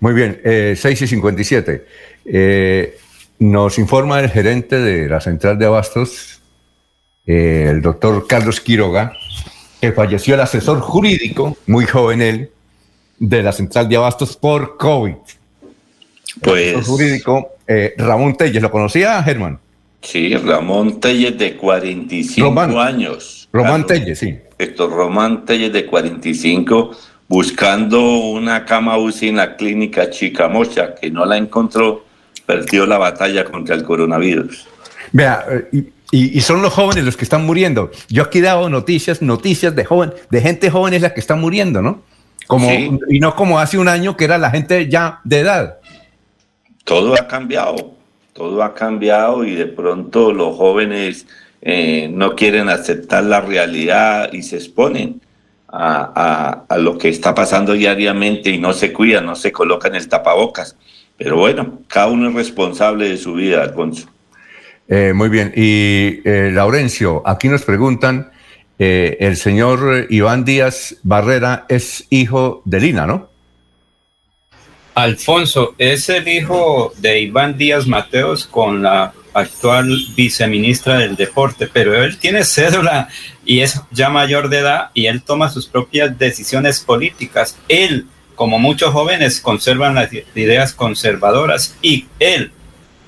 Muy bien, eh, 6 y 57. Eh, nos informa el gerente de la central de abastos, eh, el doctor Carlos Quiroga, que falleció el asesor jurídico, muy joven él, de la central de abastos por COVID. Pues. El asesor jurídico, eh, Ramón Telles, ¿lo conocía, Germán? Sí, Ramón Telles de 45 Román. años. Román Telles, sí. Héctor Román Telles de 45 buscando una cama UCI en la clínica Chicamocha, que no la encontró, perdió la batalla contra el coronavirus. Vea, eh, y, y- y son los jóvenes los que están muriendo. Yo aquí he dado noticias, noticias de joven, de gente joven es la que está muriendo, ¿no? Como, Sí. Y no como hace un año que era la gente ya de edad. Todo ha cambiado, todo ha cambiado y de pronto los jóvenes eh, no quieren aceptar la realidad y se exponen a, a- a lo que está pasando diariamente y no se cuidan, no se colocan el tapabocas. Pero bueno, cada uno es responsable de su vida, Alfonso. Eh, muy bien. Y eh, Laurencio, aquí nos preguntan, eh, el señor Iván Díaz Barrera es hijo de Lina, ¿no? Alfonso es el hijo de Iván Díaz Mateos con la actual viceministra del deporte, pero él tiene cédula y es ya mayor de edad y él toma sus propias decisiones políticas. Él, como muchos jóvenes, conservan las ideas conservadoras y él,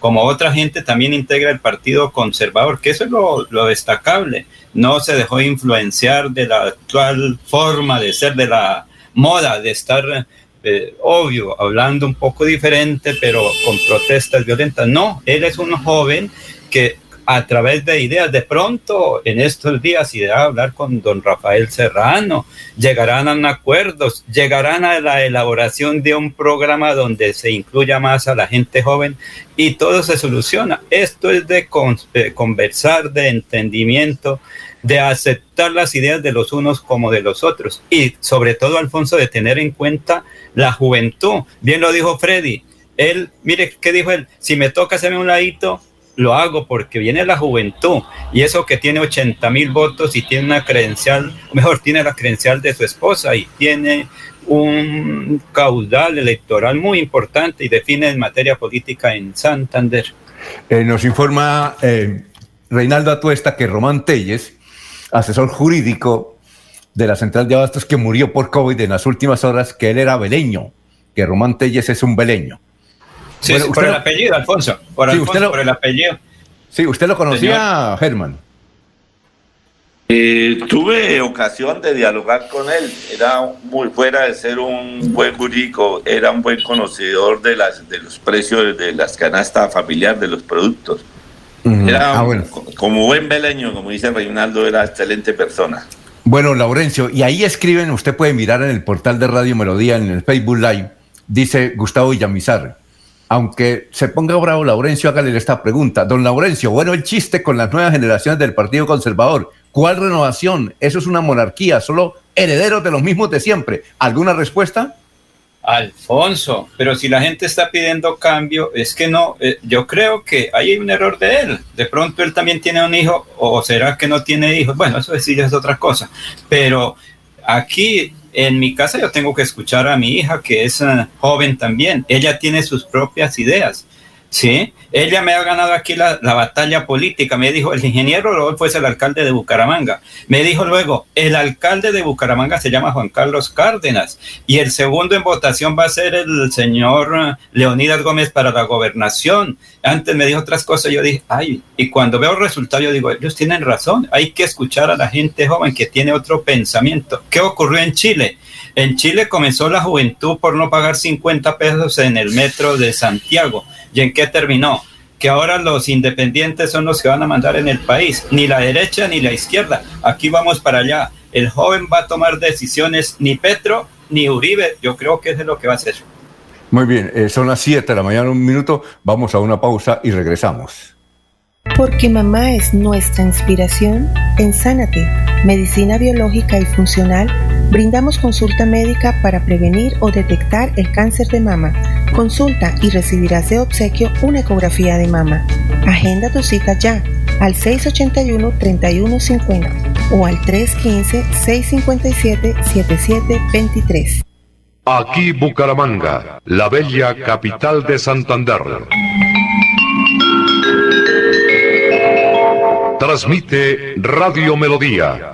como otra gente, también integra el Partido Conservador, que eso es lo, lo destacable. No se dejó influenciar de la actual forma de ser, de la moda, de estar eh, obvio, hablando un poco diferente, pero con protestas violentas. No, él es un joven que a través de ideas, de pronto en estos días irá a hablar con don Rafael Serrano, llegarán a acuerdos, llegarán a la elaboración de un programa donde se incluya más a la gente joven y todo se soluciona. Esto es de, de conversar, de entendimiento, de aceptar las ideas de los unos como de los otros y sobre todo, Alfonso, de tener en cuenta la juventud. Bien lo dijo Freddy. Él, mire, ¿qué dijo él? Si me toca hacerme un ladito, lo hago porque viene la juventud y eso que tiene 80 mil votos y tiene una credencial, mejor tiene la credencial de su esposa y tiene un caudal electoral muy importante y define en materia política en Santander. Eh, nos informa eh, Reinaldo Atuesta que Román Telles, asesor jurídico de la central de abastos que murió por COVID en las últimas horas, que él era beleño, que Román Telles es un beleño. Sí, Bueno, sí, usted por el apellido, Alfonso. Por, Sí, Alfonso, usted lo- por el apellido. Sí, usted lo conocía, Germán. Eh, tuve ocasión de dialogar con él. Era muy fuera de ser un buen jurídico, era un buen conocedor de las de los precios de las canastas familiar de los productos. Era Ah, bueno. como buen beleño, como dice Reinaldo, era excelente persona. Bueno, Laurencio, y ahí escriben, usted puede mirar en el portal de Radio Melodía, en el Facebook Live, dice Gustavo Villamizar. Aunque se ponga bravo Laurencio, hágale esta pregunta. Don Laurencio, bueno, el chiste con las nuevas generaciones del Partido Conservador. ¿Cuál renovación? Eso es una monarquía, solo herederos de los mismos de siempre. ¿Alguna respuesta? Alfonso, pero si la gente está pidiendo cambio, es que no, eh, yo creo que hay un error de él. De pronto él también tiene un hijo, o será que no tiene hijos. Bueno, eso sí es otra cosa. Pero aquí en mi casa yo tengo que escuchar a mi hija, que es eh, joven también. Ella tiene sus propias ideas. Sí, ella me ha ganado aquí la, la batalla política. Me dijo, el ingeniero Rodolfo es el alcalde de Bucaramanga. Me dijo luego, el alcalde de Bucaramanga se llama Juan Carlos Cárdenas. Y el segundo en votación va a ser el señor eh, Leonidas Gómez para la gobernación. Antes me dijo otras cosas. Yo dije, ay, y cuando veo el resultado, yo digo, ellos tienen razón. Hay que escuchar a la gente joven que tiene otro pensamiento. ¿Qué ocurrió en Chile? En Chile comenzó la juventud por no pagar 50 pesos en el metro de Santiago. ¿Y en qué terminó? Que ahora los independientes son los que van a mandar en el país, ni la derecha ni la izquierda. Aquí vamos para allá. El joven va a tomar decisiones, ni Petro ni Uribe. Yo creo que eso es lo que va a hacer. Muy bien, eh, son las 7 de la mañana, un minuto. Vamos a una pausa y regresamos. Porque mamá es nuestra inspiración, en Sánate, Medicina Biológica y Funcional, brindamos consulta médica para prevenir o detectar el cáncer de mama. Consulta y recibirás de obsequio una ecografía de mama. Agenda tu cita ya al 681-3150 o al 315-657-7723. Aquí Bucaramanga, la bella capital de Santander. Transmite Radio Melodía,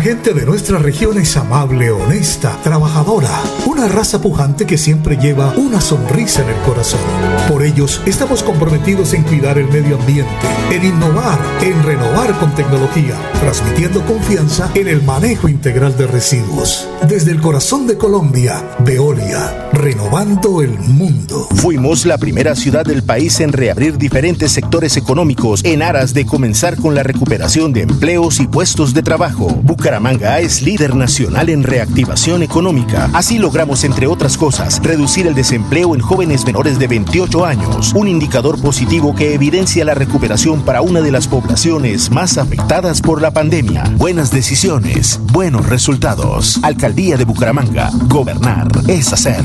La gente de nuestra región es amable, honesta, trabajadora, una raza pujante que siempre lleva una sonrisa en el corazón. Por ellos estamos comprometidos en cuidar el medio ambiente, en innovar, en renovar con tecnología, transmitiendo confianza en el manejo integral de residuos. Desde el corazón de Colombia, Veolia, renovando el mundo. Fuimos la primera ciudad del país en reabrir diferentes sectores económicos en aras de comenzar con la recuperación de empleos y puestos de trabajo. Bucaramanga es líder nacional en reactivación económica. Así logramos, entre otras cosas, reducir el desempleo en jóvenes menores de 28 años, un indicador positivo que evidencia la recuperación para una de las poblaciones más afectadas por la pandemia. Buenas decisiones, buenos resultados. Alcaldía de Bucaramanga. Gobernar es hacer.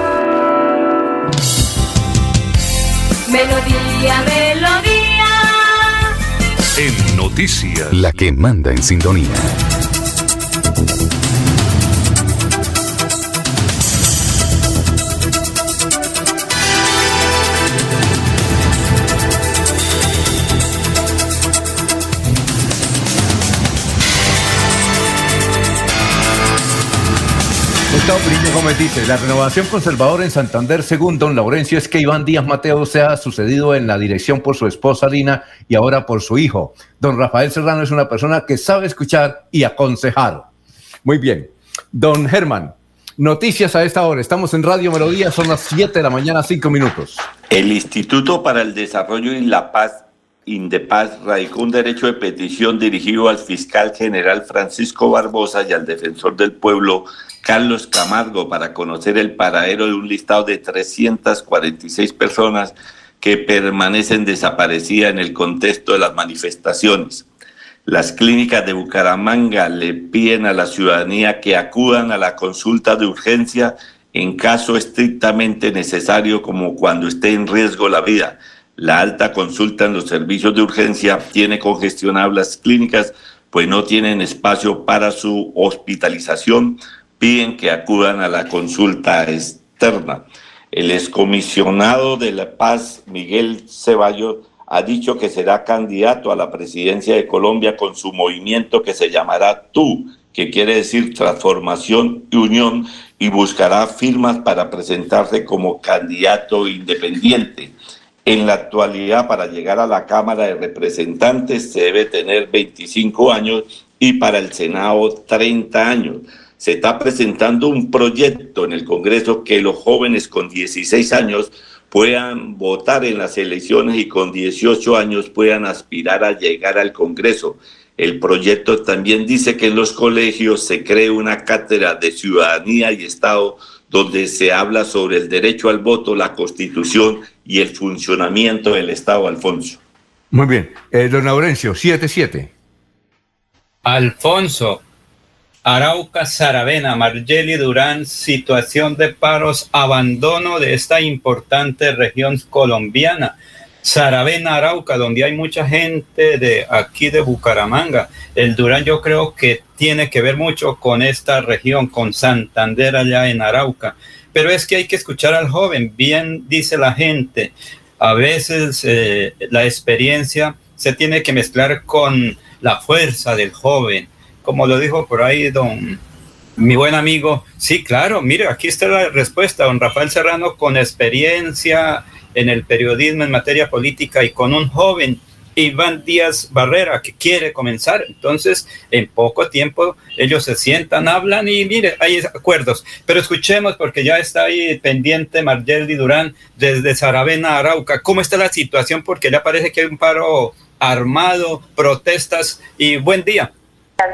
Melodía, melodía. En noticias. La que manda en sintonía. Priño Gómez dice, la renovación conservadora en Santander, según don Laurencio, es que Iván Díaz Mateo se ha sucedido en la dirección por su esposa Lina y ahora por su hijo. Don Rafael Serrano es una persona que sabe escuchar y aconsejar. Muy bien. Don Germán, noticias a esta hora. Estamos en Radio Melodía, son las 7 de la mañana, 5 minutos. El Instituto para el Desarrollo y la Paz, Indepaz, radicó un derecho de petición dirigido al fiscal general Francisco Barbosa y al defensor del pueblo Carlos Camargo para conocer el paradero de un listado de 346 personas que permanecen desaparecidas en el contexto de las manifestaciones. Las clínicas de Bucaramanga le piden a la ciudadanía que acudan a la consulta de urgencia en caso estrictamente necesario como cuando esté en riesgo la vida. La alta consulta en los servicios de urgencia tiene congestionadas las clínicas, pues no tienen espacio para su hospitalización piden que acudan a la consulta externa. El excomisionado de La Paz, Miguel Ceballos, ha dicho que será candidato a la presidencia de Colombia con su movimiento que se llamará Tú, que quiere decir transformación y unión, y buscará firmas para presentarse como candidato independiente. En la actualidad, para llegar a la Cámara de Representantes se debe tener 25 años y para el Senado 30 años. Se está presentando un proyecto en el Congreso que los jóvenes con 16 años puedan votar en las elecciones y con 18 años puedan aspirar a llegar al Congreso. El proyecto también dice que en los colegios se cree una cátedra de ciudadanía y Estado donde se habla sobre el derecho al voto, la constitución y el funcionamiento del Estado, Alfonso. Muy bien. Eh, don Laurencio, 7-7. Alfonso, Arauca, Saravena, Margeli Durán, situación de paros, abandono de esta importante región colombiana. Saravena, Arauca, donde hay mucha gente de aquí de Bucaramanga. El Durán yo creo que tiene que ver mucho con esta región, con Santander allá en Arauca. Pero es que hay que escuchar al joven, bien dice la gente. A veces eh, la experiencia se tiene que mezclar con la fuerza del joven. Como lo dijo por ahí don mi buen amigo, sí, claro, mire, aquí está la respuesta, don Rafael Serrano, con experiencia en el periodismo en materia política y con un joven Iván Díaz Barrera que quiere comenzar. Entonces, en poco tiempo ellos se sientan, hablan y mire, hay acuerdos. Pero escuchemos porque ya está ahí pendiente Margelli Durán desde Saravena, Arauca. ¿Cómo está la situación? Porque ya parece que hay un paro armado, protestas y buen día.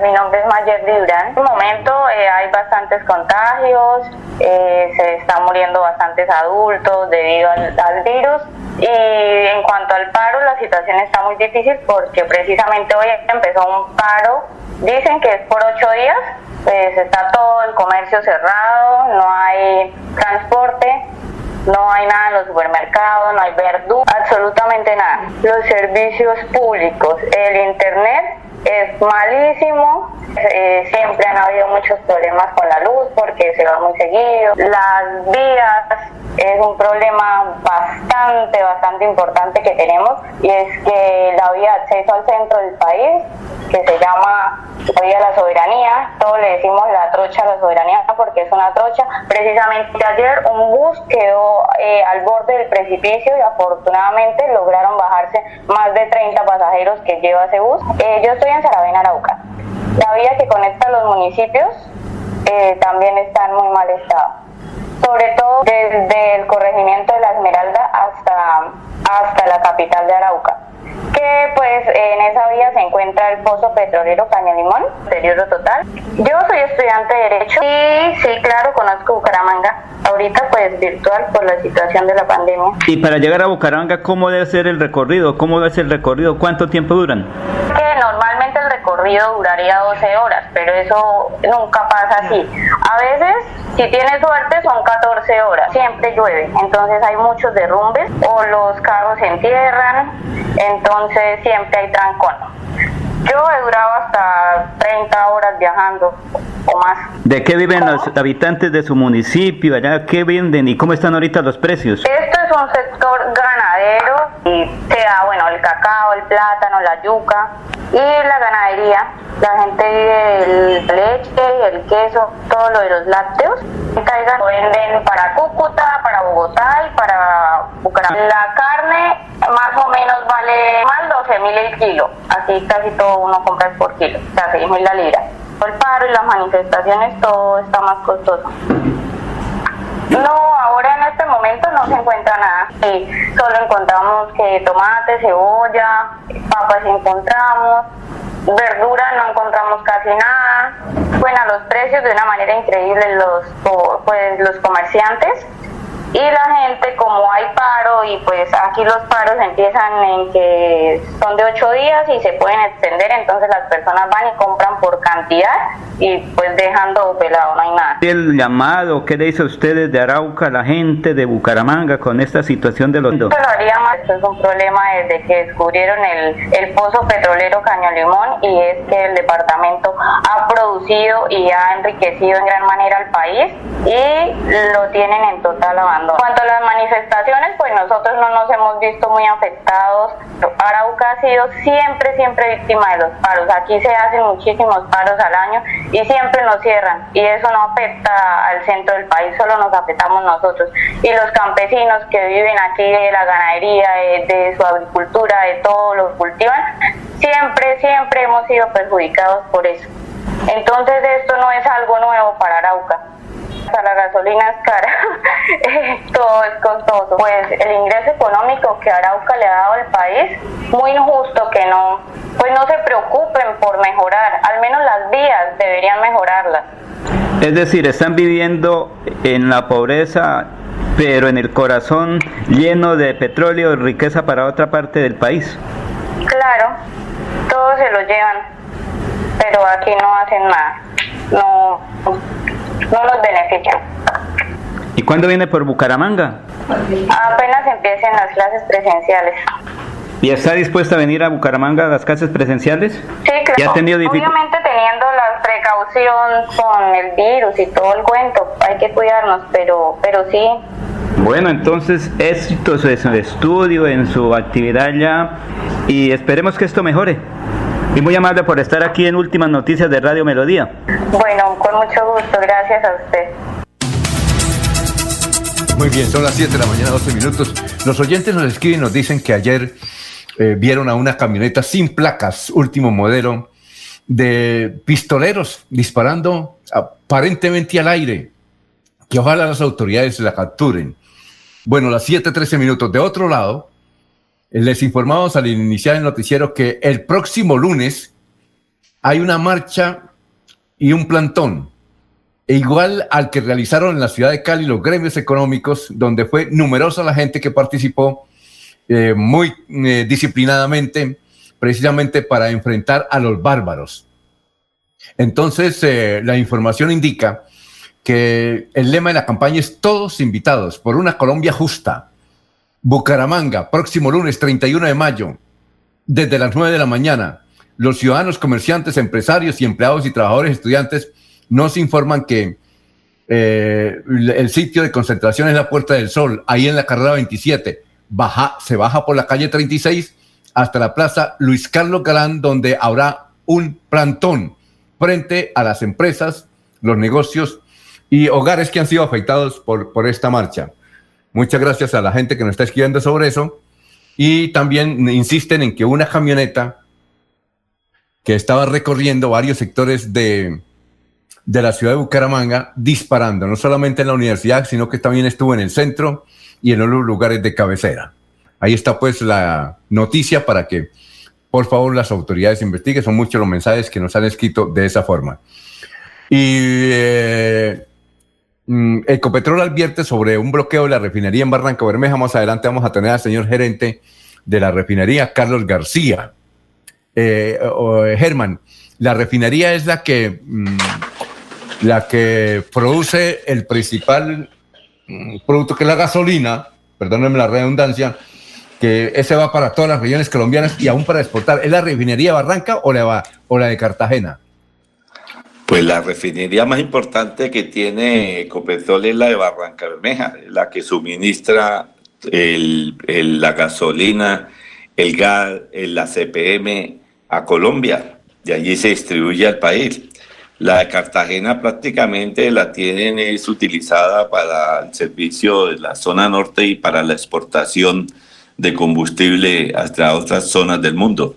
Mi nombre es Mayerly Durán. En este momento eh, hay bastantes contagios, eh, se están muriendo bastantes adultos debido al, virus. Y en cuanto al paro, la situación está muy difícil porque precisamente hoy empezó un paro. Dicen que es por ocho días, pues está todo el comercio cerrado, no hay transporte, no hay nada en los supermercados, no hay verdura, absolutamente nada. Los servicios públicos, el internet es malísimo. Eh, siempre han habido muchos problemas con la luz porque se va muy seguido. Las vías es un problema bastante, bastante importante que tenemos y es que la vía de acceso al centro del país, que se llama la vía la soberanía, todos le decimos la trocha de la soberanía porque es una trocha. Precisamente ayer un bus quedó eh, al borde del precipicio y afortunadamente lograron bajarse más de 30 pasajeros que lleva ese bus. Eh, yo estoy en Saravena, Arauca. La vía que conecta los municipios eh, también está en muy mal estado. Sobre todo desde el corregimiento de la Esmeralda hasta, hasta la capital de Arauca que pues en esa vía se encuentra el pozo petrolero Caña Limón, periodo total. Yo soy estudiante de Derecho y sí, claro, conozco Bucaramanga. Ahorita pues virtual por la situación de la pandemia. Y para llegar a Bucaramanga, ¿cómo debe ser el recorrido? ¿Cómo debe ser el recorrido? ¿Cuánto tiempo duran? Que normalmente el recorrido duraría 12 horas, pero eso nunca pasa así. A veces, si tienes suerte, son 14 horas. Siempre llueve, entonces hay muchos derrumbes o los carros se entierran, entonces siempre hay trancón. Yo he durado hasta 30 horas viajando o más. ¿De qué viven los habitantes de su municipio? Allá, ¿Qué venden y cómo están ahorita los precios? Esto es un sector y se da, bueno, el cacao, el plátano, la yuca y la ganadería. La gente vive el leche, el queso, todo lo de los lácteos. Lo venden para Cúcuta, para Bogotá y para Bucaramanga. La carne más o menos vale más 12 mil el kilo. Así casi todo uno compra por kilo, o sea, 6 mil la libra. El paro y las manifestaciones, todo está más costoso. No, ahora en este momento no se encuentra nada. Sí, solo encontramos que tomate, cebolla, papas encontramos, verdura no encontramos casi nada. Bueno, los precios de una manera increíble los, pues, los comerciantes y la gente como hay paro y pues aquí los paros empiezan en que son de ocho días y se pueden extender entonces las personas van y compran por cantidad y pues dejando pelado no hay nada. El llamado ¿qué le dice a ustedes de Arauca la gente de Bucaramanga con esta situación de los esto lo haría más esto es un problema desde que descubrieron el, el pozo petrolero Caño Limón y es que el departamento ha producido y ha enriquecido en gran manera al país y lo tienen en total abandono cuanto a las manifestaciones, pues nosotros no nos hemos visto muy afectados. Arauca ha sido siempre, siempre víctima de los paros. Aquí se hacen muchísimos paros al año y siempre nos cierran. Y eso no afecta al centro del país, solo nos afectamos nosotros. Y los campesinos que viven aquí de la ganadería, de, su agricultura, de todo lo cultivan, siempre, siempre hemos sido perjudicados por eso. Entonces esto no es algo nuevo para Arauca la gasolina es cara, todo es costoso. Pues el ingreso económico que Arauca le ha dado al país, muy injusto que no, pues no se preocupen por mejorar, al menos las vías deberían mejorarlas. Es decir, están viviendo en la pobreza, pero en el corazón lleno de petróleo y riqueza para otra parte del país. Claro, todos se lo llevan, pero aquí no hacen nada. No, no nos benefician. ¿Y cuándo viene por Bucaramanga? Apenas empiecen las clases presenciales. ¿Y está dispuesta a venir a Bucaramanga a las clases presenciales? Sí, claro. Obviamente teniendo la precaución con el virus y todo el cuento, hay que cuidarnos, pero, pero sí. Bueno, entonces éxito en su estudio, en su actividad ya, y esperemos que esto mejore. Y muy amable por estar aquí en Últimas Noticias de Radio Melodía. Bueno, con mucho gusto, gracias a usted. Muy bien, son las 7 de la mañana, 12 minutos. Los oyentes nos escriben y nos dicen que ayer eh, vieron a una camioneta sin placas, último modelo, de pistoleros disparando aparentemente al aire. Que ojalá las autoridades la capturen. Bueno, las 7:13 minutos. De otro lado, les informamos al iniciar el noticiero que el próximo lunes hay una marcha y un plantón, igual al que realizaron en la ciudad de Cali los gremios económicos, donde fue numerosa la gente que participó eh, muy eh, disciplinadamente, precisamente para enfrentar a los bárbaros. Entonces, eh, la información indica que el lema de la campaña es todos invitados por una Colombia justa Bucaramanga, próximo lunes 31 de mayo, desde las 9 de la mañana. Los ciudadanos, comerciantes, empresarios y empleados y trabajadores estudiantes nos informan que eh, el sitio de concentración es la Puerta del Sol, ahí en la carrera 27. Baja, se baja por la calle 36 hasta la plaza Luis Carlos Galán, donde habrá un plantón frente a las empresas, los negocios y hogares que han sido afectados por, por esta marcha. Muchas gracias a la gente que nos está escribiendo sobre eso. Y también insisten en que una camioneta que estaba recorriendo varios sectores de, de la ciudad de Bucaramanga disparando, no solamente en la universidad, sino que también estuvo en el centro y en otros lugares de cabecera. Ahí está pues la noticia para que por favor las autoridades investiguen. Son muchos los mensajes que nos han escrito de esa forma. Y eh, Ecopetrol advierte sobre un bloqueo de la refinería en Barranca Bermeja. Más adelante vamos a tener al señor gerente de la refinería, Carlos García. Eh, Germán, la refinería es la que, mm, la que produce el principal mm, producto que es la gasolina, perdónenme la redundancia, que ese va para todas las regiones colombianas y aún para exportar. ¿Es la refinería Barranca o la, o la de Cartagena? Pues la refinería más importante que tiene Ecopetrol es la de Barranca Bermeja, la que suministra la gasolina, el gas, la CPM a Colombia. De allí se distribuye al país. La de Cartagena prácticamente la tienen, es utilizada para el servicio de la zona norte y para la exportación de combustible hasta otras zonas del mundo.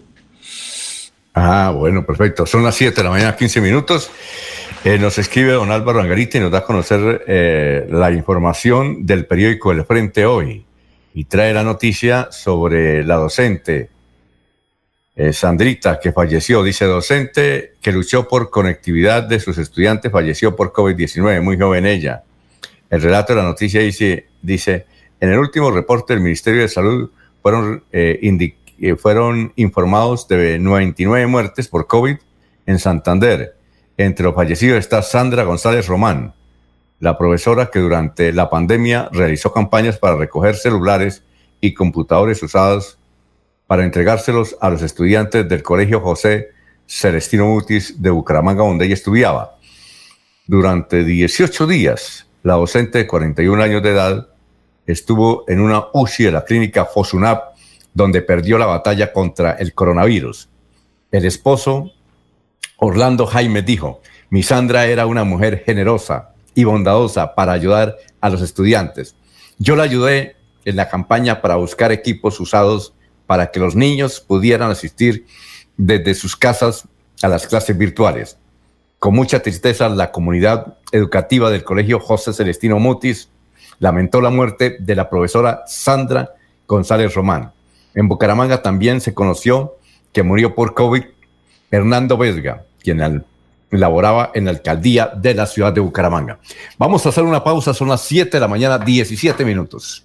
Ah, bueno, perfecto. Son las 7 de la mañana, 15 minutos. Eh, nos escribe don Álvaro Angarita y nos da a conocer eh, la información del periódico El Frente Hoy y trae la noticia sobre la docente eh, Sandrita que falleció. Dice docente que luchó por conectividad de sus estudiantes, falleció por COVID-19, muy joven ella. El relato de la noticia dice, dice, en el último reporte del Ministerio de Salud fueron indicados fueron informados de 99 muertes por COVID en Santander. Entre los fallecidos está Sandra González Román, la profesora que durante la pandemia realizó campañas para recoger celulares y computadores usados para entregárselos a los estudiantes del Colegio José Celestino Mutis de Bucaramanga, donde ella estudiaba. Durante 18 días, la docente de 41 años de edad estuvo en una UCI de la clínica Fosunap, donde perdió la batalla contra el coronavirus. El esposo, Orlando Jaime, dijo, mi Sandra era una mujer generosa y bondadosa para ayudar a los estudiantes. Yo la ayudé en la campaña para buscar equipos usados para que los niños pudieran asistir desde sus casas a las clases virtuales. Con mucha tristeza, la comunidad educativa del Colegio José Celestino Mutis lamentó la muerte de la profesora Sandra González Román. En Bucaramanga también se conoció que murió por COVID Hernando Vesga, quien laboraba en la alcaldía de la ciudad de Bucaramanga. Vamos a hacer una pausa, son las 7 de la mañana, 17 minutos.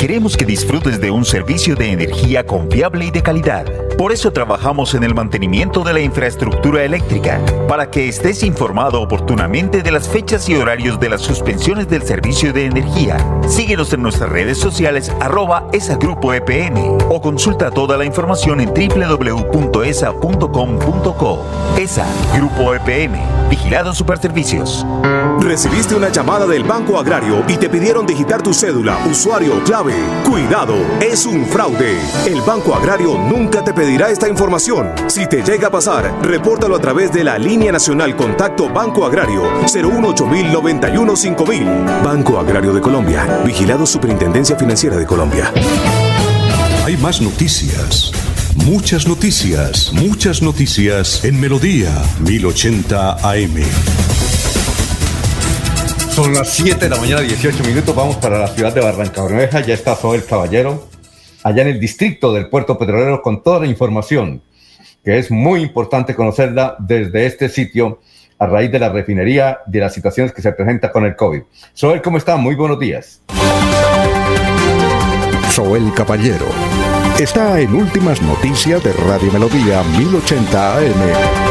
Queremos que disfrutes de un servicio de energía confiable y de calidad. Por eso trabajamos en el mantenimiento de la infraestructura eléctrica, para que estés informado oportunamente de las fechas y horarios de las suspensiones del servicio de energía. Síguenos en nuestras redes sociales arroba esagrupo EPN o consulta toda la información en www.esa.com.co. ESA, Grupo EPN, Vigilado Superservicios. Recibiste una llamada del Banco Agrario y te pidieron digitar tu cédula, usuario, clave. Cuidado, es un fraude. El Banco Agrario nunca te pedirá esta información. Si te llega a pasar, repórtalo a través de la línea nacional Contacto Banco Agrario 018 5000 Banco Agrario de Colombia. Vigilado Superintendencia Financiera de Colombia. Hay más noticias. Muchas noticias, muchas noticias en Melodía 1080 AM. Son las 7 de la mañana, 18 minutos. Vamos para la ciudad de Barranca Bermeja. Ya está el Caballero, allá en el distrito del puerto petrolero, con toda la información, que es muy importante conocerla desde este sitio a raíz de la refinería, de las situaciones que se presentan con el COVID. Soel, ¿cómo está? Muy buenos días. Soel Caballero está en Últimas Noticias de Radio Melodía 1080 AM.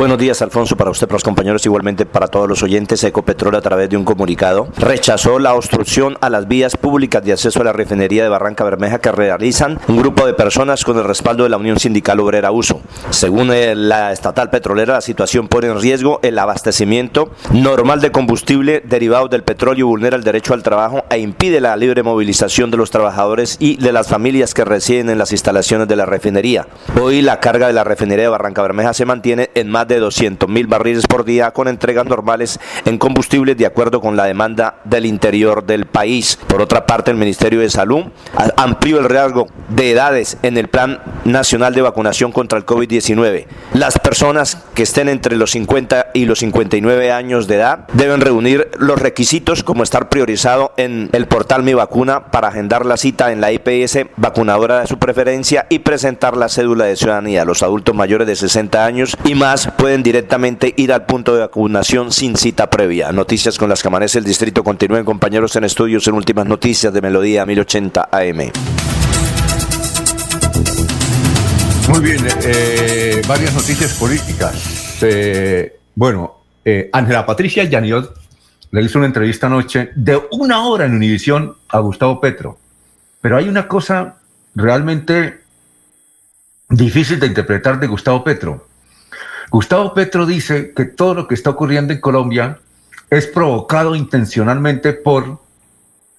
Buenos días, Alfonso, para usted, para los compañeros, igualmente para todos los oyentes. Ecopetrol, a través de un comunicado, rechazó la obstrucción a las vías públicas de acceso a la refinería de Barranca Bermeja que realizan un grupo de personas con el respaldo de la Unión Sindical Obrera Uso. Según la estatal petrolera, la situación pone en riesgo el abastecimiento normal de combustible derivado del petróleo, vulnera el derecho al trabajo e impide la libre movilización de los trabajadores y de las familias que residen en las instalaciones de la refinería. Hoy la carga de la refinería de Barranca Bermeja se mantiene en más de 200 mil barriles por día con entregas normales en combustibles de acuerdo con la demanda del interior del país. Por otra parte, el Ministerio de Salud amplió el riesgo de edades en el Plan Nacional de Vacunación contra el COVID-19. Las personas que estén entre los 50 y los 59 años de edad deben reunir los requisitos como estar priorizado en el portal Mi Vacuna para agendar la cita en la IPS vacunadora de su preferencia y presentar la cédula de ciudadanía. Los adultos mayores de 60 años y más pueden directamente ir al punto de vacunación sin cita previa. Noticias con las que amanece el distrito. Continúen compañeros en estudios en últimas noticias de Melodía 1080 AM. Muy bien, eh, varias noticias políticas. Eh, bueno, eh, Ángela Patricia Yaniot le hizo una entrevista anoche de una hora en Univisión a Gustavo Petro. Pero hay una cosa realmente difícil de interpretar de Gustavo Petro. Gustavo Petro dice que todo lo que está ocurriendo en Colombia es provocado intencionalmente por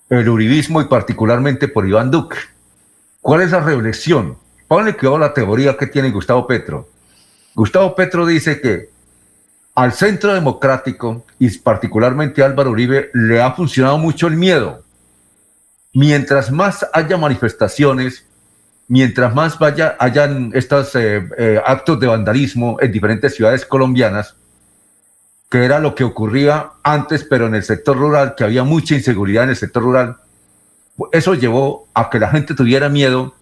el uribismo y particularmente por Iván Duque. ¿Cuál es la reflexión? Ponle que la teoría que tiene Gustavo Petro. Gustavo Petro dice que al centro democrático y particularmente a Álvaro Uribe le ha funcionado mucho el miedo. Mientras más haya manifestaciones, mientras más vaya, hayan estos eh, eh, actos de vandalismo en diferentes ciudades colombianas, que era lo que ocurría antes, pero en el sector rural, que había mucha inseguridad en el sector rural, eso llevó a que la gente tuviera miedo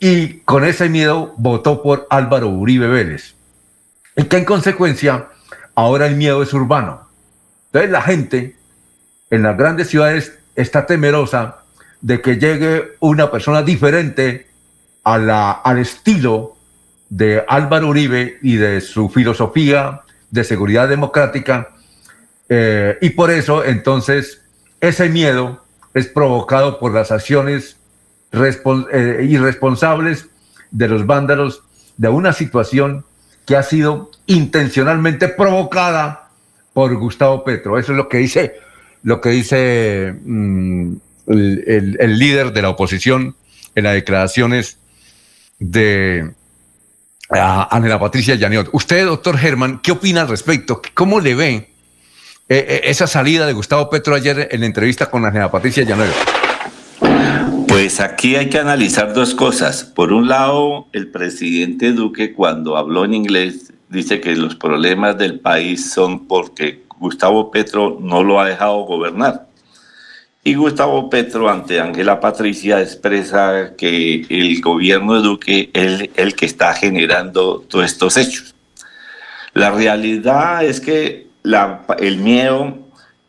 y con ese miedo votó por Álvaro Uribe Vélez. Y que en consecuencia ahora el miedo es urbano. Entonces la gente en las grandes ciudades está temerosa de que llegue una persona diferente a la, al estilo de Álvaro Uribe y de su filosofía de seguridad democrática. Eh, y por eso, entonces, ese miedo es provocado por las acciones eh, irresponsables de los vándalos de una situación que ha sido intencionalmente provocada por Gustavo Petro. Eso es lo que dice, lo que dice mm, el, líder de la oposición en las declaraciones de Ángela Patricia Llaniot. Usted, doctor Germán, ¿qué opina al respecto? ¿Cómo le ve eh, eh, esa salida de Gustavo Petro ayer en la entrevista con Ángela Patricia Llaniot? Pues aquí hay que analizar dos cosas. Por un lado, el presidente Duque cuando habló en inglés dice que los problemas del país son porque Gustavo Petro no lo ha dejado gobernar. Y Gustavo Petro ante Ángela Patricia expresa que el gobierno de Duque es el que está generando todos estos hechos. La realidad es que el miedo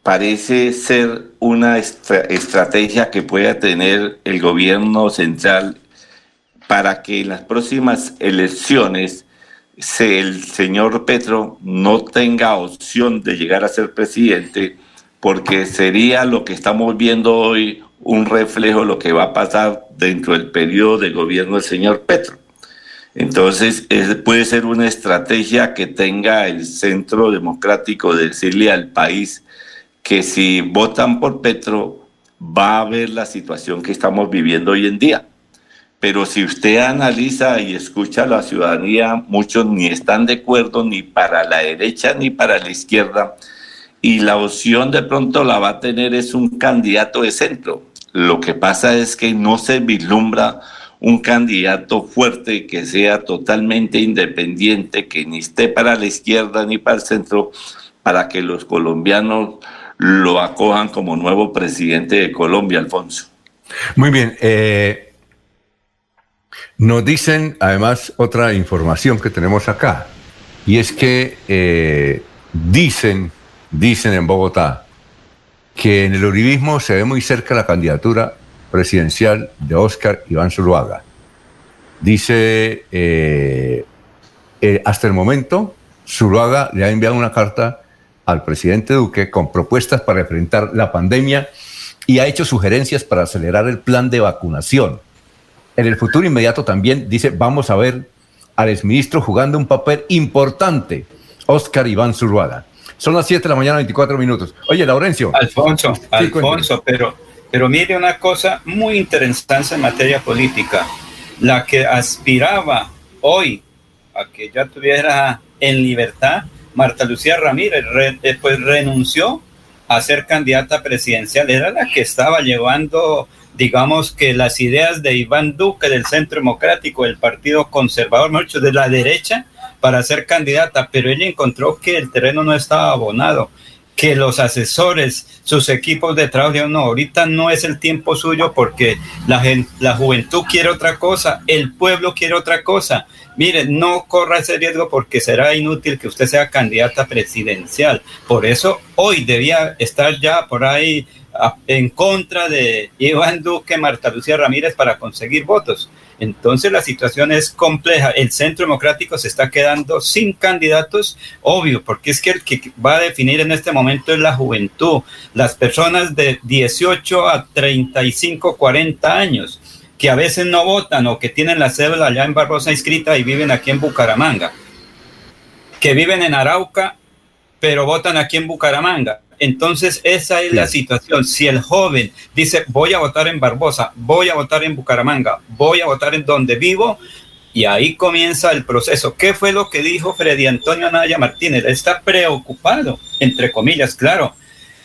parece ser una estrategia que pueda tener el gobierno central para que en las próximas elecciones el señor Petro no tenga opción de llegar a ser presidente, porque sería lo que estamos viendo hoy un reflejo de lo que va a pasar dentro del periodo de gobierno del señor Petro. Entonces, puede ser una estrategia que tenga el centro democrático de decirle al país que si votan por Petro va a ver la situación que estamos viviendo hoy en día. Pero si usted analiza y escucha a la ciudadanía, muchos ni están de acuerdo ni para la derecha ni para la izquierda. Y la opción de pronto la va a tener es un candidato de centro. Lo que pasa es que no se vislumbra un candidato fuerte que sea totalmente independiente, que ni esté para la izquierda ni para el centro, para que los colombianos lo acojan como nuevo presidente de Colombia, Alfonso. Muy bien. Eh, nos dicen además otra información que tenemos acá, y es que eh, dicen, dicen en Bogotá, que en el uribismo se ve muy cerca la candidatura presidencial de Oscar Iván Zuluaga. Dice, eh, hasta el momento, Zuluaga le ha enviado una carta al presidente Duque con propuestas para enfrentar la pandemia y ha hecho sugerencias para acelerar el plan de vacunación. En el futuro inmediato también dice, vamos a ver al exministro jugando un papel importante, Oscar Iván Zurruaga. Son las 7 de la mañana, 24 minutos. Oye, Laurencio. Alfonso, Alfonso, pero, pero mire una cosa muy interesante en materia política. La que aspiraba hoy a que ya tuviera en libertad Marta Lucía Ramírez después renunció a ser candidata presidencial. Era la que estaba llevando, digamos que las ideas de Iván Duque del Centro Democrático, el Partido Conservador, mucho de la derecha, para ser candidata, pero ella encontró que el terreno no estaba abonado que los asesores, sus equipos de trabajo, no, ahorita no es el tiempo suyo porque la, la juventud quiere otra cosa, el pueblo quiere otra cosa. Mire, no corra ese riesgo porque será inútil que usted sea candidata presidencial. Por eso hoy debía estar ya por ahí en contra de Iván Duque, Marta Lucía Ramírez para conseguir votos. Entonces la situación es compleja. El Centro Democrático se está quedando sin candidatos, obvio, porque es que el que va a definir en este momento es la juventud, las personas de 18 a 35, 40 años que a veces no votan o que tienen la cédula allá en Barbosa inscrita y viven aquí en Bucaramanga, que viven en Arauca, pero votan aquí en Bucaramanga. Entonces, esa es la situación. Si el joven dice, voy a votar en Barbosa, voy a votar en Bucaramanga, voy a votar en donde vivo, y ahí comienza el proceso. ¿Qué fue lo que dijo Freddy Antonio Anaya Martínez? Está preocupado, entre comillas, claro.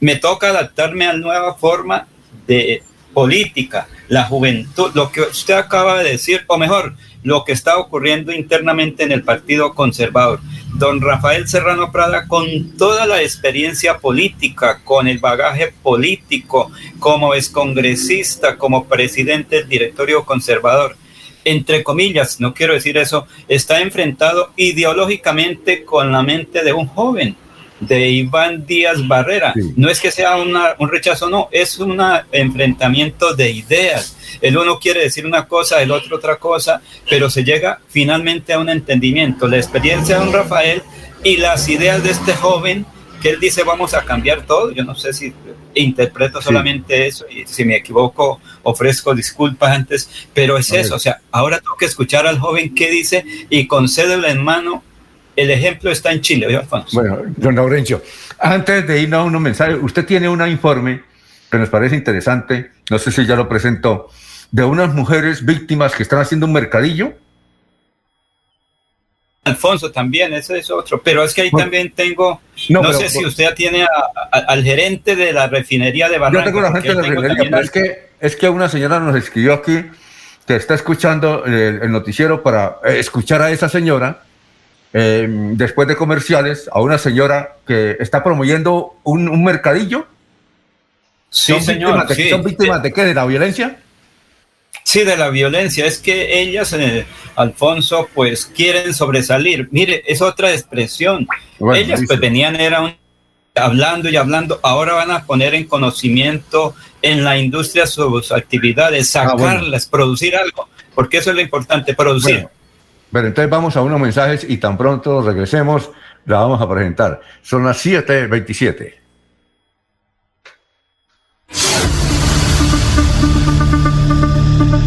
Me toca adaptarme a la nueva forma de política, la juventud, lo que usted acaba de decir, o mejor, lo que está ocurriendo internamente en el Partido Conservador. Don Rafael Serrano Prada, con toda la experiencia política, con el bagaje político, como es congresista, como presidente del directorio conservador, entre comillas, no quiero decir eso, está enfrentado ideológicamente con la mente de un joven de Iván Díaz Barrera. No es que sea un rechazo, no, es un enfrentamiento de ideas. El uno quiere decir una cosa, el otro otra cosa, pero se llega finalmente a un entendimiento. La experiencia de don Rafael y las ideas de este joven que él dice vamos a cambiar todo. Yo no sé si interpreto solamente eso y si me equivoco ofrezco disculpas antes, pero es eso. O sea, ahora tengo que escuchar al joven qué dice y con cédula en mano. El ejemplo está en Chile, Alfonso? Bueno, don Laurencio, antes de irnos a unos mensajes, usted tiene un informe que nos parece interesante, no sé si ya lo presentó, de unas mujeres víctimas que están haciendo un mercadillo. Alfonso también, ese es otro, pero es que ahí también tengo, no, sé si usted tiene al gerente de la refinería de Barranca. Yo tengo la gente de la refinería, pero es que, es que una señora nos escribió aquí que está escuchando el, noticiero para escuchar a esa señora, em, después de comerciales, a una señora que está promoviendo un, mercadillo. Sí, señor. ¿Son víctimas de qué? ¿De la violencia? Sí, de la violencia. Es que ellas, eh, Alfonso, pues quieren sobresalir. Mire, es otra expresión. ellas pues venían, eran hablando y hablando, ahora van a poner en conocimiento en la industria sus actividades, ah, sacarlas, producir algo, porque eso es lo importante, producir. Pero entonces vamos a unos mensajes y tan pronto regresemos, la vamos a presentar. Son las 7.27.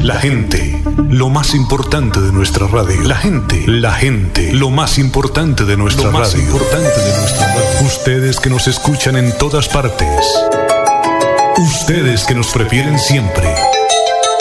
La gente, lo más importante de nuestra radio. La gente, la gente, lo más importante de nuestra lo más Importante de nuestra radio. Ustedes que nos escuchan en todas partes. Ustedes que nos prefieren siempre.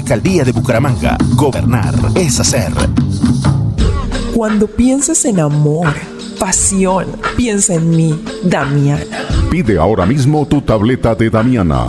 Alcaldía de Bucaramanga. Gobernar es hacer. Cuando pienses en amor, pasión, piensa en mí, Damiana. Pide ahora mismo tu tableta de Damiana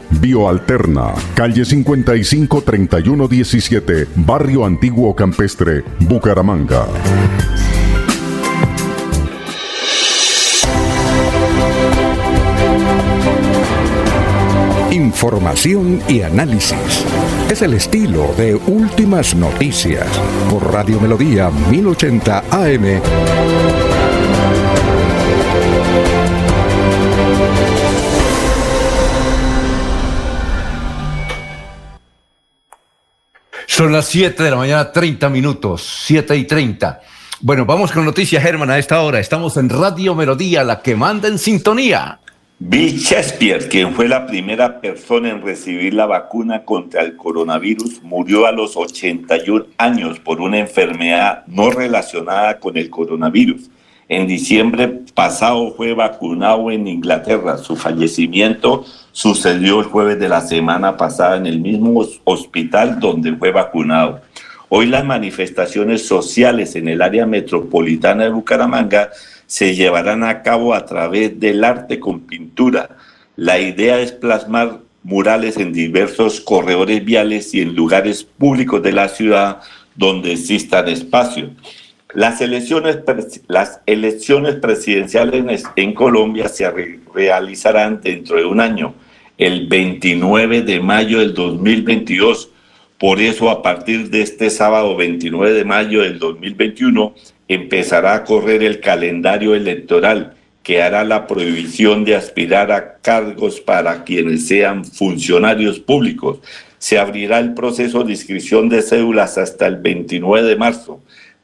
Bioalterna, calle 55 3117, Barrio Antiguo Campestre, Bucaramanga. Información y análisis. Es el estilo de Últimas Noticias por Radio Melodía 1080 AM. Son las 7 de la mañana, 30 minutos, 7 y 30. Bueno, vamos con noticias, Germán, a esta hora. Estamos en Radio Melodía, la que manda en sintonía. Bill Shakespeare, quien fue la primera persona en recibir la vacuna contra el coronavirus, murió a los 81 años por una enfermedad no relacionada con el coronavirus. En diciembre pasado fue vacunado en Inglaterra. Su fallecimiento sucedió el jueves de la semana pasada en el mismo hospital donde fue vacunado. Hoy las manifestaciones sociales en el área metropolitana de Bucaramanga se llevarán a cabo a través del arte con pintura. La idea es plasmar murales en diversos corredores viales y en lugares públicos de la ciudad donde existan espacios. Las elecciones, las elecciones presidenciales en Colombia se realizarán dentro de un año, el 29 de mayo del 2022. Por eso, a partir de este sábado 29 de mayo del 2021, empezará a correr el calendario electoral que hará la prohibición de aspirar a cargos para quienes sean funcionarios públicos. Se abrirá el proceso de inscripción de cédulas hasta el 29 de marzo.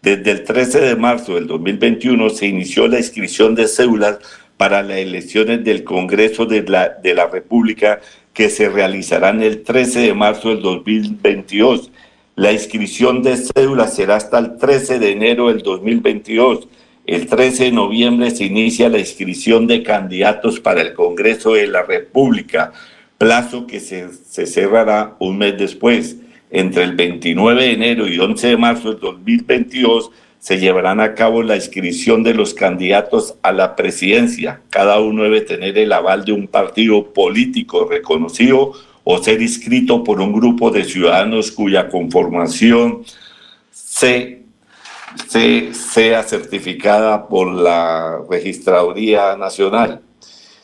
Desde el 13 de marzo del 2021 se inició la inscripción de cédulas para las elecciones del Congreso de la, República que se realizarán el 13 de marzo del 2022. La inscripción de cédulas será hasta el 13 de enero del 2022. El 13 de noviembre se inicia la inscripción de candidatos para el Congreso de la República, plazo que se cerrará un mes después. Entre el 29 de enero y 11 de marzo del 2022 se llevarán a cabo la inscripción de los candidatos a la presidencia. Cada uno debe tener el aval de un partido político reconocido o ser inscrito por un grupo de ciudadanos cuya conformación se, se, sea certificada por la Registraduría Nacional.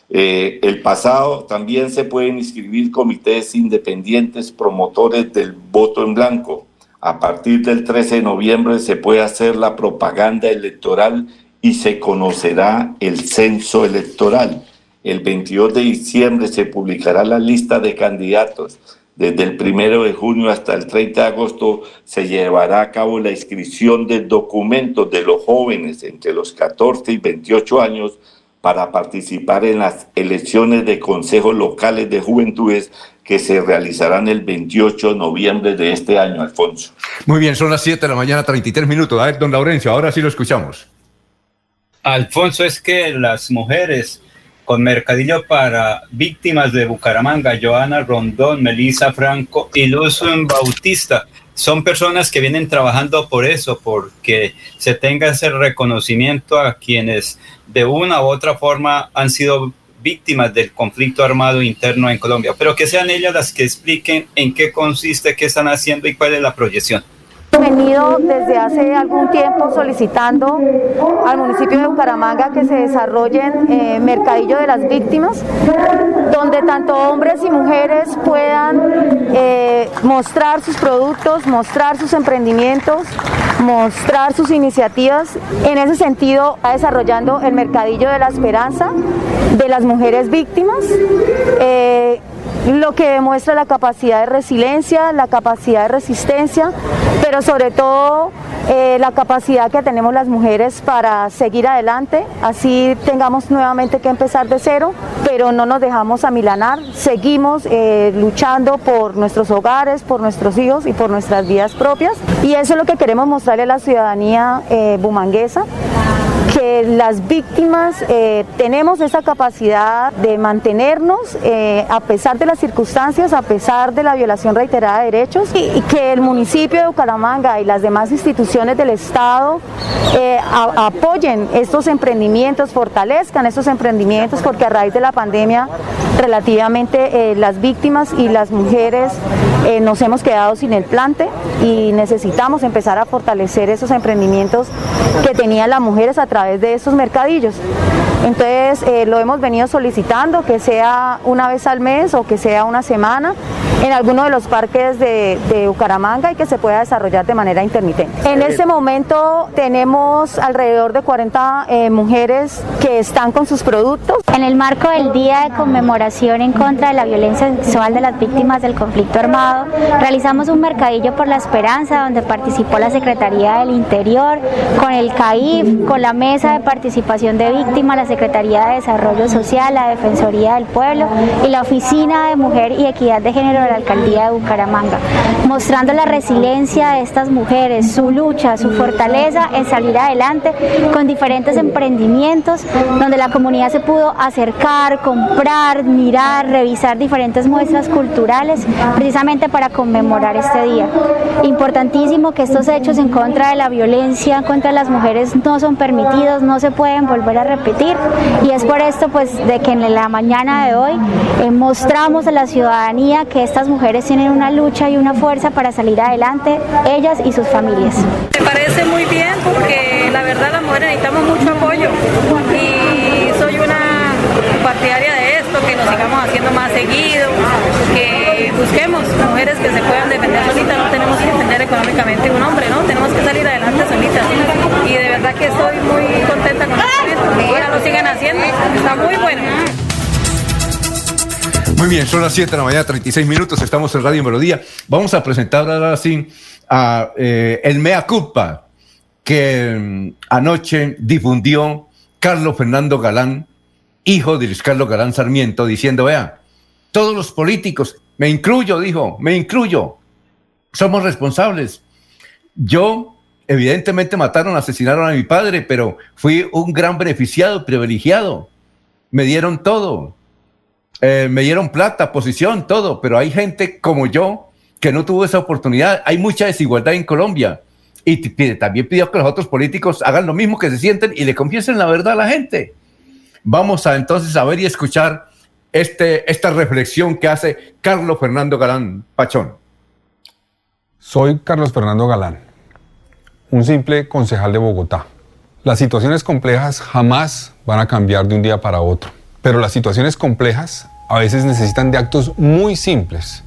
Eh, el pasado también se pueden inscribir comités independientes promotores del voto en blanco a partir del 13 de noviembre se puede hacer la propaganda electoral y se conocerá el censo electoral. El 22 de diciembre se publicará la lista de candidatos. Desde el 1 de junio hasta el 30 de agosto se llevará a cabo la inscripción de documentos de los jóvenes entre los 14 y 28 años para participar en las elecciones de consejos locales de juventudes que se realizarán el 28 de noviembre de este año, Alfonso. Muy bien, son las 7 de la mañana, 33 minutos. A ver, don Laurencio, ahora sí lo escuchamos. Alfonso, es que las mujeres con mercadillo para víctimas de Bucaramanga, Joana Rondón, Melissa Franco y Luz Bautista, son personas que vienen trabajando por eso, porque se tenga ese reconocimiento a quienes de una u otra forma han sido víctimas del conflicto armado interno en Colombia, pero que sean ellas las que expliquen en qué consiste, qué están haciendo y cuál es la proyección venido desde hace algún tiempo solicitando al municipio de Bucaramanga que se desarrollen eh, mercadillo de las víctimas, donde tanto hombres y mujeres puedan eh, mostrar sus productos, mostrar sus emprendimientos, mostrar sus iniciativas. En ese sentido, está desarrollando el mercadillo de la esperanza de las mujeres víctimas. Eh, lo que demuestra la capacidad de resiliencia, la capacidad de resistencia, pero sobre todo eh, la capacidad que tenemos las mujeres para seguir adelante, así tengamos nuevamente que empezar de cero, pero no nos dejamos amilanar, seguimos eh, luchando por nuestros hogares, por nuestros hijos y por nuestras vidas propias, y eso es lo que queremos mostrarle a la ciudadanía eh, bumanguesa que las víctimas eh, tenemos esa capacidad de mantenernos eh, a pesar de las circunstancias, a pesar de la violación reiterada de derechos y, que el municipio de Bucaramanga y las demás instituciones del Estado eh, apoyen estos emprendimientos, fortalezcan estos emprendimientos porque a raíz de la pandemia relativamente las víctimas y las mujeres nos hemos quedado sin el plante y necesitamos empezar a fortalecer esos emprendimientos que tenían las mujeres a través de esos mercadillos. Entonces eh, lo hemos venido solicitando que sea una vez al mes o que sea una semana en alguno de los parques de, Bucaramanga y que se pueda desarrollar de manera intermitente. En este momento tenemos alrededor de 40 eh, mujeres que están con sus productos. En el marco del Día de Conmemoración en contra de la violencia sexual de las víctimas del conflicto armado, realizamos un mercadillo por la esperanza donde participó la Secretaría del Interior con el CAIF, con la Mesa de Participación de Víctimas, la Secretaría de Desarrollo Social, la Defensoría del Pueblo y la Oficina de Mujer y Equidad de Género de la Alcaldía de Bucaramanga, mostrando la resiliencia de estas mujeres, su lucha, su fortaleza en salir adelante con diferentes emprendimientos donde la comunidad se pudo acercar, comprar, mirar, revisar diferentes muestras culturales precisamente para conmemorar este día. Importantísimo que estos hechos en contra de la violencia contra las mujeres no son permitidos, no se pueden volver a repetir y es por esto pues de que en la mañana de hoy eh, mostramos a la ciudadanía que estas mujeres tienen una lucha y una fuerza para salir adelante, ellas y sus familias. Me parece muy bien porque la verdad las mujeres necesitamos mucho apoyo y soy una partidaria de esto, que nos sigamos haciendo más seguido, que busquemos mujeres que se puedan defender solitas, no tenemos que defender económicamente un hombre, ¿no? Tenemos que salir adelante solitas. Y de verdad que estoy muy contenta con esto, que lo sigan haciendo Muy bien, son las 7 de la mañana, 36 minutos, estamos en Radio Melodía. Vamos a presentar ahora sí a eh, el Mea Culpa que mm, anoche difundió Carlos Fernando Galán, hijo de Luis Carlos Galán Sarmiento, diciendo, vea, todos los políticos, me incluyo, dijo, me incluyo, somos responsables. Yo, evidentemente, mataron, asesinaron a mi padre, pero fui un gran beneficiado, privilegiado. Me dieron todo eh, me dieron plata, posición, todo, pero hay gente como yo que no tuvo esa oportunidad. Hay mucha desigualdad en Colombia. Y también pidió que los otros políticos hagan lo mismo, que se sienten y le confiesen la verdad a la gente. Vamos a entonces a ver y escuchar este, esta reflexión que hace Carlos Fernando Galán Pachón. Soy Carlos Fernando Galán, un simple concejal de Bogotá. Las situaciones complejas jamás van a cambiar de un día para otro, pero las situaciones complejas a veces necesitan de actos muy simples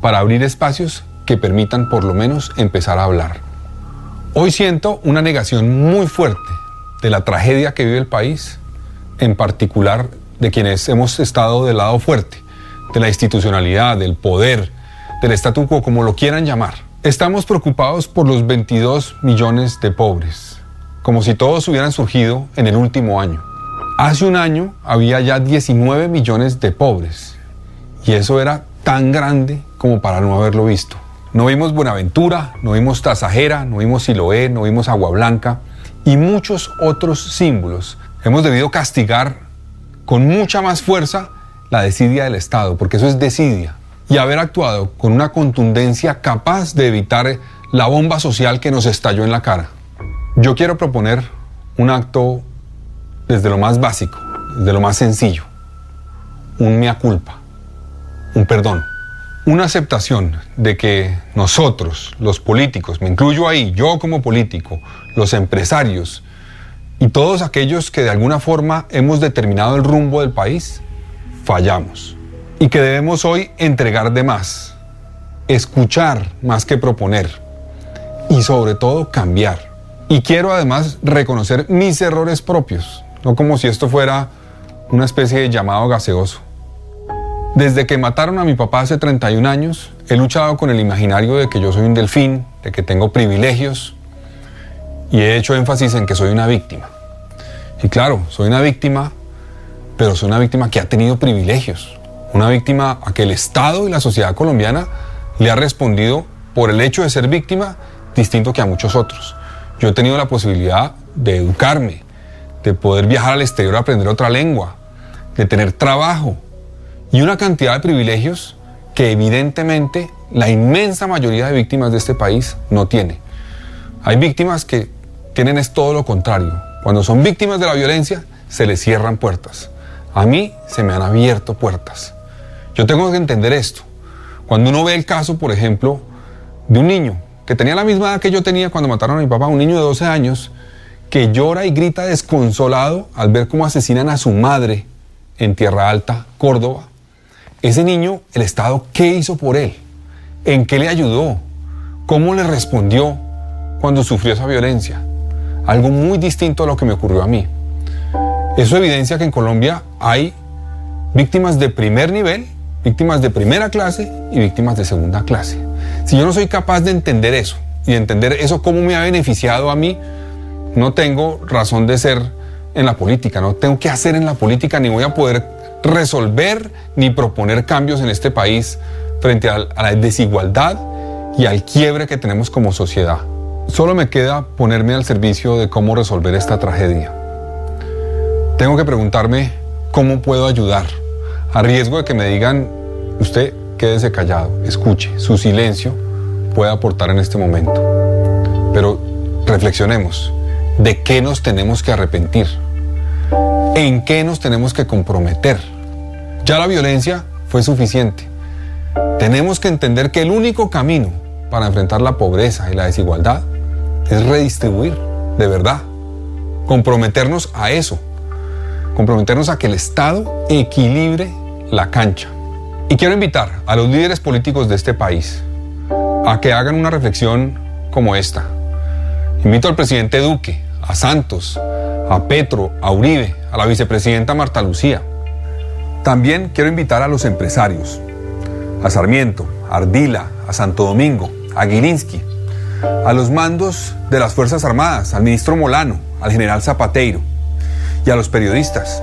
para abrir espacios que permitan por lo menos empezar a hablar. Hoy siento una negación muy fuerte de la tragedia que vive el país, en particular de quienes hemos estado del lado fuerte, de la institucionalidad, del poder, del statu quo, como lo quieran llamar. Estamos preocupados por los 22 millones de pobres, como si todos hubieran surgido en el último año. Hace un año había ya 19 millones de pobres y eso era tan grande como para no haberlo visto. No vimos Buenaventura, no vimos Tasajera, no vimos Siloé, no vimos Agua Blanca y muchos otros símbolos. Hemos debido castigar con mucha más fuerza la desidia del Estado, porque eso es desidia, y haber actuado con una contundencia capaz de evitar la bomba social que nos estalló en la cara. Yo quiero proponer un acto desde lo más básico, desde lo más sencillo. Un mea culpa, un perdón, una aceptación de que nosotros, los políticos, me incluyo ahí, yo como político, los empresarios y todos aquellos que de alguna forma hemos determinado el rumbo del país, fallamos. Y que debemos hoy entregar de más, escuchar más que proponer y sobre todo cambiar. Y quiero además reconocer mis errores propios, no como si esto fuera una especie de llamado gaseoso. Desde que mataron a mi papá hace 31 años, he luchado con el imaginario de que yo soy un delfín, de que tengo privilegios, y he hecho énfasis en que soy una víctima. Y claro, soy una víctima, pero soy una víctima que ha tenido privilegios, una víctima a que el Estado y la sociedad colombiana le ha respondido por el hecho de ser víctima distinto que a muchos otros. Yo he tenido la posibilidad de educarme, de poder viajar al exterior a aprender otra lengua, de tener trabajo y una cantidad de privilegios que evidentemente la inmensa mayoría de víctimas de este país no tiene. Hay víctimas que tienen es todo lo contrario. Cuando son víctimas de la violencia, se les cierran puertas. A mí se me han abierto puertas. Yo tengo que entender esto. Cuando uno ve el caso, por ejemplo, de un niño que tenía la misma edad que yo tenía cuando mataron a mi papá, un niño de 12 años, que llora y grita desconsolado al ver cómo asesinan a su madre en Tierra Alta, Córdoba. Ese niño, el Estado, ¿qué hizo por él? ¿En qué le ayudó? ¿Cómo le respondió cuando sufrió esa violencia? Algo muy distinto a lo que me ocurrió a mí. Eso evidencia que en Colombia hay víctimas de primer nivel, víctimas de primera clase y víctimas de segunda clase. Si yo no soy capaz de entender eso y de entender eso cómo me ha beneficiado a mí, no tengo razón de ser en la política, no tengo que hacer en la política, ni voy a poder resolver ni proponer cambios en este país frente a, la desigualdad y al quiebre que tenemos como sociedad. Solo me queda ponerme al servicio de cómo resolver esta tragedia. Tengo que preguntarme cómo puedo ayudar, a riesgo de que me digan, usted quédese callado, escuche, su silencio puede aportar en este momento. Pero reflexionemos, de qué nos tenemos que arrepentir, en qué nos tenemos que comprometer. Ya la violencia fue suficiente. Tenemos que entender que el único camino para enfrentar la pobreza y la desigualdad es redistribuir, de verdad. Comprometernos a eso. Comprometernos a que el Estado equilibre la cancha. Y quiero invitar a los líderes políticos de este país a que hagan una reflexión como esta. Invito al presidente Duque, a Santos, a Petro, a Uribe, a la vicepresidenta Marta Lucía. También quiero invitar a los empresarios, a Sarmiento, a Ardila, a Santo Domingo, a Gilinski, a los mandos de las Fuerzas Armadas, al ministro Molano, al general Zapateiro y a los periodistas,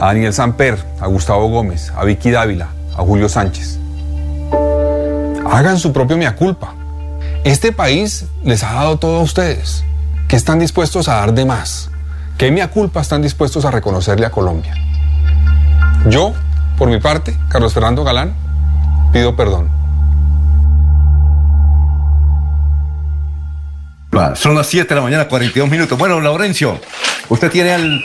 a Daniel Samper, a Gustavo Gómez, a Vicky Dávila, a Julio Sánchez. Hagan su propio mea culpa. Este país les ha dado todo a ustedes. ¿Qué están dispuestos a dar de más? ¿Qué mea culpa están dispuestos a reconocerle a Colombia? Yo, por mi parte, Carlos Fernando Galán, pido perdón. Son las 7 de la mañana, 42 minutos. Bueno, Laurencio, usted tiene al,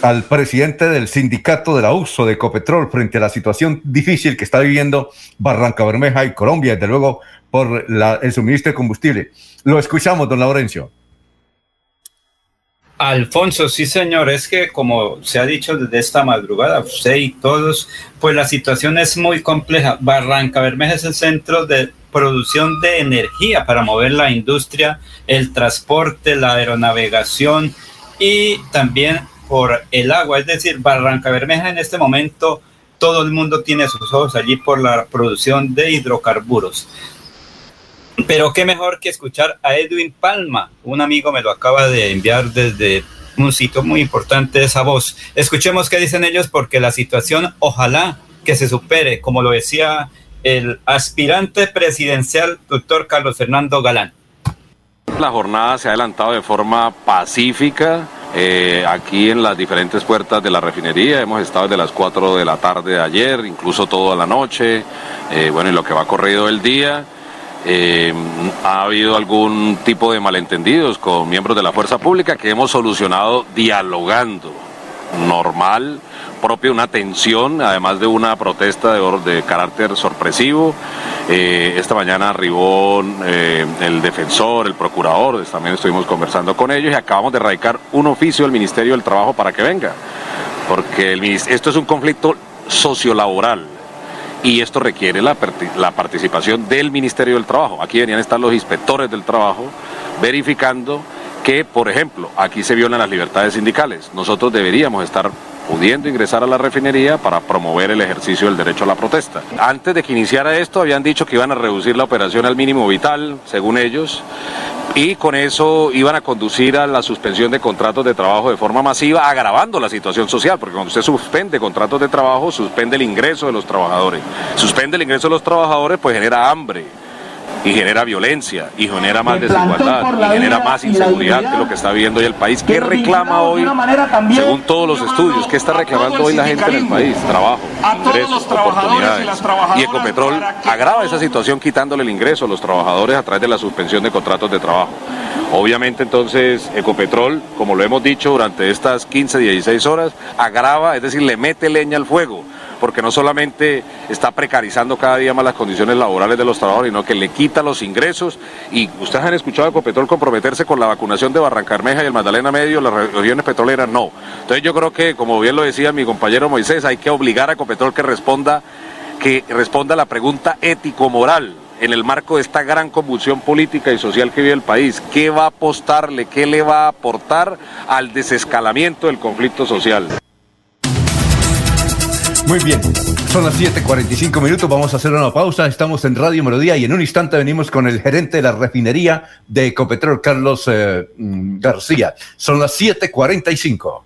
al presidente del sindicato de la USO de Ecopetrol frente a la situación difícil que está viviendo Barranca Bermeja y Colombia, desde luego por el suministro de combustible. Lo escuchamos, don Laurencio. Alfonso, sí señor, es que como se ha dicho desde esta madrugada, usted y todos, pues la situación es muy compleja. Barranca Bermeja es el centro de producción de energía para mover la industria, el transporte, la aeronavegación y también por el agua. Es decir, Barranca Bermeja en este momento todo el mundo tiene sus ojos allí por la producción de hidrocarburos. Pero qué mejor que escuchar a Edwin Palma. Un amigo me lo acaba de enviar desde un sitio muy importante esa voz. Escuchemos qué dicen ellos porque la situación ojalá que se supere, como lo decía el aspirante presidencial, doctor Carlos Fernando Galán. La jornada se ha adelantado de forma pacífica. Eh, aquí en las diferentes puertas de la refinería hemos estado desde las 4 de la tarde de ayer, incluso toda la noche, eh, bueno, y lo que va corrido el día. Eh, ha habido algún tipo de malentendidos con miembros de la fuerza pública que hemos solucionado dialogando, normal, propio una tensión, además de una protesta de, de carácter sorpresivo. Eh, esta mañana arribó eh, el defensor, el procurador, también estuvimos conversando con ellos y acabamos de radicar un oficio del Ministerio del Trabajo para que venga, porque el, esto es un conflicto sociolaboral y esto requiere la, participación del Ministerio del Trabajo. Aquí a estar los inspectores del trabajo verificando que, por ejemplo, aquí se violan las libertades sindicales. Nosotros deberíamos estar pudiendo ingresar a la refinería para promover el ejercicio del derecho a la protesta. Antes de que iniciara esto habían dicho que iban a reducir la operación al mínimo vital, según ellos, y con eso iban a conducir a la suspensión de contratos de trabajo de forma masiva, agravando la situación social, porque cuando usted suspende contratos de trabajo, suspende el ingreso de los trabajadores. Suspende el ingreso de los trabajadores, pues genera hambre y genera violencia y genera más desigualdad y genera más inseguridad que lo que está viviendo hoy el país. ¿Qué reclama hoy, según todos los estudios, qué está reclamando hoy la gente en el país? Trabajo, ingresos, oportunidades. Y Ecopetrol agrava esa situación quitándole el ingreso a los trabajadores a través de la suspensión de contratos de trabajo. Obviamente entonces Ecopetrol, como lo hemos dicho durante estas 15, 16 horas, agrava, es decir, le mete leña al fuego porque no solamente está precarizando cada día más las condiciones laborales de los trabajadores, sino que le quita los ingresos. Y ustedes han escuchado a Ecopetrol comprometerse con la vacunación de Barrancarmeja y el Magdalena Medio, las regiones petroleras no. Entonces yo creo que, como bien lo decía mi compañero Moisés, hay que obligar a Ecopetrol que responda, que responda a la pregunta ético-moral en el marco de esta gran convulsión política y social que vive el país. ¿Qué va a apostarle, qué le va a aportar al desescalamiento del conflicto social? Muy bien, son las 7:45 minutos, vamos a hacer una pausa, estamos en Radio Melodía y en un instante venimos con el gerente de la refinería de Ecopetrol, Carlos eh, mm, García. Son las 7:45.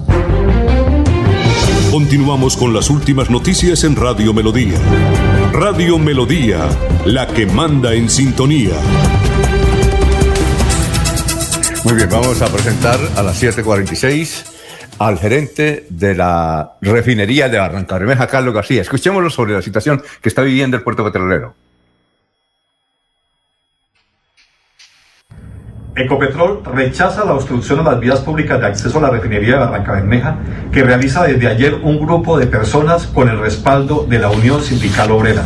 Continuamos con las últimas noticias en Radio Melodía. Radio Melodía, la que manda en sintonía. Muy bien, vamos a presentar a las 7:46 al gerente de la refinería de Barranca Bermeja, Carlos García. Escuchémoslo sobre la situación que está viviendo el puerto petrolero. Ecopetrol rechaza la obstrucción a las vías públicas de acceso a la refinería de Barranca Bermeja que realiza desde ayer un grupo de personas con el respaldo de la Unión Sindical Obrera.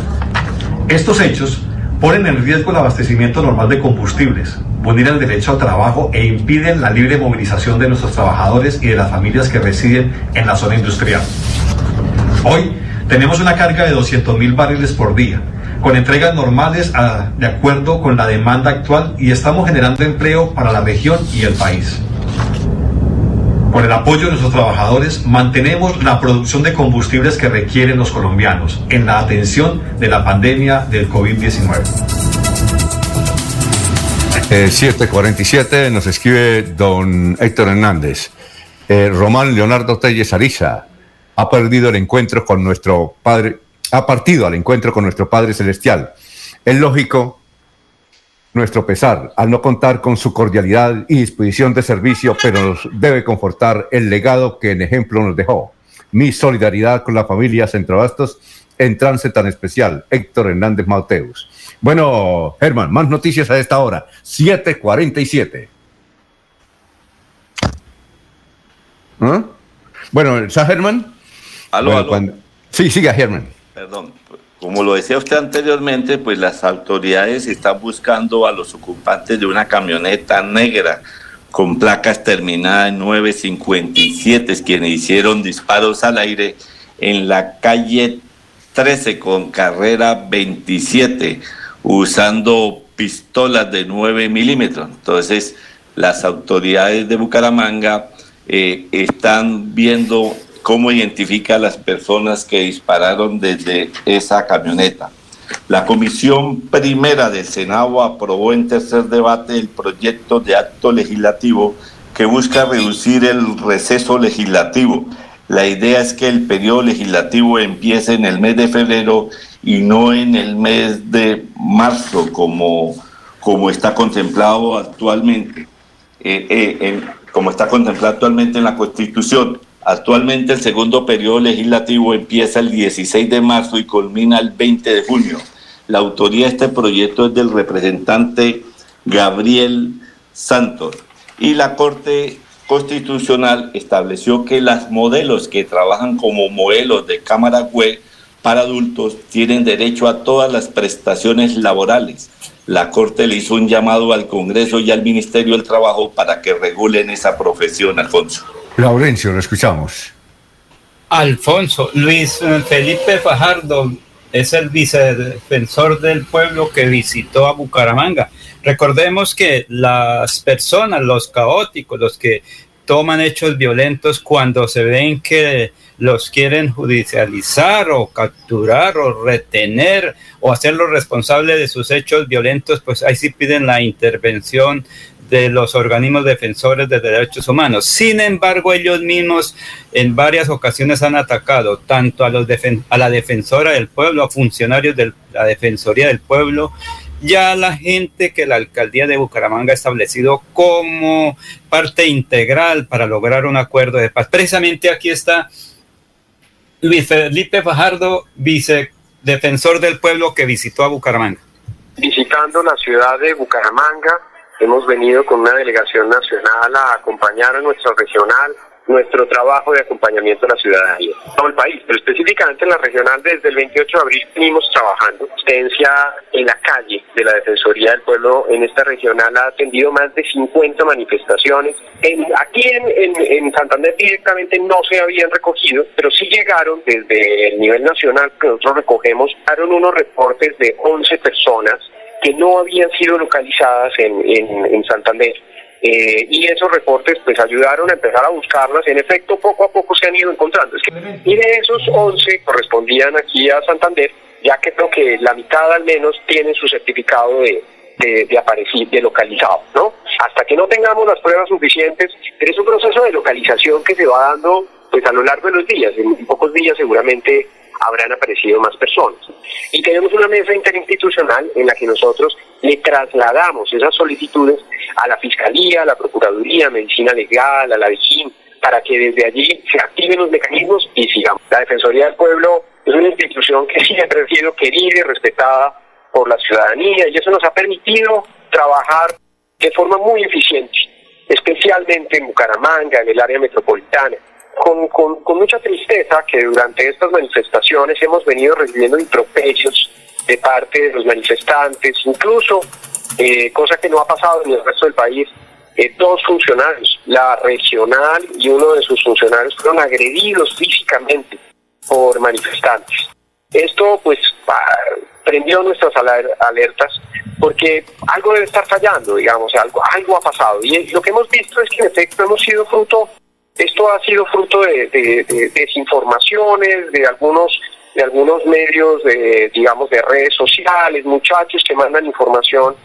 Estos hechos ponen en riesgo el abastecimiento normal de combustibles, vulneran el derecho al trabajo e impiden la libre movilización de nuestros trabajadores y de las familias que residen en la zona industrial. Hoy tenemos una carga de 200 mil barriles por día, con entregas normales a- de acuerdo con la demanda actual y estamos generando empleo para la región y el país. Con el apoyo de nuestros trabajadores, mantenemos la producción de combustibles que requieren los colombianos en la atención de la pandemia del COVID-19. Eh, 747 nos escribe don Héctor Hernández. Eh, Román Leonardo Telles Ariza ha perdido el encuentro con nuestro Padre, ha partido al encuentro con nuestro Padre Celestial. Es lógico nuestro pesar al no contar con su cordialidad y disposición de servicio, pero nos debe confortar el legado que en ejemplo nos dejó. Mi solidaridad con la familia Centrobastos en trance tan especial, Héctor Hernández Mateus. Bueno, Germán, más noticias a esta hora, 7:47. ¿Ah? Bueno, ¿está Germán? Aló, Bueno, aló. cuando- Sí, siga, Germán. Perdón. Como lo decía usted anteriormente, pues las autoridades están buscando a los ocupantes de una camioneta negra con placas terminadas en 957, quienes hicieron disparos al aire en la calle 13 con carrera 27, usando pistolas de 9 milímetros. Entonces, las autoridades de Bucaramanga eh, están viendo cómo identifica a las personas que dispararon desde esa camioneta. La Comisión Primera del Senado aprobó en tercer debate el proyecto de acto legislativo que busca reducir el receso legislativo. La idea es que el periodo legislativo empiece en el mes de febrero y no en el mes de marzo como, como está contemplado actualmente. Eh, eh, como está contemplado actualmente en la Constitución. Actualmente el segundo periodo legislativo empieza el 16 de marzo y culmina el 20 de junio. La autoría de este proyecto es del representante Gabriel Santos. Y la Corte Constitucional estableció que las modelos que trabajan como modelos de cámara web para adultos tienen derecho a todas las prestaciones laborales. La Corte le hizo un llamado al Congreso y al Ministerio del Trabajo para que regulen esa profesión, Alfonso. Laurencio, lo escuchamos. Alfonso, Luis Felipe Fajardo es el vicedefensor del pueblo que visitó a Bucaramanga. Recordemos que las personas, los caóticos, los que toman hechos violentos cuando se ven que los quieren judicializar o capturar o retener o hacerlos responsables de sus hechos violentos, pues ahí sí piden la intervención de los organismos defensores de derechos humanos. Sin embargo, ellos mismos en varias ocasiones han atacado tanto a, los defen- a la defensora del pueblo, a funcionarios de la Defensoría del Pueblo, y a la gente que la alcaldía de Bucaramanga ha establecido como parte integral para lograr un acuerdo de paz. Precisamente aquí está Luis Felipe Fajardo, vicedefensor del pueblo que visitó a Bucaramanga. visitando la ciudad de Bucaramanga. Hemos venido con una delegación nacional a acompañar a nuestro regional, nuestro trabajo de acompañamiento a la ciudadanía. Todo el país, pero específicamente en la regional desde el 28 de abril venimos trabajando. Asistencia en la calle de la Defensoría del Pueblo en esta regional ha atendido más de 50 manifestaciones. Aquí en, en- en Santander directamente no se habían recogido, pero sí llegaron desde el nivel nacional que nosotros recogemos, llegaron unos reportes de 11 personas que no habían sido localizadas en, en- en Santander. Eh, y esos reportes pues ayudaron a empezar a buscarlas. En efecto, poco a poco se han ido encontrando. Es que, y de esos 11 correspondían aquí a Santander, ya que creo que la mitad al menos tienen su certificado de, de, de aparecido, de localizado, ¿no? Hasta que no tengamos las pruebas suficientes, pero es un proceso de localización que se va dando pues a lo largo de los días. En pocos días seguramente habrán aparecido más personas. Y tenemos una mesa interinstitucional en la que nosotros le trasladamos esas solicitudes a la Fiscalía, a la Procuraduría, a Medicina Legal, a la DIJÍN, para que desde allí se activen los mecanismos y sigamos. La Defensoría del Pueblo es una institución que siempre ha sido querida y respetada por la ciudadanía y eso nos ha permitido trabajar de forma muy eficiente, especialmente en Bucaramanga, en el área metropolitana. Con, con, mucha tristeza que durante estas manifestaciones hemos venido recibiendo improperios de parte de los manifestantes, incluso, eh, cosa que no ha pasado en el resto del país, eh, dos funcionarios, la regional y uno de sus funcionarios fueron agredidos físicamente por manifestantes. Esto pues prendió nuestras alertas porque algo debe estar fallando, digamos, algo, algo ha pasado. Y lo que hemos visto es que en efecto hemos sido fruto, esto ha sido fruto de, desinformaciones, de algunos de algunos medios, de, digamos, de redes sociales, muchachos que mandan información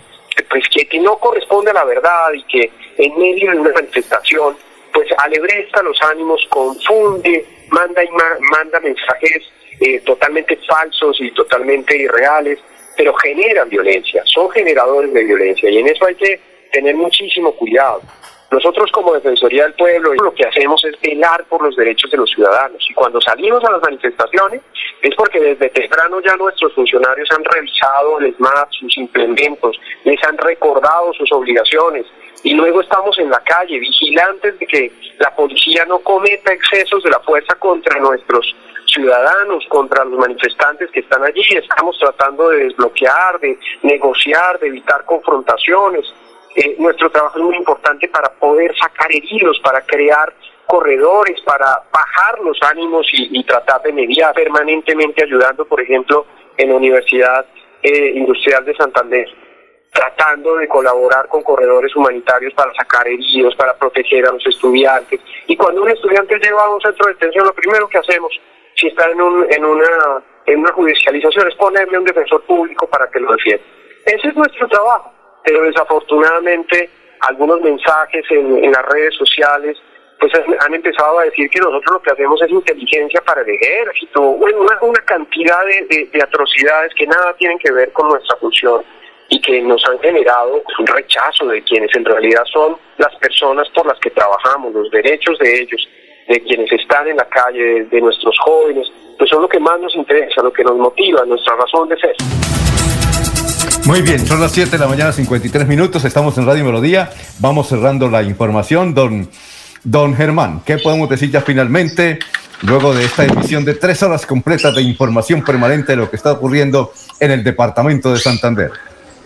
pues que, no corresponde a la verdad y que en medio de una manifestación pues alebresta los ánimos, confunde, manda, y manda mensajes eh, totalmente falsos y totalmente irreales, pero generan violencia, son generadores de violencia y en eso hay que tener muchísimo cuidado. Nosotros como Defensoría del Pueblo lo que hacemos es velar por los derechos de los ciudadanos. Y cuando salimos a las manifestaciones es porque desde temprano ya nuestros funcionarios han revisado el SMAP, sus implementos, les han recordado sus obligaciones. Y luego estamos en la calle vigilantes de que la policía no cometa excesos de la fuerza contra nuestros ciudadanos, contra los manifestantes que están allí. Estamos tratando de desbloquear, de negociar, de evitar confrontaciones eh, nuestro trabajo es muy importante para poder sacar heridos, para crear corredores, para bajar los ánimos y, tratar de mediar permanentemente ayudando, por ejemplo, en la Universidad eh, Industrial de Santander tratando de colaborar con corredores humanitarios para sacar heridos, para proteger a los estudiantes. Y cuando un estudiante lleva a un centro de detención, lo primero que hacemos, si está en, un, en, una, en una judicialización, es ponerle un defensor público para que lo defienda. Ese es nuestro trabajo pero desafortunadamente algunos mensajes en, las redes sociales pues han empezado a decir que nosotros lo que hacemos es inteligencia para el ejército, bueno, una, cantidad de, atrocidades que nada tienen que ver con nuestra función y que nos han generado un rechazo de quienes en realidad son las personas por las que trabajamos, los derechos de ellos, de quienes están en la calle, de nuestros jóvenes, pues son lo que más nos interesa, lo que nos motiva, nuestra razón de ser. Muy bien, son las 7 de la mañana, 53 minutos, estamos en Radio Melodía, vamos cerrando la información. Don, don Germán, ¿qué podemos decir ya finalmente? Luego de esta emisión de tres horas completas de información permanente de lo que está ocurriendo en el departamento de Santander.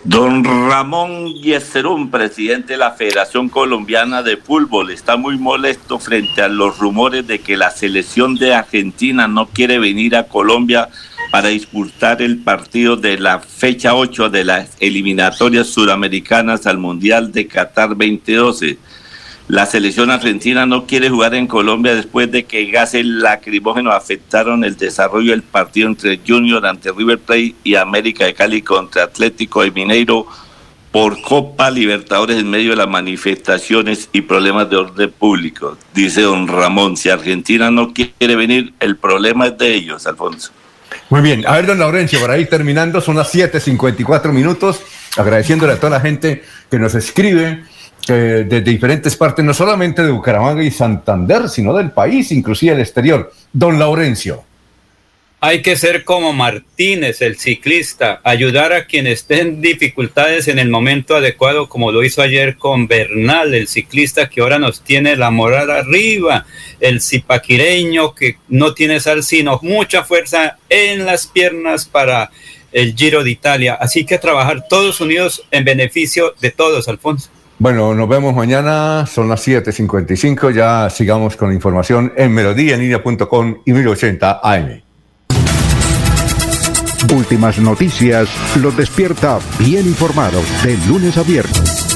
Don Ramón Yeserún, presidente de la Federación Colombiana de Fútbol, está muy molesto frente a los rumores de que la selección de Argentina no quiere venir a Colombia para disputar el partido de la fecha 8 de las eliminatorias suramericanas al Mundial de Qatar 2012. La selección argentina no quiere jugar en Colombia después de que gases lacrimógenos afectaron el desarrollo del partido entre Junior ante River Plate y América de Cali contra Atlético de Mineiro por Copa Libertadores en medio de las manifestaciones y problemas de orden público. Dice don Ramón, si Argentina no quiere venir, el problema es de ellos, Alfonso. Muy bien, a ver, don Laurencio, por ahí terminando, son las 7:54 minutos, agradeciéndole a toda la gente que nos escribe eh, de diferentes partes, no solamente de Bucaramanga y Santander, sino del país, inclusive el exterior. Don Laurencio. Hay que ser como Martínez, el ciclista, ayudar a quien esté en dificultades en el momento adecuado, como lo hizo ayer con Bernal, el ciclista que ahora nos tiene la moral arriba, el zipaquireño que no tiene sal sino mucha fuerza en las piernas para el Giro de Italia. Así que trabajar todos unidos en beneficio de todos, Alfonso. Bueno, nos vemos mañana, son las 7.55, ya sigamos con la información en melodíaenlínea.com y 1080 AM. Últimas noticias los despierta bien informados de lunes a viernes.